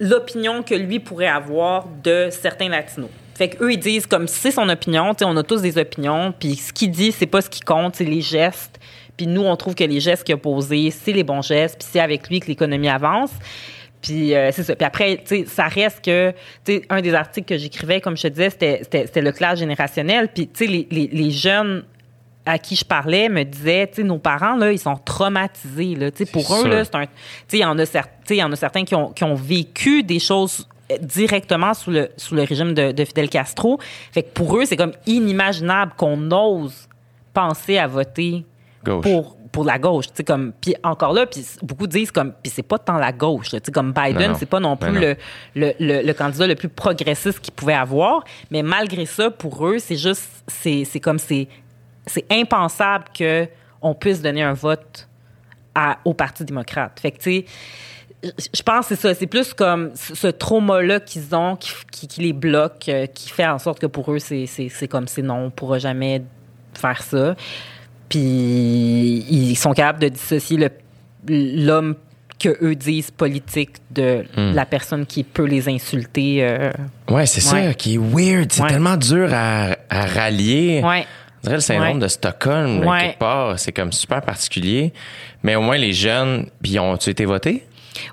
l'opinion que lui pourrait avoir de certains latinos. Fait qu'eux, ils disent comme c'est son opinion, tu sais, on a tous des opinions, puis ce qu'il dit, c'est pas ce qui compte, c'est les gestes. Puis nous, on trouve que les gestes qu'il a posés, c'est les bons gestes, puis c'est avec lui que l'économie avance. Puis euh, c'est ça. Puis après, tu sais, ça reste que, tu sais, un des articles que j'écrivais, comme je te disais, c'était, le clash générationnel. Puis, tu sais, les, les, les jeunes à qui je parlais me disaient, tu sais, nos parents, là, ils sont traumatisés, là. Tu sais, pour eux, là, c'est un... Tu sais, il y en a cer- tu sais, il y en a certains qui ont, qui ont vécu des choses directement sous le, sous le régime de, de Fidel Castro. Fait que pour eux, c'est comme inimaginable qu'on ose penser à voter Gauche. pour pour la gauche, tu comme puis encore là puis beaucoup disent comme puis c'est pas tant la gauche, tu comme Biden, c'est pas non plus non. le, le, le, le candidat le plus progressiste qu'ils pouvaient avoir, mais malgré ça pour eux, c'est juste c'est c'est comme c'est c'est impensable que on puisse donner un vote à, au Parti démocrate. Fait que tu sais je- pense que c'est ça. C'est plus comme ce trauma-là qu'ils ont, qui, qui, qui les bloque, euh, qui fait en sorte que pour eux, c'est, c'est, c'est comme c'est non, on pourra jamais faire ça. Puis ils sont capables de dissocier le, l'homme que eux disent politique de la personne qui peut les insulter. euh, Ouais, c'est Ouais. ça qui est weird. C'est Ouais. tellement dur à, à rallier. ouais. On dirait le syndrome de Stockholm, là, quelque part. C'est comme super particulier. Mais au moins, les jeunes, puis ont-tu été votés?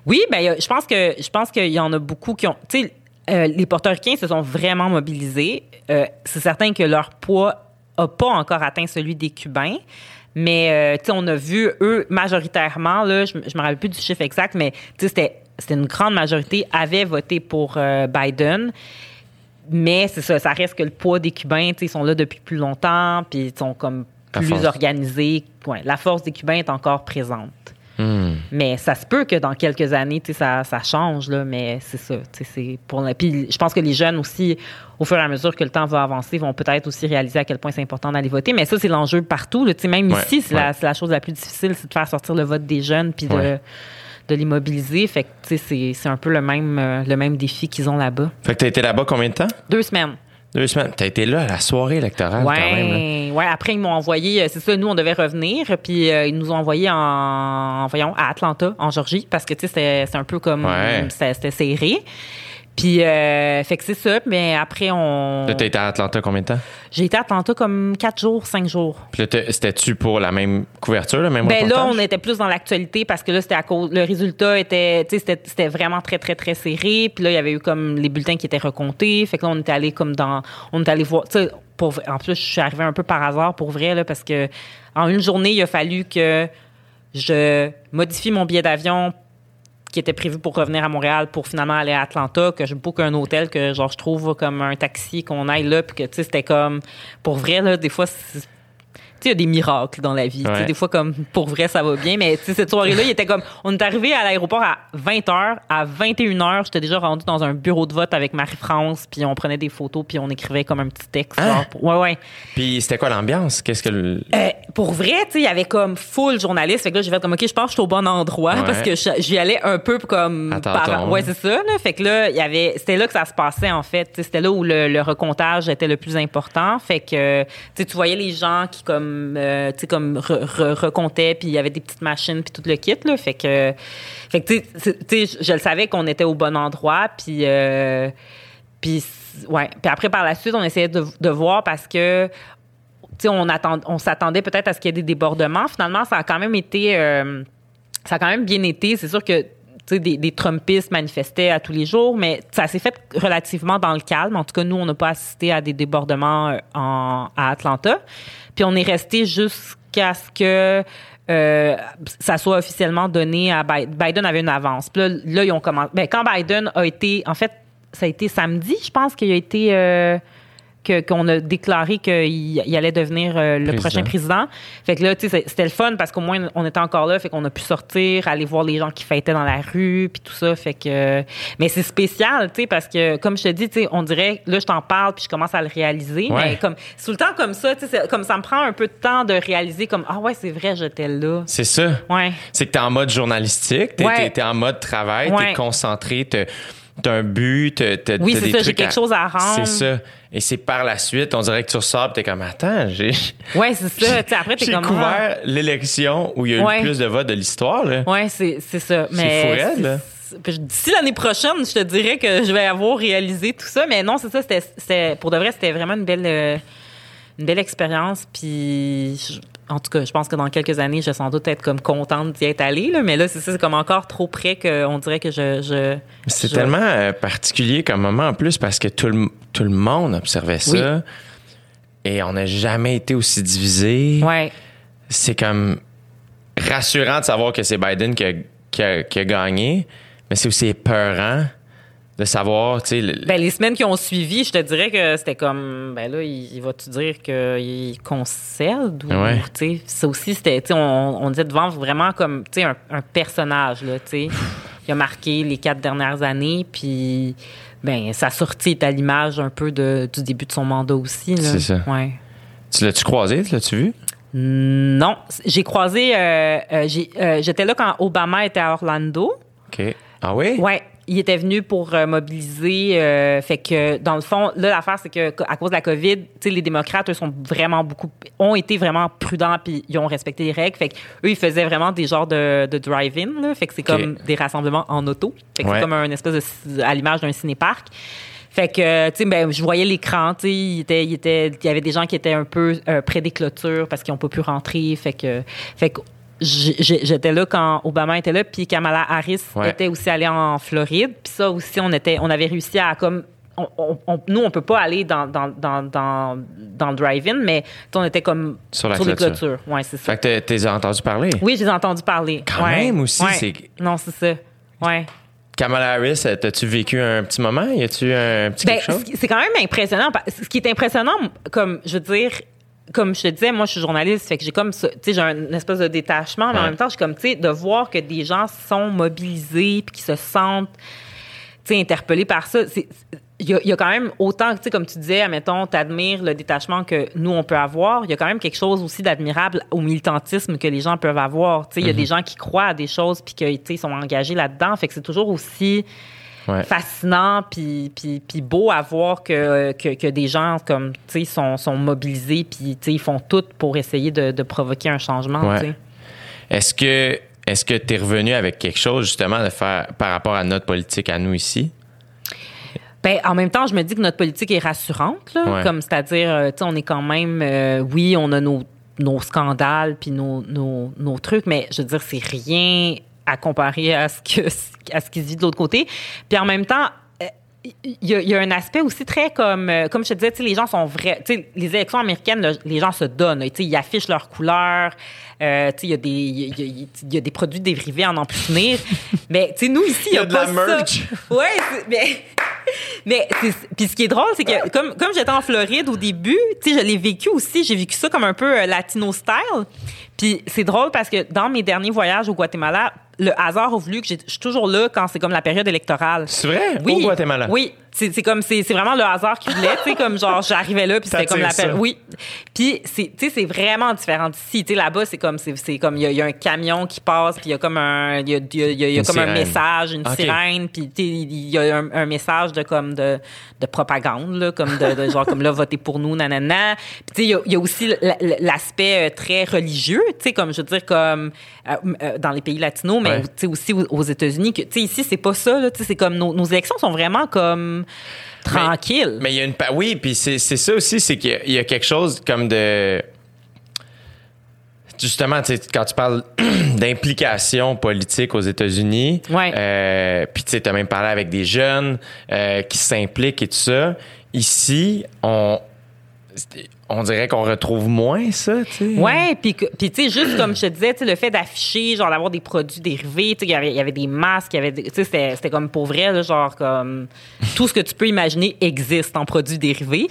Oui, ben je pense que je pense qu'il y en a beaucoup qui ont. Tu sais, euh, les portoricains se sont vraiment mobilisés. Euh, c'est certain que leur poids a pas encore atteint celui des Cubains. Mais euh, on a vu eux majoritairement là, je, je me rappelle plus du chiffre exact, mais c'était une grande majorité avaient voté pour euh, Biden. Mais c'est ça, ça reste que le poids des Cubains, ils sont là depuis plus longtemps, puis ils sont comme plus force. organisés. Ouais, la force des Cubains est encore présente. Hmm. Mais ça se peut que dans quelques années, tu ça, ça change, là, mais c'est ça. tu pour Puis je pense que les jeunes aussi, au fur et à mesure que le temps va avancer, vont peut-être aussi réaliser à quel point c'est important d'aller voter. Mais ça, c'est l'enjeu partout. là. Tu même Ouais, ici, c'est, la, ouais. c'est la chose la plus difficile, c'est de faire sortir le vote des jeunes puis de, Ouais. de les mobiliser. Fait que tu c'est, c'est un peu le même, euh, le même défi qu'ils ont là-bas. Fait que t'as été là-bas combien de temps? Deux semaines. Deux semaines. T'as été là à la soirée électorale, Ouais, quand même. là. ouais. Après, ils m'ont envoyé, euh, c'est ça, nous, on devait revenir, puis euh, ils nous ont envoyé en, voyons, à Atlanta, en Georgie, parce que, tu sais, c'était un peu comme, Ouais. c'était serré. Puis, euh, fait que c'est ça, mais après, on. Là, t'as été à Atlanta combien de temps? J'ai été à Atlanta comme quatre jours, cinq jours. Puis là, c'était-tu pour la même couverture, le même Ben là, on était plus dans l'actualité parce que là, c'était à cause. Le résultat était. Tu sais, c'était- c'était vraiment très, très, très serré. Puis là, il y avait eu comme les bulletins qui étaient recomptés. Fait que là, on était allé comme dans. On est allé voir. Tu sais, pour- en plus, je suis arrivée un peu par hasard pour vrai, là, parce que en une journée, il a fallu que je modifie mon billet d'avion qui était prévu pour revenir à Montréal pour finalement aller à Atlanta, que je book un hôtel que genre je trouve comme un taxi qu'on aille là, puis que tu sais c'était comme pour vrai là des fois il y a des miracles dans la vie. Ouais. Des fois, comme pour vrai, ça va bien. Mais cette soirée-là, il était comme. On est arrivé à l'aéroport à 20h. À 21h, j'étais déjà rendu dans un bureau de vote avec Marie-France. Puis on prenait des photos. Puis on écrivait comme un petit texte. Hein? pour- Ouais, ouais. Puis c'était quoi l'ambiance? Qu'est-ce que le- Euh, pour vrai, il y avait comme full journaliste. Fait que là, j'ai fait comme, OK, je pense que je suis au bon endroit Ouais. parce que je- j'y allais un peu comme. Tâtons. Ouais, c'est ça, là. Fait que là, il y avait. C'était là que ça se passait, en fait. C'était là où le, le recomptage était le plus important. Fait que, tu voyais les gens qui, comme, euh, tu sais, comme re- re- recomptaient, puis il y avait des petites machines, puis tout le kit, là. Fait que, fait que tu sais, je, le savais qu'on était au bon endroit, puis. euh, puis, ouais. Puis après, par la suite, on essayait de, voir parce que tu sais, on, attend, on s'attendait peut-être à ce qu'il y ait des débordements. Finalement, ça a quand même été, euh, ça a quand même bien été. C'est sûr que des, des Trumpistes manifestaient à tous les jours, mais ça s'est fait relativement dans le calme. En tout cas, nous, on n'a pas assisté à des débordements euh, en, à Atlanta. Puis on est resté jusqu'à ce que euh, ça soit officiellement donné à Biden. Biden avait une avance. Puis là, là, ils ont commencé. Ben, quand Biden a été, en fait, ça a été samedi, je pense qu'il a été. euh, qu'on a déclaré qu'il il allait devenir euh, le Président. prochain président. Fait que là, tu sais, c'est- c'était le fun parce qu'au moins, on était encore là. Fait qu'on a pu sortir, aller voir les gens qui fêtaient dans la rue, puis tout ça. Fait que... Mais c'est spécial, tu sais, parce que, comme je te dis, tu sais, on dirait, là, je t'en parle, puis je commence à le réaliser. Ouais. Mais comme, c'est tout le temps comme ça, tu sais, c'est- comme ça me prend un peu de temps de réaliser comme, ah ouais, c'est vrai, j'étais là. C'est ça. Ouais. C'est que t'es en mode journalistique, t'es Ouais. en mode travail, t'es concentré, t'as un but, t'as Oui, t'as c'est des ça, j'ai quelque chose à rendre. C'est ça. Et c'est par la suite, on dirait que tu ressors, pis t'es comme attends, j'ai Ouais, c'est ça. Tu sais, après, t'es j'ai comme. couvert l'élection où il y a eu Ouais. le plus de votes de l'histoire là. ah. Ouais, c'est c'est ça. Mais fou raide, là. c'est- D'ici l'année prochaine, je te dirais que je vais avoir réalisé tout ça. Mais non, c'est ça. C'était, c'était- pour de vrai, c'était vraiment une belle, euh, une belle expérience. Puis, je- en tout cas, je pense que dans quelques années, je vais sans doute être comme contente d'y être allée. Là, mais là, c'est ça, c'est comme encore trop près qu'on dirait que je. je C'est je- tellement euh, particulier comme moment en plus parce que tout le, tout le monde observait ça. Oui. Et on n'a jamais été aussi divisé. Ouais. C'est comme rassurant de savoir que c'est Biden qui a, qui a- qui a gagné, mais c'est aussi épeurant de savoir, tu sais, le- Ben, les semaines qui ont suivi, je te dirais que c'était comme, ben là, il, il va-tu dire qu'il concède? Ou, Ouais. tu sais, ça aussi, c'était, tu sais, on, on disait devant vraiment comme, tu sais, un, un personnage, là, tu sais. Il a marqué les quatre dernières années, puis, ben, sa sortie est à l'image un peu de, du début de son mandat aussi, là. C'est ça. Ouais. tu l'as-tu croisé, tu l'as-tu vu? Non. J'ai croisé, euh, euh, euh, j'étais là quand Obama était à Orlando. OK. Ah oui? Ouais, il était venu pour euh, mobiliser. euh, fait que dans le fond, là l'affaire c'est que à cause de la Covid, les démocrates eux, sont vraiment beaucoup ont été vraiment prudents puis ils ont respecté les règles. Fait que eux ils faisaient vraiment des genres de, de drive-in. là. Fait que c'est comme des rassemblements en auto. Fait que Ouais. c'est comme un espèce de à l'image d'un cinéparc. Fait que, tu sais, ben, je voyais l'écran, tu sais, il, était, il, était, il y avait des gens qui étaient un peu euh, près des clôtures parce qu'ils n'ont pas pu rentrer. Fait que, fait que j'étais là quand Obama était là, puis Kamala Harris Ouais. était aussi allée en Floride. Puis ça aussi, on, était, on avait réussi à comme... on- on- on- nous, on peut pas aller dans, dans, dans, dans, dans le drive-in, mais on était comme Sur la les clôture. clôtures. Ouais, c'est ça. Fait que t'es entendu parler? Oui, j'ai entendu parler. Quand Ouais. même aussi, Ouais. c'est- Non, c'est ça. Ouais. Kamala Harris, t'as-tu vécu un petit moment? Y a-tu un petit Ben, quelque chose? c'est quand même impressionnant. Ce qui est impressionnant, comme je veux dire, comme je te disais, moi, je suis journaliste, fait que j'ai comme, tu sais, j'ai un espèce de détachement, mais en même temps, je suis comme, tu sais, de voir que des gens sont mobilisés puis qui se sentent, tu sais, interpellés par ça. c'est- Il y, a, il y a quand même autant, tu sais, comme tu disais, admettons, t'admires le détachement que nous, on peut avoir. Il y a quand même quelque chose aussi d'admirable au militantisme que les gens peuvent avoir. Tu sais, il y a des gens qui croient à des choses puis que, tu sais, ils sont engagés là-dedans. Fait que c'est toujours aussi Ouais. fascinant puis, puis, puis beau à voir que, que, que des gens comme tu sont, sont mobilisés puis tu ils font tout pour essayer de, de provoquer un changement Ouais. tu. Est-ce que est-ce que t'es revenu avec quelque chose justement de faire par rapport à notre politique à nous ici? Ben, en même temps, je me dis que notre politique est rassurante, là. Ouais. Comme, c'est-à-dire, euh, tu on est quand même, euh, oui, on a nos, nos scandales puis nos, nos, nos trucs, mais je veux dire, c'est rien à comparer à ce que, à ce qui se vit de l'autre côté. Puis en même temps, il y, a, il y a un aspect aussi très comme euh, comme je te disais, les gens sont vrais. Les élections américaines, le- les gens se donnent. Ils affichent leurs couleurs. Euh, il y a des il y a- il y des produits dérivés à n'en plus finir. mais nous ici, il y a, de pas la merch. ça. Ouais, mais mais puis ce qui est drôle, c'est que comme comme j'étais en Floride au début, tu sais, je l'ai vécu aussi. J'ai vécu ça comme un peu euh, latino style. Puis c'est drôle parce que dans mes derniers voyages au Guatemala, le hasard a voulu que je suis toujours là quand c'est comme la période électorale. C'est vrai? Oui. Au Guatemala? Oui. C'est c'est comme, c'est c'est vraiment le hasard qui voulait, tu sais, comme genre, j'arrivais là, puis c'était comme l'appel. ça. Oui. Puis, c'est, tu sais, c'est vraiment différent d'ici. Tu sais, là-bas, c'est comme, c'est c'est comme, il y, a- il y a un camion qui passe, puis il y a comme un, il y a, y a- y a- y comme un message, une sirène, puis tu sais, il y a un, un message de comme, de, de propagande, là, comme de, de genre, comme là, votez pour nous, nanana. Puis, tu sais, il y a- aussi l'aspect euh, très religieux, tu sais, comme, je veux dire, comme, euh, euh, dans les pays latinos, mais, Ouais. aussi aux, États-Unis, que, ici, c'est pas ça, là, c'est comme, nos, nos élections sont vraiment comme, tranquilles. Mais il y a une. Oui, puis c'est c'est ça aussi, c'est qu'il y a- il y a quelque chose comme de. Justement, quand tu parles d'implication politique aux États-Unis, Ouais. euh, puis tu as même parlé avec des jeunes euh, qui s'impliquent et tout ça. Ici, on, on dirait qu'on retrouve moins ça, tu sais. Ouais, puis puis tu sais juste comme je te disais, tu le fait d'afficher, genre d'avoir des produits dérivés, tu sais il y avait- des masques, il y avait des- tu sais c'était c'était comme pour vrai là, genre comme tout ce que tu peux imaginer existe en produits dérivés.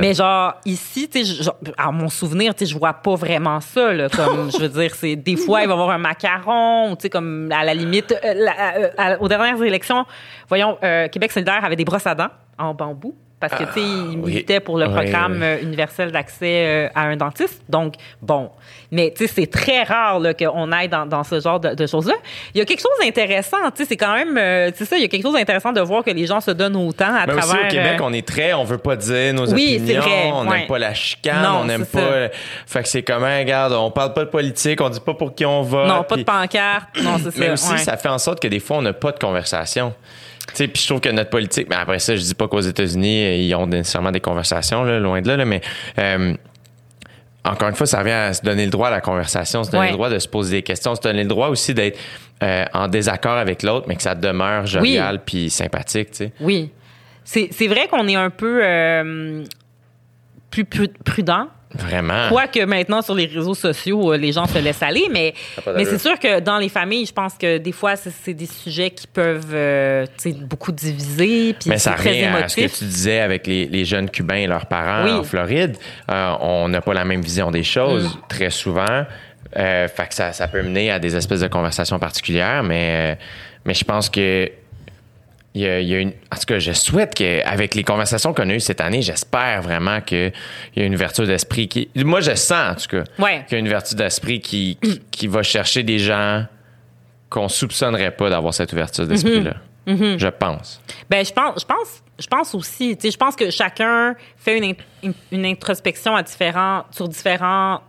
Mais genre ici, tu sais à mon souvenir, tu sais je vois pas vraiment ça là, comme je veux dire c'est des fois il va y avoir un macaron, tu sais comme à la limite euh, la- euh, aux dernières élections, voyons euh, Québec solidaire avait des brosses à dents en bambou parce que tu sais ils Ah, oui. militaient pour le programme oui. euh, universel d'accès euh, à un dentiste. Donc, bon. Mais, tu sais, c'est très rare qu'on aille dans, dans ce genre de, de choses-là. Il y a quelque chose d'intéressant, tu sais, c'est quand même, euh, c'est ça, il y a quelque chose d'intéressant de voir que les gens se donnent autant à Mais aussi travers... au Québec, on est très, on veut pas dire nos Oui, c'est opinions, vrai, on ouais. n'aime pas la chicane, Non, on n'aime pas. Fait que c'est comment, regarde, on parle pas de politique, on dit pas pour qui on vote. non, pas puis- de pancarte. Non, c'est ça. Mais aussi, ouais. ça fait en sorte que des fois, on n'a pas de conversation. Puis je trouve que notre politique, mais après ça, je dis pas qu'aux États-Unis, euh, ils ont nécessairement des conversations, là, loin de là, là, mais euh, encore une fois, ça revient à se donner le droit à la conversation, se donner Ouais. le droit de se poser des questions, se donner le droit aussi d'être euh, en désaccord avec l'autre, mais que ça demeure jovial puis sympathique, tu sais. Oui. C'est vrai qu'on est un peu euh, plus pru- prudent. Vraiment. Quoique maintenant, sur les réseaux sociaux, euh, les gens se laissent aller, mais, mais c'est sûr que dans les familles, je pense que des fois, c'est- des sujets qui peuvent euh, beaucoup diviser, puis Mais ça revient à ce que tu disais avec les, les jeunes Cubains et leurs parents Oui. en Floride. Euh, on n'a pas la même vision des choses Mm. très souvent. Euh, fait que ça, ça peut mener à des espèces de conversations particulières, mais, mais je pense que il y a, il y a une, en tout cas, je souhaite qu'avec les conversations qu'on a eues cette année, j'espère vraiment qu'il y a une ouverture d'esprit qui. Moi, je sens, en tout cas, Ouais. qu'il y a une ouverture d'esprit qui, qui, qui va chercher des gens qu'on soupçonnerait pas d'avoir cette ouverture d'esprit-là. Mm-hmm. Je pense. Ben, je pense, je pense, je pense aussi. Je pense que chacun fait une, in- une, une introspection à différents, sur différents,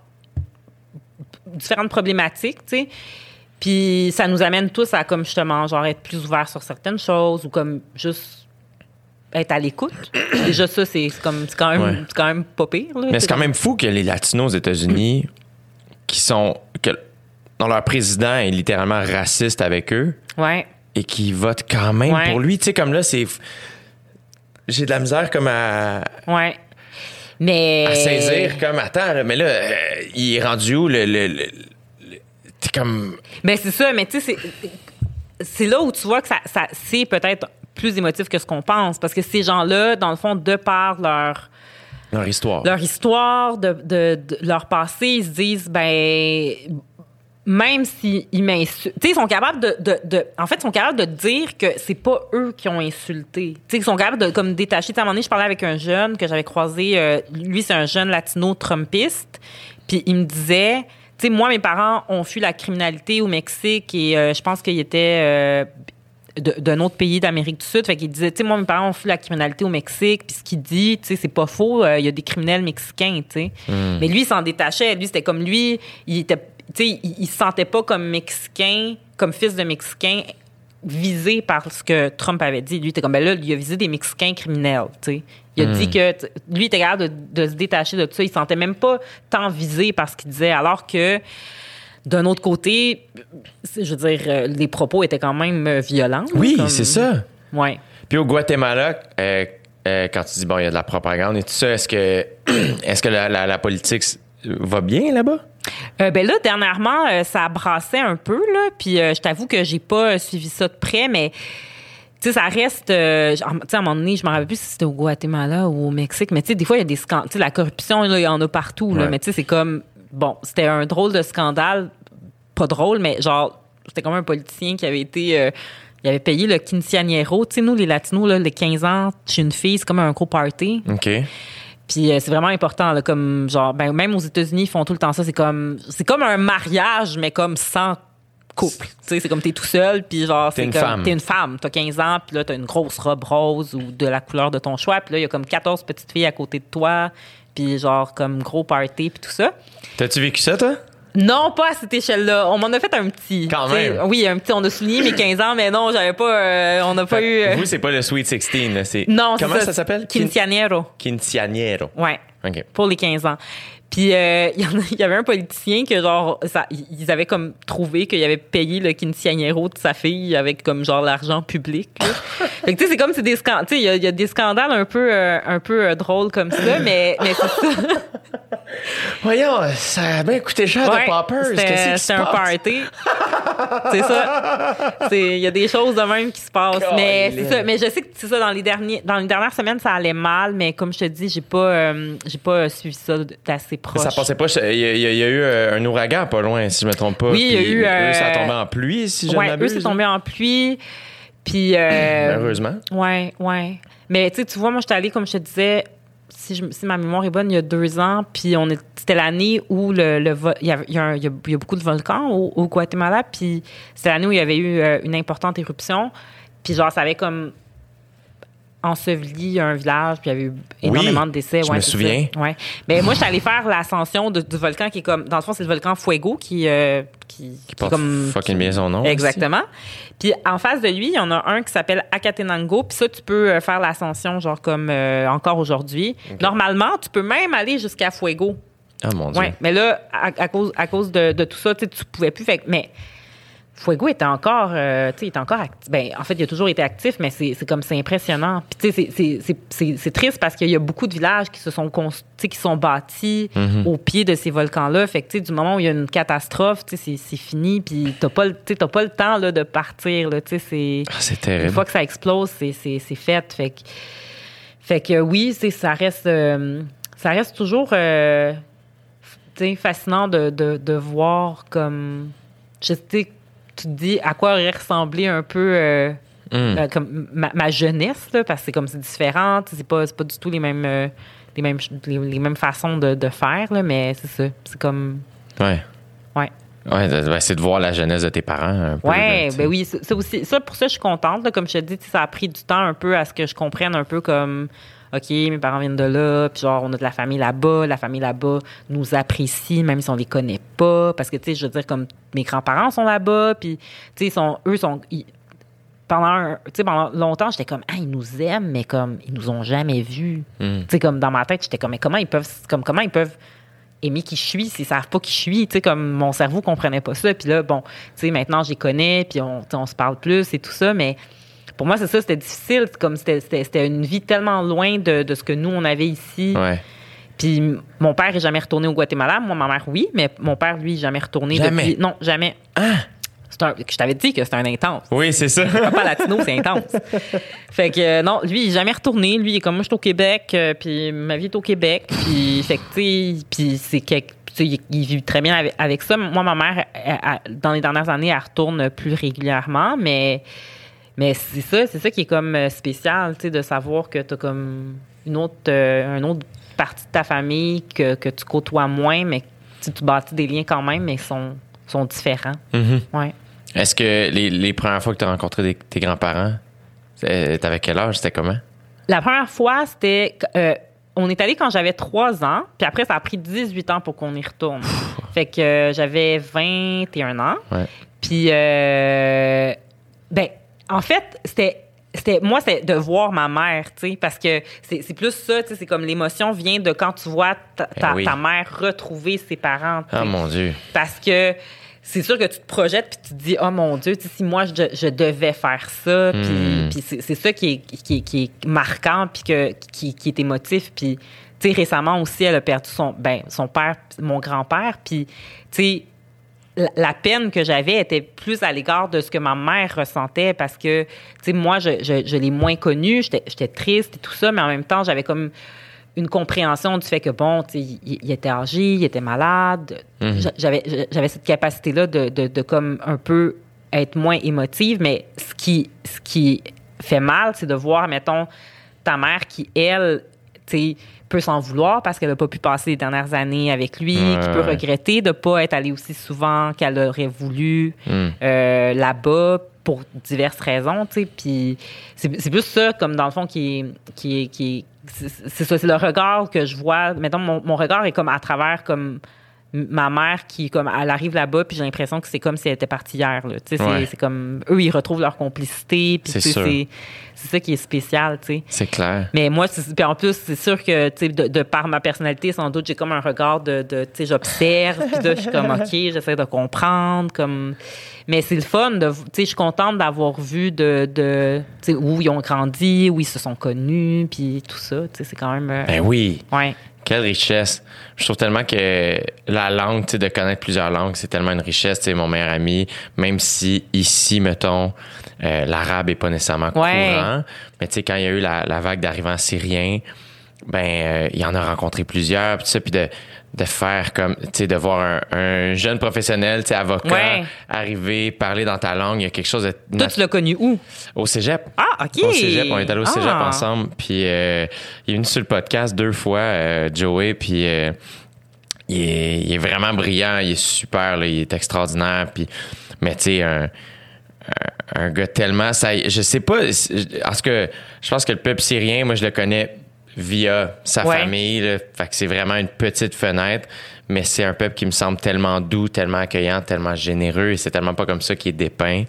différentes problématiques, tu sais. Puis ça nous amène tous à, comme justement, genre être plus ouverts sur certaines choses ou comme juste être à l'écoute. Déjà, ça, c'est comme, c'est quand même, Ouais. c'est quand même pas pire. là. Mais c'est quand même fou que les Latinos aux États-Unis, qui sont. que dont leur président est littéralement raciste avec eux Ouais. et qui votent quand même Ouais. pour lui. Tu sais, comme là, c'est. J'ai de la misère comme à, Ouais. Mais. à saisir, comme, attends, là, mais là, euh, il est rendu où le. le, le- le- T'es comme. Ben c'est ça, mais tu sais, c'est- c'est là où tu vois que ça, ça c'est peut-être plus émotif que ce qu'on pense, parce que ces gens-là, dans le fond, de par leur Leur histoire. leur histoire, de, de- de leur passé, ils se disent, ben, même s'ils m'insultent, tu sais, ils sont capables de, de, de- en fait, ils sont capables de dire que c'est pas eux qui ont insulté. Tu sais, ils sont capables de, comme, détacher. Tu sais, à un moment donné, je parlais avec un jeune que j'avais croisé, euh, lui, c'est un jeune latino trumpiste, puis il me disait, sais, moi, mes parents ont fui la criminalité au Mexique et euh, je pense qu'il était euh, d'un autre pays d'Amérique du Sud. Fait qu'il disait, tu sais, moi, mes parents ont fui la criminalité au Mexique, puis ce qu'il dit, tu sais, c'est pas faux, euh, il y a des criminels mexicains, tu sais. Mais lui, il s'en détachait. Lui, c'était comme lui, il était, tu sais, il, il se sentait pas comme Mexicain, comme fils de Mexicain, visé par ce que Trump avait dit. Lui, il était comme, ben là, il a visé des Mexicains criminels, tu sais. Il a dit que, lui, il était capable de, de se détacher de tout ça. Il se sentait même pas tant visé par ce qu'il disait, alors que, d'un autre côté, je veux dire, euh, les propos étaient quand même euh, violents. Oui, comme- c'est ça. Ouais. Puis au Guatemala, euh, euh, quand tu dis, bon, il y a de la propagande et tout ça, est-ce que, est-ce que la, la- la politique va bien là-bas? Euh, ben là, dernièrement, euh, ça brassait un peu, là. Puis euh, je t'avoue que j'ai pas suivi ça de près, mais. Tu sais, ça reste. euh, tu sais, à un moment donné, je me rappelle plus si c'était au Guatemala ou au Mexique, mais tu sais, des fois, il y a des scandales. Tu sais, la corruption, il y en a partout, là. Ouais. Mais tu sais, c'est comme. Bon, c'était un drôle de scandale. Pas drôle, mais genre, c'était comme un politicien qui avait été. euh, il avait payé le quinceañero. Tu sais, nous, les Latinos, là, les 15 ans chez une fille, c'est comme un gros party. OK. Puis euh, c'est vraiment important, là, comme genre, ben, même aux États-Unis, ils font tout le temps ça. C'est comme, c'est comme un mariage, mais comme sans couple. Tu sais, c'est comme t'es tout seul, puis genre, T'es c'est une comme, femme. t'es une femme, t'as 15 ans, puis là, t'as une grosse robe rose ou de la couleur de ton choix, puis là, il y a comme 14 petites filles à côté de toi, puis genre, comme gros party, puis tout ça. T'as-tu vécu ça, toi? Non, pas à cette échelle-là. On m'en a fait un petit. Quand même. Oui, un petit. On a souligné mes 15 ans, mais non, j'avais pas. euh, on n'a pas eu. euh, Vous, c'est pas le Sweet 16, là, c'est... non, c'est Comment ça, s'appelle? Quin- Quinceañero. Quinceañero. Ouais. OK. pour les 15 ans. Puis euh, il y, y avait un politicien que genre ça, ils avaient comme trouvé qu'il avait payé le quinceañero de sa fille avec comme genre l'argent public. fait tu sais c'est comme c'est des scandales, tu sais il y y, a des scandales un peu euh, un peu euh, drôles comme ça mais mais c'est ça. Voyons, ça a bien coûté cher Ouais, de poppers. c'était un party. c'est ça. C'est il y a des choses de même qui se passent mais Colin. c'est ça mais je sais que c'est ça dans les derniers dans les dernières semaines ça allait mal mais comme je te dis j'ai pas euh, j'ai pas suivi ça d'assez proche. Ça passait pas. Il y, a- il y eu euh, un ouragan pas loin, si je me trompe pas. Oui, il y a eu, Eux, euh, ça a tombé en pluie, si je ne Ouais, eux, m'abuse. c'est tombé en pluie. Puis. euh, Heureusement. Ouais, ouais. Mais tu sais, tu vois, moi, j'étais allée, comme je te disais, si, je- si ma mémoire est bonne, il y a deux ans. Puis on est- c'était l'année où le, le vo- il, y a un- il y a- il y a beaucoup de volcans au, au Guatemala. Puis c'était l'année où il y avait eu euh, une importante éruption. Puis genre, ça avait comme enseveli un village, puis il y avait eu énormément de décès. je ouais, me c'est souviens. ça. Ouais. Mais moi, j'étais allée faire l'ascension du volcan qui est comme. Dans le fond, c'est le volcan Fuego qui, euh, qui, Qui porte comme. fucking bien son nom. Exactement. Puis en face de lui, il y en a un qui s'appelle Akatenango. Puis ça, tu peux euh, faire l'ascension, genre comme euh, encore aujourd'hui. Normalement, tu peux même aller jusqu'à Fuego. Ah, mon Dieu. Ouais. Mais là, à, à cause, à cause de, de tout ça, tu tu pouvais plus. Fait, mais Fuego était encore, euh, tu sais, était encore actif. Ben, en fait, il a toujours été actif, mais c'est comme c'est impressionnant. Puis tu sais, c'est- triste parce qu'il y a beaucoup de villages qui se sont qui sont bâtis au pied de ces volcans-là. Fait que tu sais, du moment où il y a une catastrophe, tu sais, c'est- fini. Puis t'as pas, t'as pas le temps là, de partir. Là, tu sais, c'est Ah, c'est une terrible. fois que ça explose, c'est- fait. Fait que, fait que oui, ça reste, euh, ça reste toujours euh, tu sais, fascinant de, de, de voir comme. Je sais, tu te dis à quoi aurait ressemblé un peu euh, Hum. euh, comme ma, ma jeunesse, là, parce que c'est comme c'est différent, c'est pas, pas du tout les mêmes, euh, les mêmes, les, les mêmes façons de, de faire, là, mais c'est ça. C'est comme. Ouais. Ouais. Ouais, ouais, c'est de voir la jeunesse de tes parents là, Ouais, sais. ben oui, ça aussi, ça pour ça je suis contente. là. comme je te dis, ça a pris du temps un peu à ce que je comprenne un peu comme, ok, mes parents viennent de là, puis genre on a de la famille là-bas, la famille là-bas nous apprécie même si on les connaît pas, parce que tu sais, je veux dire comme mes grands-parents sont là-bas, puis tu sais, ils sont, eux sont ils- pendant, un- tu sais, pendant longtemps, j'étais comme, ah, ils nous aiment, mais comme, ils nous ont jamais vus. Hum. Tu sais, comme dans ma tête, j'étais comme, mais comment ils peuvent, comme, comment ils peuvent aimer qui je suis s'ils savent pas qui je suis? Tu sais, comme mon cerveau comprenait pas ça. Puis là, bon, tu sais, maintenant, je les connais, puis on se parle plus et tout ça, mais pour moi, c'est ça, c'était difficile. Comme c'était, une vie tellement loin de, de ce que nous, on avait ici. Ouais. Puis mon père est jamais retourné au Guatemala. Moi, ma mère, oui, mais mon père, lui, jamais retourné Jamais? depuis. Non, jamais. C'est un, je t'avais dit que c'était un intense. Oui, c'est ça. Papa latino, c'est intense. fait que euh, non, lui, il est jamais retourné. Lui, il est comme moi, je suis au Québec, euh, puis ma vie est au Québec. Puis, fait que, tu sais, puis c'est quelque- tu sais, il, il vit très bien avec, avec ça. Moi, ma mère, elle- elle- dans les dernières années, elle retourne plus régulièrement, mais, mais c'est ça, c'est ça qui est comme euh, spécial, tu sais, de savoir que tu as comme une autre, euh, une autre partie de ta famille que, que tu côtoies moins, mais tu tu bâtis des liens quand même, mais ils sont, sont différents. Mhm. Ouais. Est-ce que les, les premières fois que tu as rencontré des- tes grands-parents, t'avais quel âge? C'était comment? La première fois, c'était. euh, on est allé quand j'avais 3 ans, puis après, ça a pris 18 ans pour qu'on y retourne. fait que euh, j'avais 21 ans. Ouais. Puis, euh, ben, en fait, c'était. C'était, moi, c'est de voir ma mère, tu sais, parce que c'est, plus ça, tu sais, c'est comme l'émotion vient de quand tu vois ta, ta- oui. ta mère retrouver ses parents. Ah, sais. mon Dieu. Parce que, c'est sûr que tu te projettes puis tu te dis oh mon dieu si moi je, je, devais faire ça puis, Hmm. puis c'est, ça qui est, qui, est- qui est marquant puis que qui, qui est émotif puis tu sais récemment aussi elle a perdu son ben son père mon grand-père puis tu sais la, peine que j'avais était plus à l'égard de ce que ma mère ressentait parce que, tu sais, moi, je, je, je l'ai moins connu, j'étais triste et tout ça, mais en même temps, j'avais comme une compréhension du fait que, bon, tu sais, il, il était âgé, il était malade. J'a- J'avais j'avais cette capacité-là de, de, de comme un peu être moins émotive, mais ce qui, ce qui fait mal, c'est de voir, mettons, ta mère qui, elle, tu sais, peut s'en vouloir parce qu'elle n'a pas pu passer les dernières années avec lui, Ouais, qui peut ouais. regretter de ne pas être allée aussi souvent qu'elle aurait voulu Hmm. euh, là-bas pour diverses raisons, tu sais. Puis c'est plus ça, comme dans le fond, qui est. Qui est, qui est- c'est ça, c'est le regard que je vois. Mettons, mon, mon regard est comme à travers comme ma mère qui, comme, elle arrive là-bas, puis j'ai l'impression que c'est comme si elle était partie hier, là. Tu sais, c'est- Ouais. c'est comme. Eux, ils retrouvent leur complicité, puis C'est ça qui est spécial, tu sais. C'est clair. Mais moi, c'est- puis en plus, c'est sûr que, tu sais, de, de par ma personnalité, sans doute, j'ai comme un regard de, de tu sais, j'observe, puis là, je suis comme, OK, j'essaie de comprendre, comme... Mais c'est le fun, de, tu sais, je suis contente d'avoir vu de, de tu sais, où ils ont grandi, où ils se sont connus, puis tout ça, tu sais, c'est quand même... euh, Ben oui. ouais. Quelle richesse. Je trouve tellement que la langue, tu sais, de connaître plusieurs langues, c'est tellement une richesse. Tu sais, mon meilleur ami, même si ici, mettons, euh, l'arabe est pas nécessairement Ouais. courant, mais tu sais, quand il y a eu la, la vague d'arrivants syriens, ben, euh, il en a rencontré plusieurs, puis tout ça, puis de, de faire comme, tu sais, de voir un, un jeune professionnel, tu sais, avocat, Ouais. arriver, parler dans ta langue, il y a quelque chose de... Toi, tu l'as connu où? Au cégep. Ah, OK. Au cégep, on est allé au cégep Ah. ensemble. Puis euh, il est venu sur le podcast deux fois, euh, Joey. Puis euh, il, est, il est vraiment brillant, il est super, là, il est extraordinaire. Puis, mais tu sais, un, un, un gars tellement. Ça, je sais pas. En tout cas, je pense que le peuple syrien, moi, je le connais via sa Ouais. famille. Là, fait que c'est vraiment une petite fenêtre. Mais c'est un peuple qui me semble tellement doux, tellement accueillant, tellement généreux. Et c'est tellement pas comme ça qu'il est dépeint.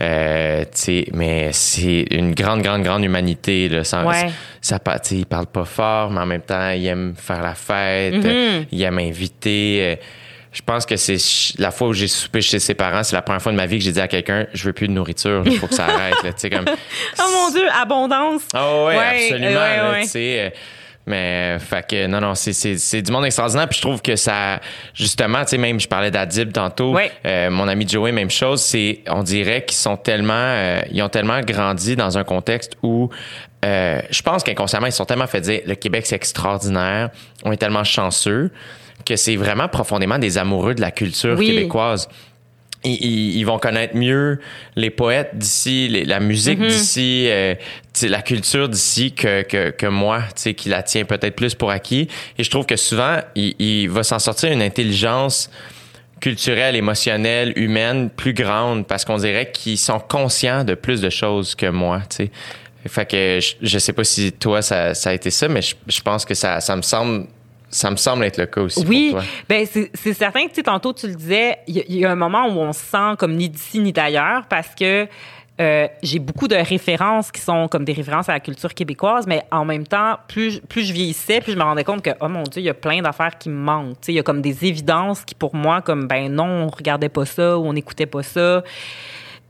Euh, tu sais, mais c'est une grande, grande, grande humanité. Là, Ouais. ça, sais, il parle pas fort, mais en même temps, il aime faire la fête. Mhm. Il aime inviter. euh, Je pense que c'est la fois où j'ai soupé chez ses parents, c'est la première fois de ma vie que j'ai dit à quelqu'un, je veux plus de nourriture, il faut que ça arrête. là. Tu sais, comme, Oh mon Dieu, abondance. ah ouais, Ouais, absolument. ouais, ouais. euh, mais fait que non non c'est du monde extraordinaire puis je trouve que ça justement tu sais même je parlais d'Adib tantôt euh, mon ami Joey même chose c'est on dirait qu'ils sont tellement euh, ils ont tellement grandi dans un contexte où euh, je pense qu'inconsciemment ils sont tellement fait dire le Québec c'est extraordinaire on est tellement chanceux que c'est vraiment profondément des amoureux de la culture Oui. québécoise ils, vont connaître mieux les poètes d'ici, les- la musique d'ici, euh, la culture d'ici que, que, que moi, qui la tient peut-être plus pour acquis. Et je trouve que souvent, il, il va s'en sortir une intelligence culturelle, émotionnelle, humaine plus grande parce qu'on dirait qu'ils sont conscients de plus de choses que moi, tu sais. Fait que je, je sais pas si toi ça, ça a été ça, mais je, je pense que ça, ça me semble ça me semble être le cas aussi Oui, pour toi. ben c'est certain que tu sais, tantôt tu le disais, il y, a- il y a un moment où on se sent comme ni d'ici ni d'ailleurs parce que euh, j'ai beaucoup de références qui sont comme des références à la culture québécoise, mais en même temps, plus, je- plus je vieillissais, plus je me rendais compte que, oh mon Dieu, il y a plein d'affaires qui me manquent. Il y a comme des évidences qui, pour moi, comme, ben non, on regardait pas ça ou on n'écoutait pas ça.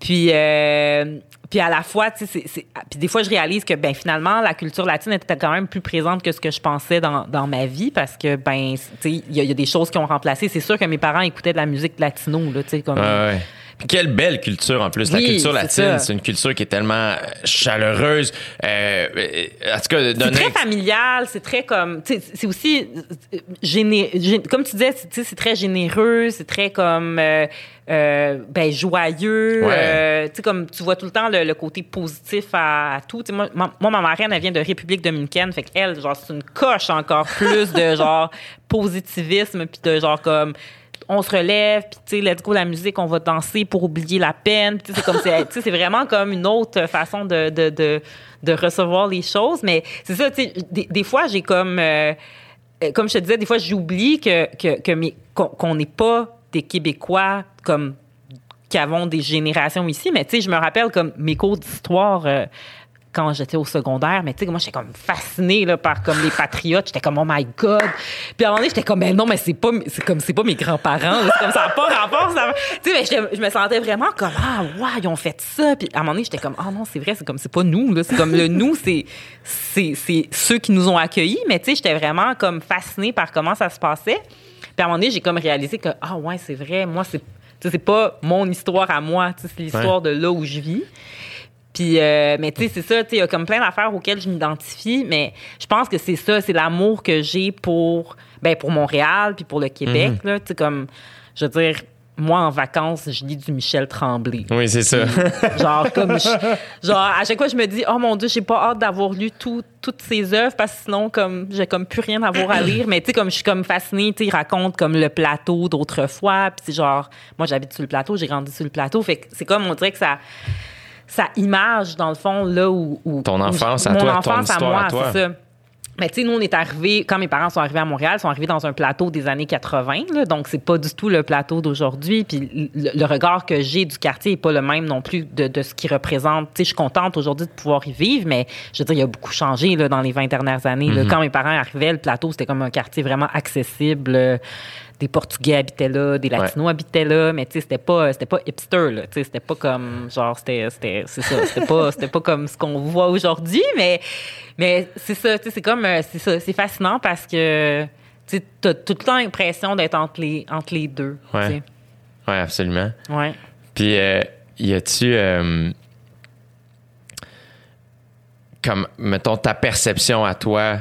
Puis, euh, puis à la fois, tu sais, c'est- puis des fois, je réalise que ben finalement, la culture latine était quand même plus présente que ce que je pensais dans, dans ma vie parce que ben, tu sais, il y, y a des choses qui ont remplacé. C'est sûr que mes parents écoutaient de la musique latino, là, tu sais, comme. Ouais, ouais. Quelle belle culture en plus. La culture c'est latine, c'est une culture qui est tellement euh, chaleureuse. Euh, en tout cas, C'est donner- très familial, c'est très comme, c'est aussi géné, gé- comme tu disais, c'est- c'est très généreux, c'est très comme euh, euh, ben joyeux, Ouais. euh, tu comme tu vois tout le temps le, le côté positif à, à tout. Moi, ma, moi, ma marraine, elle vient de République dominicaine, fait qu'elle, genre, c'est une coche encore plus de genre positivisme puis de genre comme on se relève, puis tu sais, let's go la musique, on va danser pour oublier la peine. C'est comme, c'est, c'est vraiment comme une autre façon de, de, de, recevoir les choses. Mais c'est ça, tu sais, des, fois, j'ai comme, euh, euh, comme je te disais, des fois, j'oublie que, que, que qu'on n'est pas des Québécois comme qui avons des générations ici. Mais tu sais, je me rappelle comme mes cours d'histoire. euh, quand j'étais au secondaire, mais tu sais, moi, j'étais comme fascinée là, par comme les patriotes. J'étais comme, oh my God. Puis à un moment donné, j'étais comme, mais non, mais c'est pas, c'est comme, c'est pas mes grands-parents. C'est comme ça n'a pas rapport. Ça... Tu sais, mais je me sentais vraiment comme, ah, ouais, ils ont fait ça. Puis à un moment donné, j'étais comme, ah non, c'est vrai, c'est comme, c'est pas nous, là. C'est comme le nous, c'est, c'est, c'est ceux qui nous ont accueillis. Mais tu sais, j'étais vraiment comme fascinée par comment ça se passait. Puis à un moment donné, j'ai comme réalisé que, ah ouais, c'est vrai, moi, c'est, c'est pas mon histoire à moi, tu sais, c'est l'histoire de là où je vis. Puis, euh, mais tu sais, c'est ça, tu sais, il y a comme plein d'affaires auxquelles je m'identifie, mais je pense que c'est ça, c'est l'amour que j'ai pour, ben, pour Montréal, puis pour le Québec, là, tu sais, comme, je veux dire, moi, en vacances, je lis du Michel Tremblay. Oui, c'est ça. Genre, comme je- genre, à chaque fois, je me dis, oh mon Dieu, j'ai pas hâte d'avoir lu tout- toutes ses œuvres parce que sinon, comme, j'ai comme plus rien à avoir à lire. Mais tu sais, comme je suis comme fascinée, tu sais, il raconte comme le plateau d'autrefois. Puis c'est genre, moi, j'habite sur le plateau, j'ai grandi sur le plateau. Fait que c'est comme, on dirait que ça, ça image, dans le fond, là où. où- Ton enfance à mon toi, ton enfance à moi, à toi. c'est ça. Mais tu sais, nous, on est arrivés, quand mes parents sont arrivés à Montréal, ils sont arrivés dans un plateau des années 80, là, donc c'est pas du tout le plateau d'aujourd'hui. Puis le, le regard que j'ai du quartier est pas le même non plus de, de ce qu'il représente. Tu sais, je suis contente aujourd'hui de pouvoir y vivre, mais je veux dire, il y a beaucoup changé là, dans les 20 dernières années. là. Quand mes parents arrivaient, le plateau, c'était comme un quartier vraiment accessible. euh, Des Portugais habitaient là, des Latinos habitaient là, mais tu sais, c'était pas, c'était pas hipster, là. Tu sais, c'était pas comme, genre, c'était, c'était, c'est ça, c'était pas, c'était pas comme ce qu'on voit aujourd'hui, mais, mais c'est ça, tu sais, c'est comme, euh, c'est ça, c'est fascinant parce que, tu sais, t'as tout le temps l'impression d'être entre les, entre les deux, tu Ouais. sais. Oui, absolument. Ouais. Puis, euh, y a-tu, euh, comme, mettons, ta perception à toi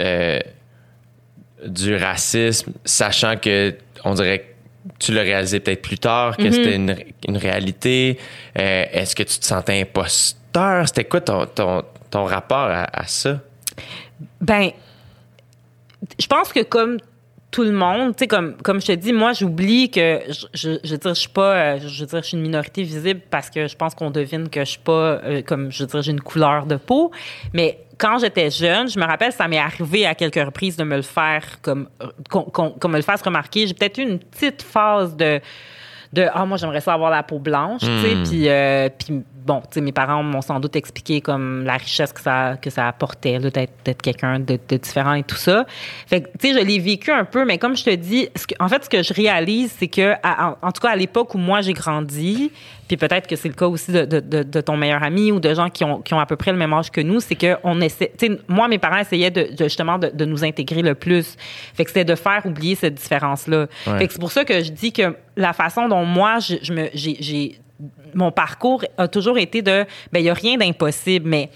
euh, du racisme, sachant que on dirait que tu l'as réalisé peut-être plus tard, que c'était une, une réalité. Euh, Est-ce que tu te sentais imposteur? C'était quoi ton, ton, ton rapport à, à ça? Ben, je pense que comme tout le monde, tu sais, comme, comme je te dis, moi, j'oublie que, je, je, je veux dire, je suis pas, euh, je veux dire, je suis une minorité visible parce que je pense qu'on devine que je suis pas, euh, comme, je veux dire, j'ai une couleur de peau. Mais quand j'étais jeune, je me rappelle, ça m'est arrivé à quelques reprises de me le faire, comme, qu'on, qu'on- qu'on me le fasse remarquer. J'ai peut-être eu une petite phase de, de ah moi j'aimerais ça avoir la peau blanche tu sais puis euh, puis bon tu sais mes parents m'ont sans doute expliqué comme la richesse que ça que ça apportait là, d'être d'être quelqu'un de, de différent et tout ça fait que tu sais je l'ai vécu un peu mais comme je te dis ce que- en fait ce que je réalise c'est que à- en, en tout cas à l'époque où moi j'ai grandi puis peut-être que c'est le cas aussi de, de, de, ton meilleur ami ou de gens qui ont, qui ont à peu près le même âge que nous, c'est que on essaie, tu sais, moi, mes parents essayaient de, justement de, nous intégrer le plus. Fait que c'était de faire oublier cette différence-là. Ouais. Fait que c'est pour ça que je dis que la façon dont moi, je, je me, j'ai- mon parcours a toujours été de, ben, il y a rien d'impossible, mais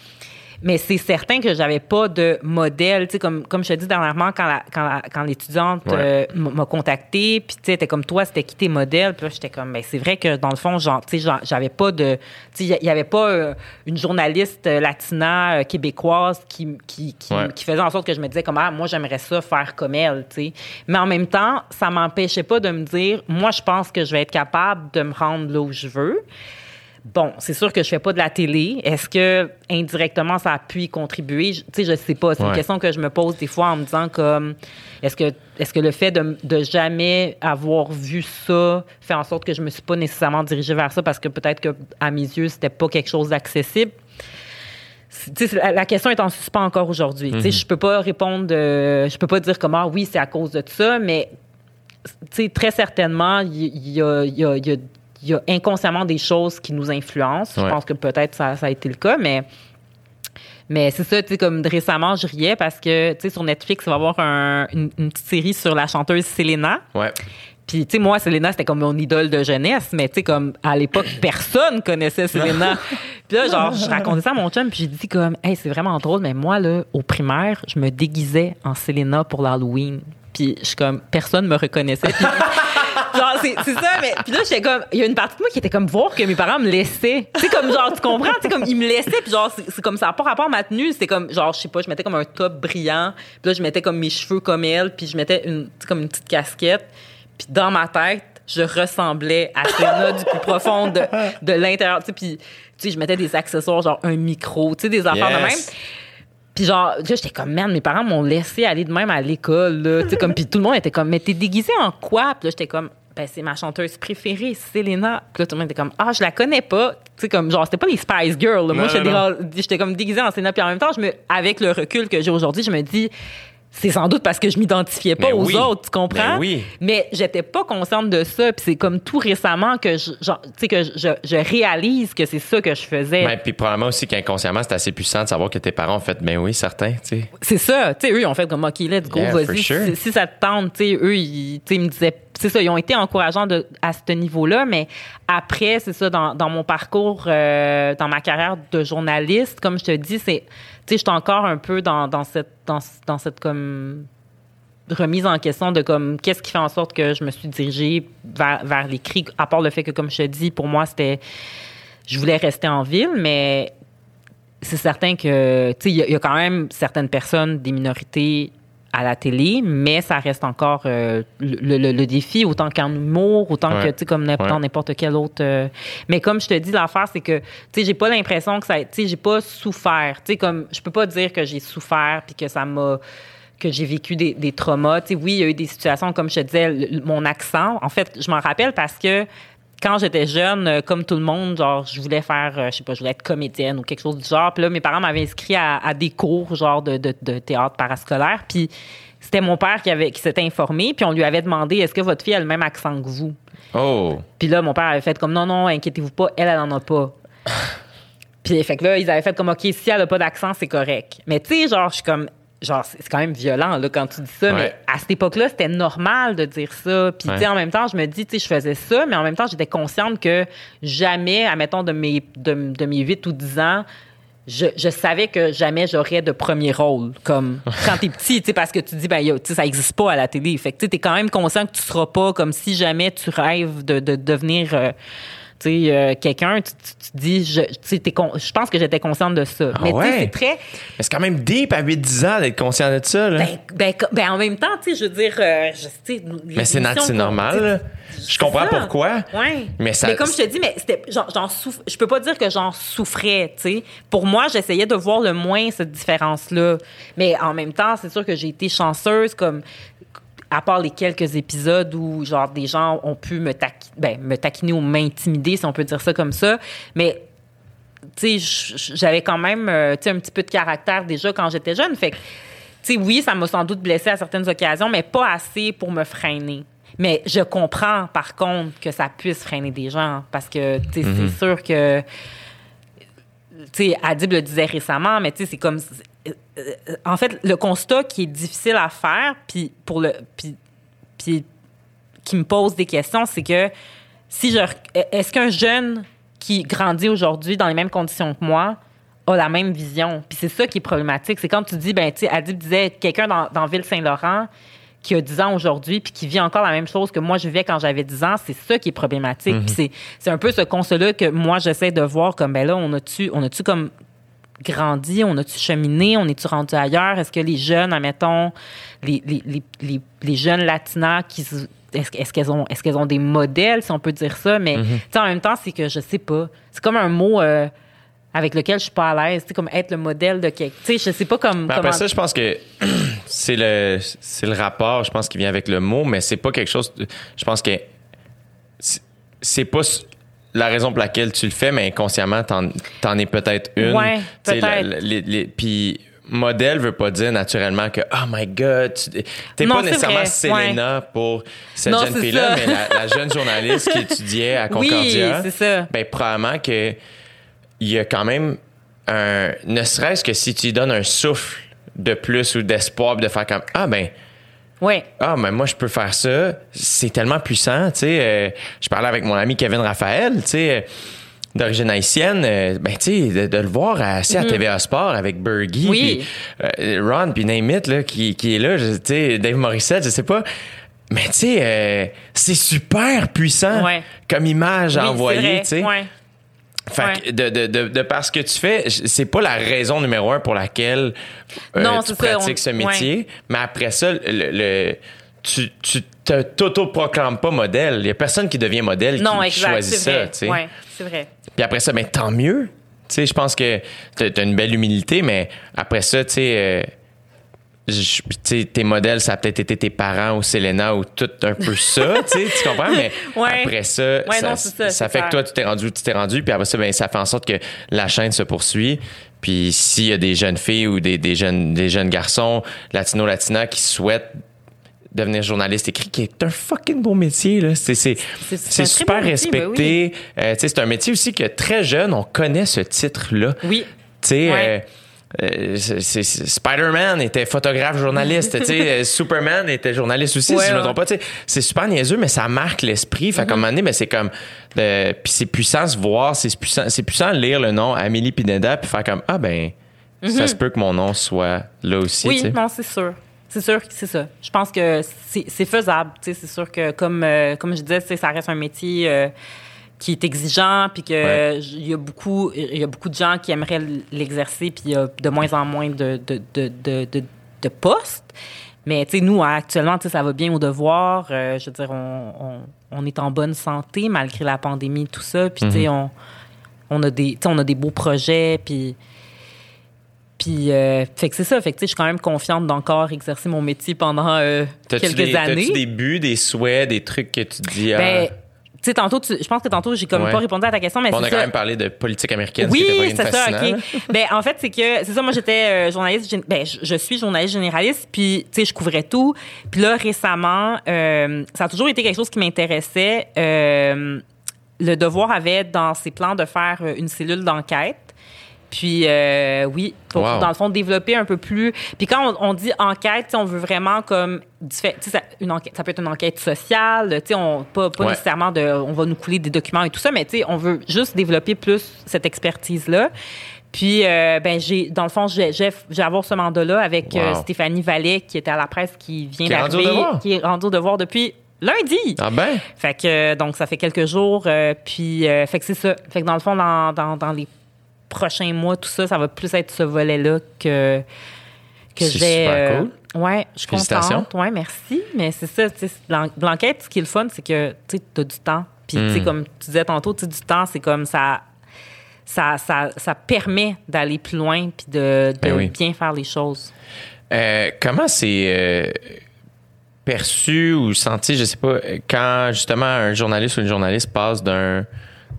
mais c'est certain que j'avais pas de modèle, tu sais comme comme je te dis dernièrement quand la, quand la- quand l'étudiante Ouais. euh, m'a contacté puis tu sais était comme toi c'était qui tes modèles? Puis là j'étais comme ben c'est vrai que dans le fond genre tu sais j'avais pas de tu sais il y avait pas euh, une journaliste euh, latina euh, québécoise qui qui qui, Ouais. qui faisait en sorte que je me disais comme ah moi j'aimerais ça faire comme elle tu sais mais en même temps ça m'empêchait pas de me dire moi je pense que je vais être capable de me rendre là où je veux Bon, c'est sûr que je fais pas de la télé. Est-ce que indirectement ça a pu y contribuer? Tu sais, je sais pas. C'est une question que je me pose des fois en me disant comme est-ce que est-ce que le fait de, de jamais avoir vu ça fait en sorte que je me suis pas nécessairement dirigée vers ça parce que peut-être que à mes yeux c'était pas quelque chose d'accessible? C'est- tu sais, la, la question est en suspens encore aujourd'hui. Tu sais, je peux pas répondre, de- je peux pas dire comment oui c'est à cause de ça, mais tu sais, très certainement, il y, y il y a- il y a inconsciemment des choses qui nous influencent. Ouais. Je pense que peut-être ça, ça a été le cas, mais. Mais c'est ça, tu sais, comme récemment, je riais parce que, tu sais, sur Netflix, il va y avoir un- une, une petite série sur la chanteuse Selena. Ouais. Puis, tu sais, moi, Selena, c'était comme mon idole de jeunesse, mais tu sais, comme à l'époque, personne connaissait Selena. puis là, genre, je racontais ça à mon chum, puis j'ai dit comme, hey, c'est vraiment drôle, mais moi, là, au primaire, je me déguisais en Selena pour l'Halloween. Puis, je suis comme, personne me reconnaissait. Puis, c'est ça, mais puis là, j'étais comme, il y a une partie de moi qui était comme voir que mes parents me laissaient. Tu sais, comme, genre, tu comprends? Tu sais, comme, ils me laissaient, puis genre, c'est comme ça, pas rapport à ma tenue, c'était comme, genre, je sais pas, je mettais comme un top brillant, puis là, je mettais comme mes cheveux comme elle, puis je mettais une, comme une petite casquette. Puis dans ma tête, je ressemblais à Selena du plus profond de, de l'intérieur. Tu sais, puis, tu sais, je mettais des accessoires, genre un micro, tu sais, des affaires de même. Puis genre, là, j'étais comme, merde, mes parents m'ont laissé aller de même à l'école, là. Tu sais, comme, puis tout le monde était comme, mais t'es déguisé en quoi? Puis là, j'étais comme, ben, c'est ma chanteuse préférée, Selena. Puis là, tout le monde était comme, ah, je la connais pas. Tu sais, comme, genre, c'était pas les Spice Girls. là. Moi, j'étais comme déguisée en Selena. Puis en même temps, je me, avec le recul que j'ai aujourd'hui, je me dis, c'est sans doute parce que je m'identifiais pas Ben aux oui. autres, tu comprends? Ben oui. Mais j'étais pas consciente de ça. Puis c'est comme tout récemment que je, genre, que je, je réalise que c'est ça que je faisais. Ben, puis probablement aussi qu'inconsciemment, c'est assez puissant de savoir que tes parents ont fait, ben oui, certains, tu sais. C'est ça. Tu sais, eux, ils ont fait comme, OK, let's go, Yeah, vas-y. sure. Si, si ça te tente, tu sais, eux, ils, me disaient, c'est ça, ils ont été encourageants de, à ce niveau-là, mais après, c'est ça, dans, dans mon parcours, euh, dans ma carrière de journaliste, comme je te dis, c'est, tu sais, je suis encore un peu dans, dans cette, dans, dans cette, comme, remise en question de comme qu'est-ce qui fait en sorte que je me suis dirigée vers, vers l'écrit, à part le fait que, comme je te dis, pour moi, c'était, je voulais rester en ville, mais c'est certain que, tu sais, il y y, a quand même certaines personnes, des minorités à la télé, mais ça reste encore euh, le, le- le défi, autant qu'en humour, autant Ouais. que, tu sais, comme n'importe- Ouais. n'importe quel autre. euh, mais comme je te dis, l'affaire, c'est que, tu sais, j'ai pas l'impression que ça, tu sais, j'ai pas souffert. Tu sais, comme, je peux pas dire que j'ai souffert puis que ça m'a que j'ai vécu des, des traumas. Tu sais, oui, il y a eu des situations, comme je te disais, le- mon accent. En fait, je m'en rappelle parce que quand j'étais jeune, euh, comme tout le monde, genre, je voulais faire, euh, je sais pas, je voulais être comédienne ou quelque chose du genre. Puis là, mes parents m'avaient inscrit à, à des cours, genre, de, de, de théâtre parascolaire. Puis c'était mon père qui, avait, qui s'était informé. Puis on lui avait demandé, est-ce que votre fille a le même accent que vous? Oh! Puis là, mon père avait fait comme non, non, inquiétez-vous pas, elle, elle en a pas. Puis fait que là, ils avaient fait comme OK, si elle a pas d'accent, c'est correct. Mais tu sais, genre, je suis comme. Genre, c'est quand même violent, là, quand tu dis ça. Ouais. Mais à cette époque-là, c'était normal de dire ça. Puis, tu sais, Ouais. en même temps, je me dis, tu sais, je faisais ça, mais en même temps, j'étais consciente que jamais, admettons, de mes, de, de mes 8 ou 10 ans, je, je savais que jamais j'aurais de premier rôle, comme quand t'es petit, tu sais, parce que tu dis, ben, yo, tu sais, ça existe pas à la télé. Fait que, tu sais, t'es quand même conscient que tu seras pas comme si jamais tu rêves de, de devenir, euh, sais, euh, quelqu'un, tu, tu- tu dis, je, je pense que j'étais consciente de ça. Ah Mais tu sais, ouais? c'est très, Mais c'est quand même deep à 8-10 ans d'être conscient de ça, là. ben, ben, ben, en même temps, tu sais, je veux dire, euh, je, tu sais, mais c'est normal. Je comprends ça. pourquoi. Ouais. Mais ça- comme je te dis, mais j'en souff- je peux pas dire que j'en souffrais, tu sais. Pour moi, j'essayais de voir le moins cette différence-là. Mais en même temps, c'est sûr que j'ai été chanceuse, comme, à part les quelques épisodes où, genre, des gens ont pu me, taqui- ben, me taquiner ou m'intimider, si on peut dire ça comme ça. Mais, tu sais, j'avais quand même, euh, tu sais, un petit peu de caractère déjà quand j'étais jeune. Fait que, tu sais, oui, ça m'a sans doute blessée à certaines occasions, mais pas assez pour me freiner. Mais je comprends, par contre, que ça puisse freiner des gens parce que, tu sais, c'est sûr que, tu sais, Adib le disait récemment, mais tu sais, c'est comme, en fait, le constat qui est difficile à faire, puis pour le, puis, puis qui me pose des questions, c'est que si je, est-ce qu'un jeune qui grandit aujourd'hui dans les mêmes conditions que moi a la même vision? Puis c'est ça qui est problématique. C'est quand tu dis, ben, tu sais, Adib disait, quelqu'un dans, dans Ville-Saint-Laurent qui a 10 ans aujourd'hui puis qui vit encore la même chose que moi je vivais quand j'avais 10 ans, c'est ça qui est problématique. Puis c'est, c'est un peu ce constat-là que moi j'essaie de voir comme, ben là, on a-tu, on a-tu comme grandi, on a-tu cheminé, on est-tu rendu ailleurs? Est-ce que les jeunes, admettons, les, les, les, les, jeunes latinas qui se- est-ce, qu'elles ont est-ce qu'elles ont des modèles, si on peut dire ça? Mais sais, en même temps, c'est que je sais pas. C'est comme un mot euh, avec lequel je suis pas à l'aise. Comme être le modèle de quelqu'un. Tu sais, je sais pas comme. Mais après comment- ça, je pense que c'est le c'est le rapport, je pense, qui vient avec le mot, mais c'est pas quelque chose. je pense que c'est- pas la raison pour laquelle tu le fais, mais inconsciemment, t'en, t'en es peut-être une. Ouais, Tu sais, peut-être. Puis modèle veut pas dire naturellement que oh my god, tu t'es Non, pas nécessairement vrai, Selena pour cette Non, jeune c'est fille-là, ça. mais la, la jeune journaliste qui étudiait à Oui, Concordia. c'est ça. Ben probablement que il y a quand même un ne serait-ce que si tu lui donnes un souffle de plus ou d'espoir de faire comme ah ben Ah mais moi je peux faire ça c'est tellement puissant tu sais euh, je parlais avec mon ami Kevin Raphaël tu sais euh, d'origine haïtienne euh, ben tu sais de, de le voir assis à TVA Sport avec Bergie. Oui. puis Ron puis Name It, là qui, qui est là tu sais Dave Morissette je sais pas mais tu sais c'est super puissant Ouais. comme image à Oui, envoyer tu sais Ouais. Fait que de, de, de, de par ce que tu fais, c'est pas la raison numéro un pour laquelle euh, Non, tu ça, pratiques on- ce métier. Mais après ça, le, le- tu, tu te t'auto-proclames pas modèle. Il y a personne qui devient modèle Non, qui, exact. choisit ça. vrai. tu sais. Ouais, c'est vrai. Puis après ça, ben, tant mieux. Tu sais, je pense que t'as as une belle humilité, mais après ça, tu sais, euh, sais, tes modèles, ça a peut-être été tes parents ou Selena ou tout un peu ça, tu comprends? Mais Ouais. après ça, Ouais, ça, non, fait clair. que toi, tu t'es rendu, où tu t'es rendu, puis après ça, ben, ça fait en sorte que la chaîne se poursuit. Puis s'il y a des jeunes filles ou des, des jeunes, des jeunes garçons latino-latina qui souhaitent devenir journaliste écrit, qui est un fucking beau métier, là. C'est, c'est, C'est- super métier, ben respecté. Euh, tu sais, c'est un métier aussi que très jeune, on connaît ce titre-là. Oui. Tu sais, Ouais. euh, euh, Spider-Man était photographe journaliste, tu sais, Superman était journaliste aussi, Ouais, si je me trompe pas, tu sais. C'est super niaiseux, mais ça marque l'esprit. Fait qu'à un moment donné, ben, c'est comme, euh, puis c'est puissant de se voir, c'est puissant, c'est puissant de lire le nom Amélie Pineda puis faire comme, ah ben, ça se peut que mon nom soit là aussi, Oui, tu sais. non, c'est sûr. C'est sûr que c'est ça. Je pense que c'est faisable. tu sais, C'est sûr que, comme, euh, comme je disais, ça reste un métier qui est exigeant, puis Ouais. qu'il y, a beaucoup- y a beaucoup de gens qui aimeraient l'exercer, puis il y a de moins en moins de, de, de, de, postes. Mais tu sais, nous, actuellement, ça va bien au devoir. Euh, je veux dire, on, on, on est en bonne santé malgré la pandémie, tout ça. Puis, tu sais, on, on, a des- on a des beaux projets, puis... Puis, euh, fait que c'est ça. Fait que, tu sais, je suis quand même confiante d'encore exercer mon métier pendant euh, quelques des, années. T'as-tu des buts, des souhaits, des trucs que tu te dis, ah, Ben, sais, tantôt, tu- je pense que tantôt, j'ai comme Ouais. pas répondu à ta question, mais on a quand même parlé de politique américaine, Oui, c'est ça, OK. ben, en fait, c'est que, c'est ça, moi, j'étais euh, journaliste, ben, je, je suis journaliste généraliste, puis, tu sais, je couvrais tout. Puis là, récemment, euh, ça a toujours été quelque chose qui m'intéressait. Euh, le Devoir avait dans ses plans de faire une cellule d'enquête. Puis, euh, oui, pour, Wow. dans le fond, développer un peu plus. Puis quand on, on dit enquête, on veut vraiment comme. Ça, une enquête, ça peut être une enquête sociale, on, pas, pas Ouais. nécessairement de. On va nous couler des documents et tout ça, mais on veut juste développer plus cette expertise-là. Puis, euh, ben, j'ai, dans le fond, j'ai, j'ai, avoir ce mandat-là avec euh. Stéphanie Vallet, qui était à la presse, qui vient d'arriver, qui est rendue au devoir depuis lundi. Ah ben, Fait que donc ça fait quelques jours euh, puis fait que c'est ça. Fait que dans le fond dans, dans, dans les prochains mois tout ça ça va plus être ce volet là que que C'est j'ai super cool. ouais, je suis contente. Ouais, merci, mais c'est ça, tu sais, l'enquête ce qui est le fun c'est que tu as du temps. Puis tu sais Mm. comme tu disais tantôt, tu du temps, c'est comme ça ça, ça, ça permet d'aller plus loin puis de, de Ben oui. bien faire les choses. Euh, comment c'est euh, perçu ou senti, je sais pas, quand justement un journaliste ou une journaliste passe d'un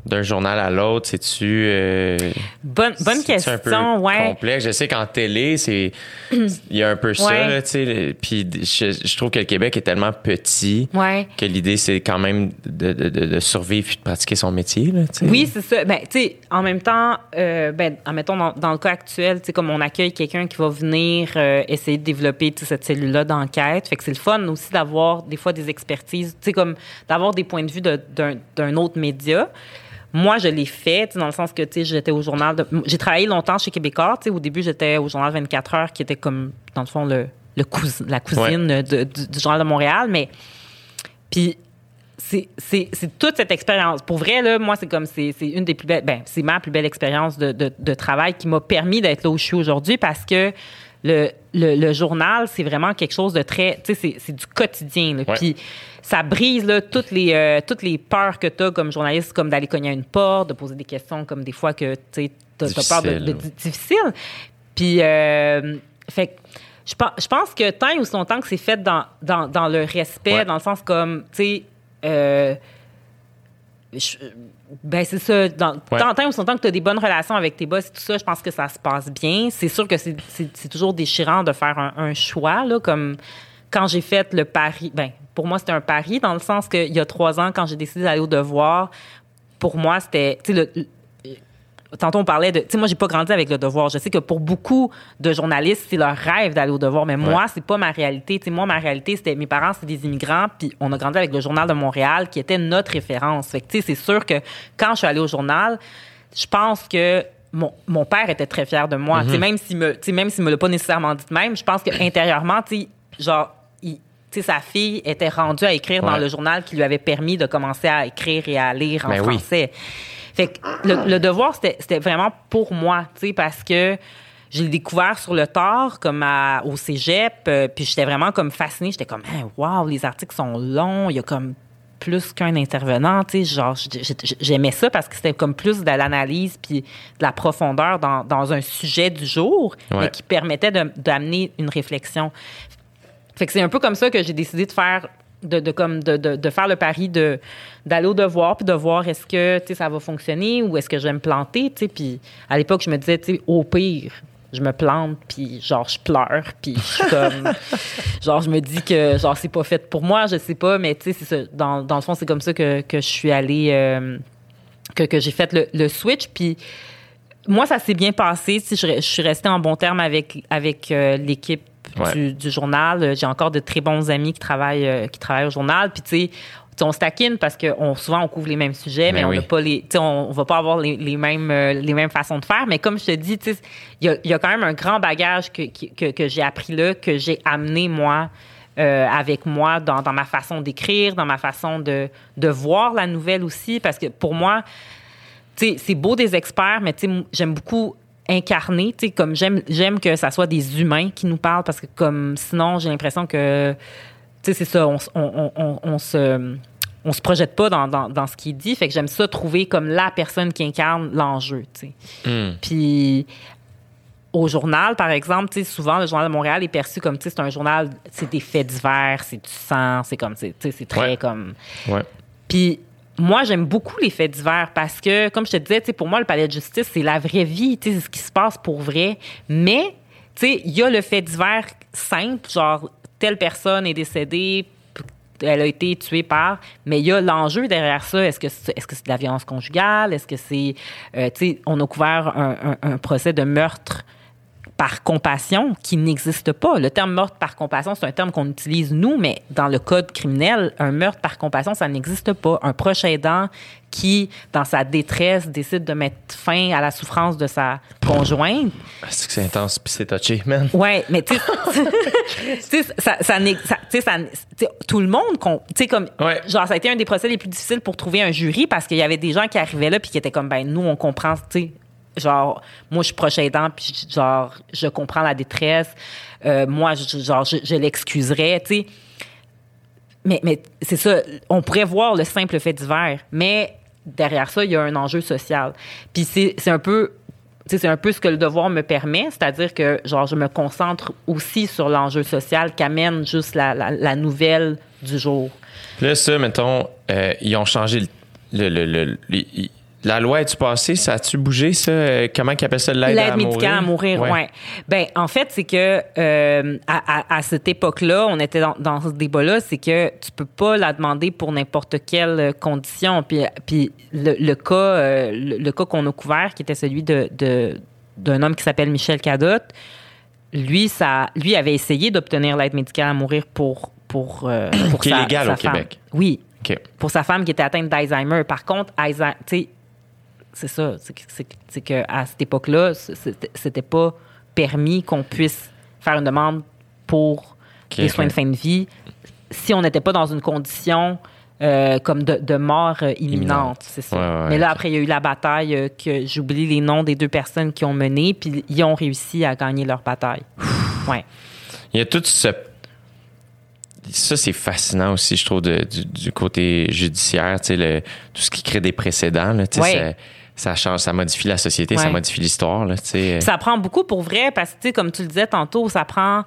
d'un journal à l'autre, c'est-tu euh, Bonne bonne c'est-tu un peu question, ouais. complexe? Je sais qu'en télé, c'est il y a un peu ça, Ouais. là, tu sais. Puis je, je trouve que le Québec est tellement petit Ouais. que l'idée c'est quand même de, de, de, de survivre puis de pratiquer son métier, là. Oui, c'est ça. Ben, tu sais, en même temps, euh, ben, admettons, dans, dans le cas actuel, tu sais, comme on accueille quelqu'un qui va venir euh, essayer de développer sais, cette cellule-là d'enquête, fait que c'est le fun aussi d'avoir des fois des expertises, tu sais, comme d'avoir des points de vue de- d'un d'un autre média. Moi, je l'ai fait, dans le sens que, tu sais, j'étais au journal de... J'ai travaillé longtemps chez Québécois, tu sais, au début, j'étais au journal 24 heures, qui était comme, dans le fond, le, le cousin- la cousine de- du, du journal de Montréal, mais... Puis c'est, toute cette expérience. Pour vrai, là, moi, c'est comme, c'est, c'est une des plus belles, ben, c'est ma plus belle expérience de, de, de travail qui m'a permis d'être là où je suis aujourd'hui parce que le, le, le journal, c'est vraiment quelque chose de très, tu sais, c'est, du quotidien, là. Ouais. Puis ça brise, là, toutes les, euh, toutes les peurs que tu as comme journaliste, comme d'aller cogner à une porte, de poser des questions comme des fois que, tu t'as peur de, de, Difficile. difficile. Puis, euh, fait je pense, je pense que tant et aussi longtemps que c'est fait dans, dans, dans le respect, Ouais. dans le sens comme, tu sais, euh, je- ben c'est ça. Dans, Ouais. tant, tant longtemps que tu as des bonnes relations avec tes boss et tout ça, je pense que ça se passe bien. C'est sûr que c'est- toujours déchirant de faire un, un choix, là, comme quand j'ai fait le pari. Ben, pour moi, c'était un pari, dans le sens qu'il y a trois ans, quand j'ai décidé d'aller au devoir, pour moi, c'était. Tu sais, le- le- Tantôt, on parlait de. Tu sais, moi, j'ai pas grandi avec le devoir. Je sais que pour beaucoup de journalistes, c'est leur rêve d'aller au devoir. Mais moi, c'est pas ma réalité. Tu sais, moi, ma réalité, c'était. Mes parents, c'est des immigrants. Puis on a grandi avec le Journal de Montréal, qui était notre référence. Fait que, tu sais, c'est sûr que quand je suis allée au journal, je pense que. Mon, mon père était très fier de moi. Tu sais, même s'il me, tu sais, même s'il me l'a pas nécessairement dit de même, je pense que intérieurement, tu sais, genre, il- tu sais, sa fille était rendue à écrire dans Ouais. le journal qui lui avait permis de commencer à écrire et à lire en Ben oui. Français. Fait que le, le devoir, c'était vraiment pour moi, tu sais, parce que je l'ai découvert sur le tard, comme à- au cégep, euh, puis j'étais vraiment comme fascinée. J'étais comme, Hein, wow, les articles sont longs, il y a comme plus qu'un intervenant, tu sais, genre, j'aimais ça parce que c'était comme plus de l'analyse puis de la profondeur dans, dans un sujet du jour, mais qui permettait d'amener une réflexion. Fait que c'est un peu comme ça que j'ai décidé de faire de, de, comme de, de, de, faire le pari de d'aller au devoir puis de voir est-ce que ça va fonctionner ou est-ce que je vais me planter puis à l'époque je me disais au pire je me plante puis genre je pleure puis je suis comme genre je me dis que genre c'est pas fait pour moi je sais pas mais tu sais c'est ça. Dans, dans le fond c'est comme ça que, que je suis allée euh, que, que j'ai fait le, le switch. Puis moi ça s'est bien passé je, je suis restée en bon terme avec avec euh, l'équipe du, du, journal j'ai encore de très bons amis qui travaillent euh, qui travaillent au journal puis tu sais on se taquine parce que on, souvent on couvre les mêmes sujets, mais, ben on n'a pas les, on, on va pas avoir les, les mêmes euh, les mêmes façons de faire. Mais comme je te dis, il y a, y a, quand même un grand bagage que, que, que j'ai appris là, que j'ai amené moi. Euh, avec moi dans, dans ma façon d'écrire, dans ma façon de, de voir la nouvelle aussi, parce que pour moi, c'est beau des experts, mais j'aime beaucoup incarner, comme j'aime j'aime que ça soit des humains qui nous parlent, parce que comme sinon j'ai l'impression que c'est ça, on, on, on, on, se on se projette pas dans, dans, dans ce qu'il dit. Fait que j'aime ça trouver comme la personne qui incarne l'enjeu, tu sais. Hmm. Puis au journal, par exemple, tu sais, souvent, le Journal de Montréal est perçu comme, tu sais, c'est un journal, c'est des faits divers, c'est du sang, c'est comme, tu sais, c'est très comme... Ouais. Puis moi, j'aime beaucoup les faits divers parce que, comme je te disais, pour moi, le palais de justice, c'est la vraie vie, c'est ce qui se passe pour vrai. Mais, tu sais, il y a le fait divers simple, genre, telle personne est décédée, elle a été tuée par, mais il y a l'enjeu derrière ça. Est-ce que c'est, est-ce que de la violence conjugale? Est-ce que c'est, euh, tu sais, on a couvert un, procès de meurtre par compassion qui n'existe pas. Le terme meurtre par compassion, c'est un terme qu'on utilise nous, mais dans le code criminel, un meurtre par compassion, ça n'existe pas. Un proche aidant qui, dans sa détresse, décide de mettre fin à la souffrance de sa conjointe. Ah, c'est que c'est intense puis c'est touché, man. Ouais, mais tu sais, ça, ça, ça, tout le monde, tu sais, comme, genre, ça a été un des procès les plus difficiles pour trouver un jury parce qu'il y avait des gens qui arrivaient là puis qui étaient comme, ben, nous, on comprend, tu sais, genre moi je suis proche aidant puis genre je comprends la détresse. Euh, moi je, genre je, l'excuserais tu sais. Mais mais c'est ça on pourrait voir le simple fait divers mais derrière ça il y a un enjeu social. Puis c'est un peu c'est un peu ce que le devoir me permet, c'est-à-dire que genre je me concentre aussi sur l'enjeu social qu'amène juste la, la, nouvelle du jour. Là, ça, mettons, euh, ils ont changé le, le la loi est-tu passée? Ça a-tu bougé, ça? Euh, comment ils appellent ça l'aide L'aide médicale à mourir, oui. Ouais. Ben, en fait, c'est que euh, à, à, à, cette époque-là, on était dans, dans ce débat-là, c'est que tu peux pas la demander pour n'importe quelle condition. Puis, puis le, le cas, euh, le, le, cas qu'on a couvert, qui était celui de, de d'un homme qui s'appelle Michel Cadotte, lui, ça, lui avait essayé d'obtenir l'aide médicale à mourir pour pour, euh, pour qui sa, est légal sa au femme. Québec. Oui. Pour sa femme qui était atteinte d'Alzheimer. Par contre, c'est ça. C'est qu'à cette époque-là, c'était pas permis qu'on puisse faire une demande pour okay, des soins de fin de vie si on n'était pas dans une condition euh, comme de, de mort euh, imminente, c'est ça. Ouais, ouais, Mais là, après, il y a eu la bataille euh, que j'oublie les noms des deux personnes qui ont mené, puis ils ont réussi à gagner leur bataille. ouais. Il y a tout ce ça, c'est fascinant aussi, je trouve, de, du, du, côté judiciaire, tu sais, le, tout ce qui crée des précédents, là, tu sais, ouais ça change, ça modifie la société, ouais. ça modifie l'histoire. Là, ça prend beaucoup pour vrai parce que, comme tu le disais tantôt, ça prend.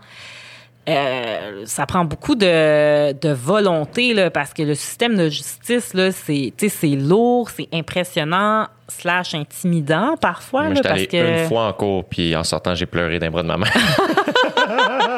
Euh, ça prend beaucoup de, de volonté là, parce que le système de justice là, c'est c'est lourd, c'est impressionnant slash intimidant parfois. Moi, là, parce allé que... une fois en cours, puis en sortant, j'ai pleuré d'un bras de ma mère.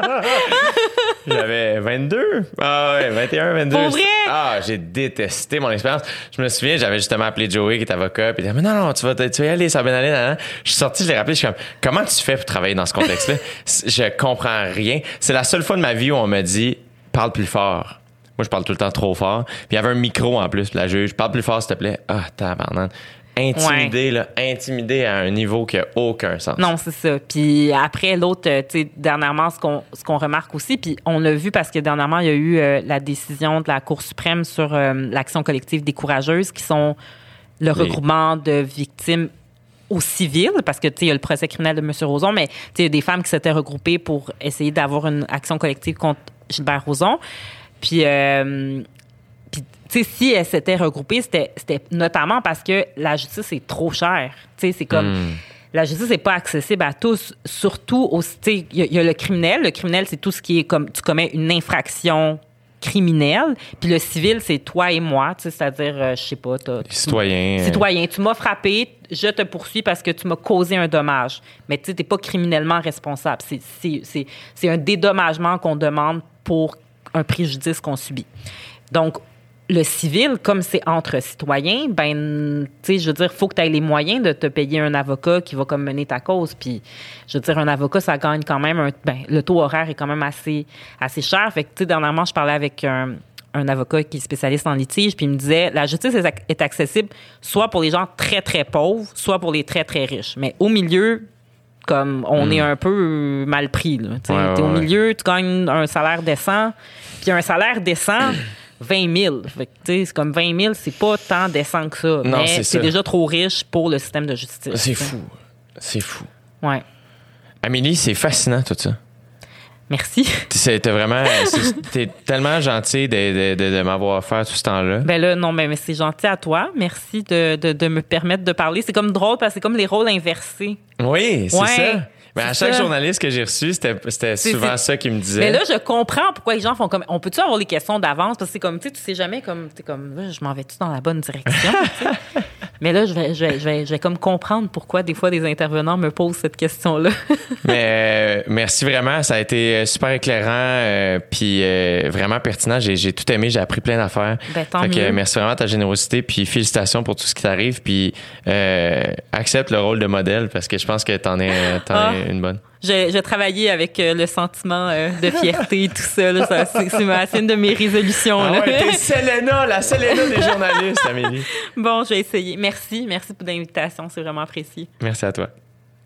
J'avais 22. Ah ouais, 21, 22. Pour vrai? Ah, j'ai détesté mon expérience. Je me souviens, j'avais justement appelé Joey qui est avocat, puis il dit Mais non, non, tu vas, tu vas y aller, ça va bien aller. Nan, nan. Je suis sorti, je l'ai rappelé, je suis comme Comment tu fais pour travailler dans ce contexte-là? je comprends rien. C'est la seule fois de ma vie où on m'a dit Parle plus fort. Moi, je parle tout le temps trop fort. Puis il y avait un micro en plus, la juge. Parle plus fort, s'il te plaît. Ah, tabarnak intimidé, ouais. là, intimidé à un niveau qui n'a aucun sens. Non, c'est ça. Puis après, l'autre, tu sais, dernièrement, ce qu'on, ce qu'on remarque aussi, puis on l'a vu parce que dernièrement, il y a eu euh, la décision de la Cour suprême sur euh, l'action collective des courageuses, qui sont le regroupement de victimes au civil, parce que, tu sais, il y a le procès criminel de M. Roson, mais, tu sais, il y a des femmes qui s'étaient regroupées pour essayer d'avoir une action collective contre Gilbert Rozon. Puis, euh, sais, si elles s'étaient regroupées, c'était c'était notamment parce que la justice est trop chère. Tu sais, c'est comme. Hmm. La justice n'est pas accessible à tous, surtout au. Tu sais, il y, a- il y a le criminel. Le criminel, c'est tout ce qui est comme. Tu commets une infraction criminelle. Puis le civil, c'est toi et moi. Tu sais, c'est-à-dire, euh, je sais pas. Les citoyens. euh, Citoyen, tu m'as frappé, je te poursuis parce que tu m'as causé un dommage. Mais tu t'es pas criminellement responsable. C'est- C'est c'est- c'est un dédommagement qu'on demande pour un préjudice qu'on subit. Donc, le civil, comme c'est entre citoyens, ben, tu sais, je veux dire, faut que tu aies les moyens de te payer un avocat qui va comme mener ta cause. Puis, je veux dire, un avocat, ça gagne quand même un, ben, le taux horaire est quand même assez, assez cher. Fait que, tu sais, dernièrement, je parlais avec un, un avocat qui est spécialiste en litige, puis il me disait, la justice est, ac- est accessible soit pour les gens très, très pauvres, soit pour les très, très riches. Mais au milieu, comme on est un peu mal pris. Là, Hmm. Ouais, ouais, au milieu, tu gagnes un salaire décent, puis un salaire décent, 20 000. Fait que, tu sais, c'est comme 20 000, c'est pas tant décent que ça. Non, mais c'est déjà trop riche pour le système de justice. C'est fou. C'est fou. Ouais. Amélie, c'est fascinant tout ça. Merci. T'es vraiment. T'es tellement gentil de, de, de, de m'avoir offert tout ce temps-là. Ben là, non, mais, mais c'est gentil à toi. Merci de, me permettre de parler. C'est comme drôle parce que c'est comme les rôles inversés. Oui, c'est Ouais, ça. Mais à c'est chaque ça. journaliste que j'ai reçu, c'était souvent ça qu'il me disait. Mais là, je comprends pourquoi les gens font comme. On peut-tu avoir les questions d'avance? Parce que c'est comme, tu sais, tu sais jamais comme. Tu sais, comme, je m'en vais-tu dans la bonne direction? Mais là, je vais, je, vais, je, vais, je vais comme comprendre pourquoi des fois des intervenants me posent cette question-là. Mais euh, merci vraiment, ça a été euh, super éclairant, euh, puis euh, vraiment pertinent. J'ai j'ai tout aimé, j'ai appris plein d'affaires. Ben, tant Fait que, mieux. merci vraiment de ta générosité, puis félicitations pour tout ce qui t'arrive, puis euh, accepte le rôle de modèle parce que je pense que t'en es, t'en Ah. es une bonne. J'ai j'ai travaillé avec euh, le sentiment euh, de fierté et tout ça. Ça, C'est une de mes résolutions. Ah ouais, t'es Selena, la Selena des journalistes, Amélie. bon, je vais essayer. Merci. Merci pour l'invitation. C'est vraiment apprécié. Merci à toi.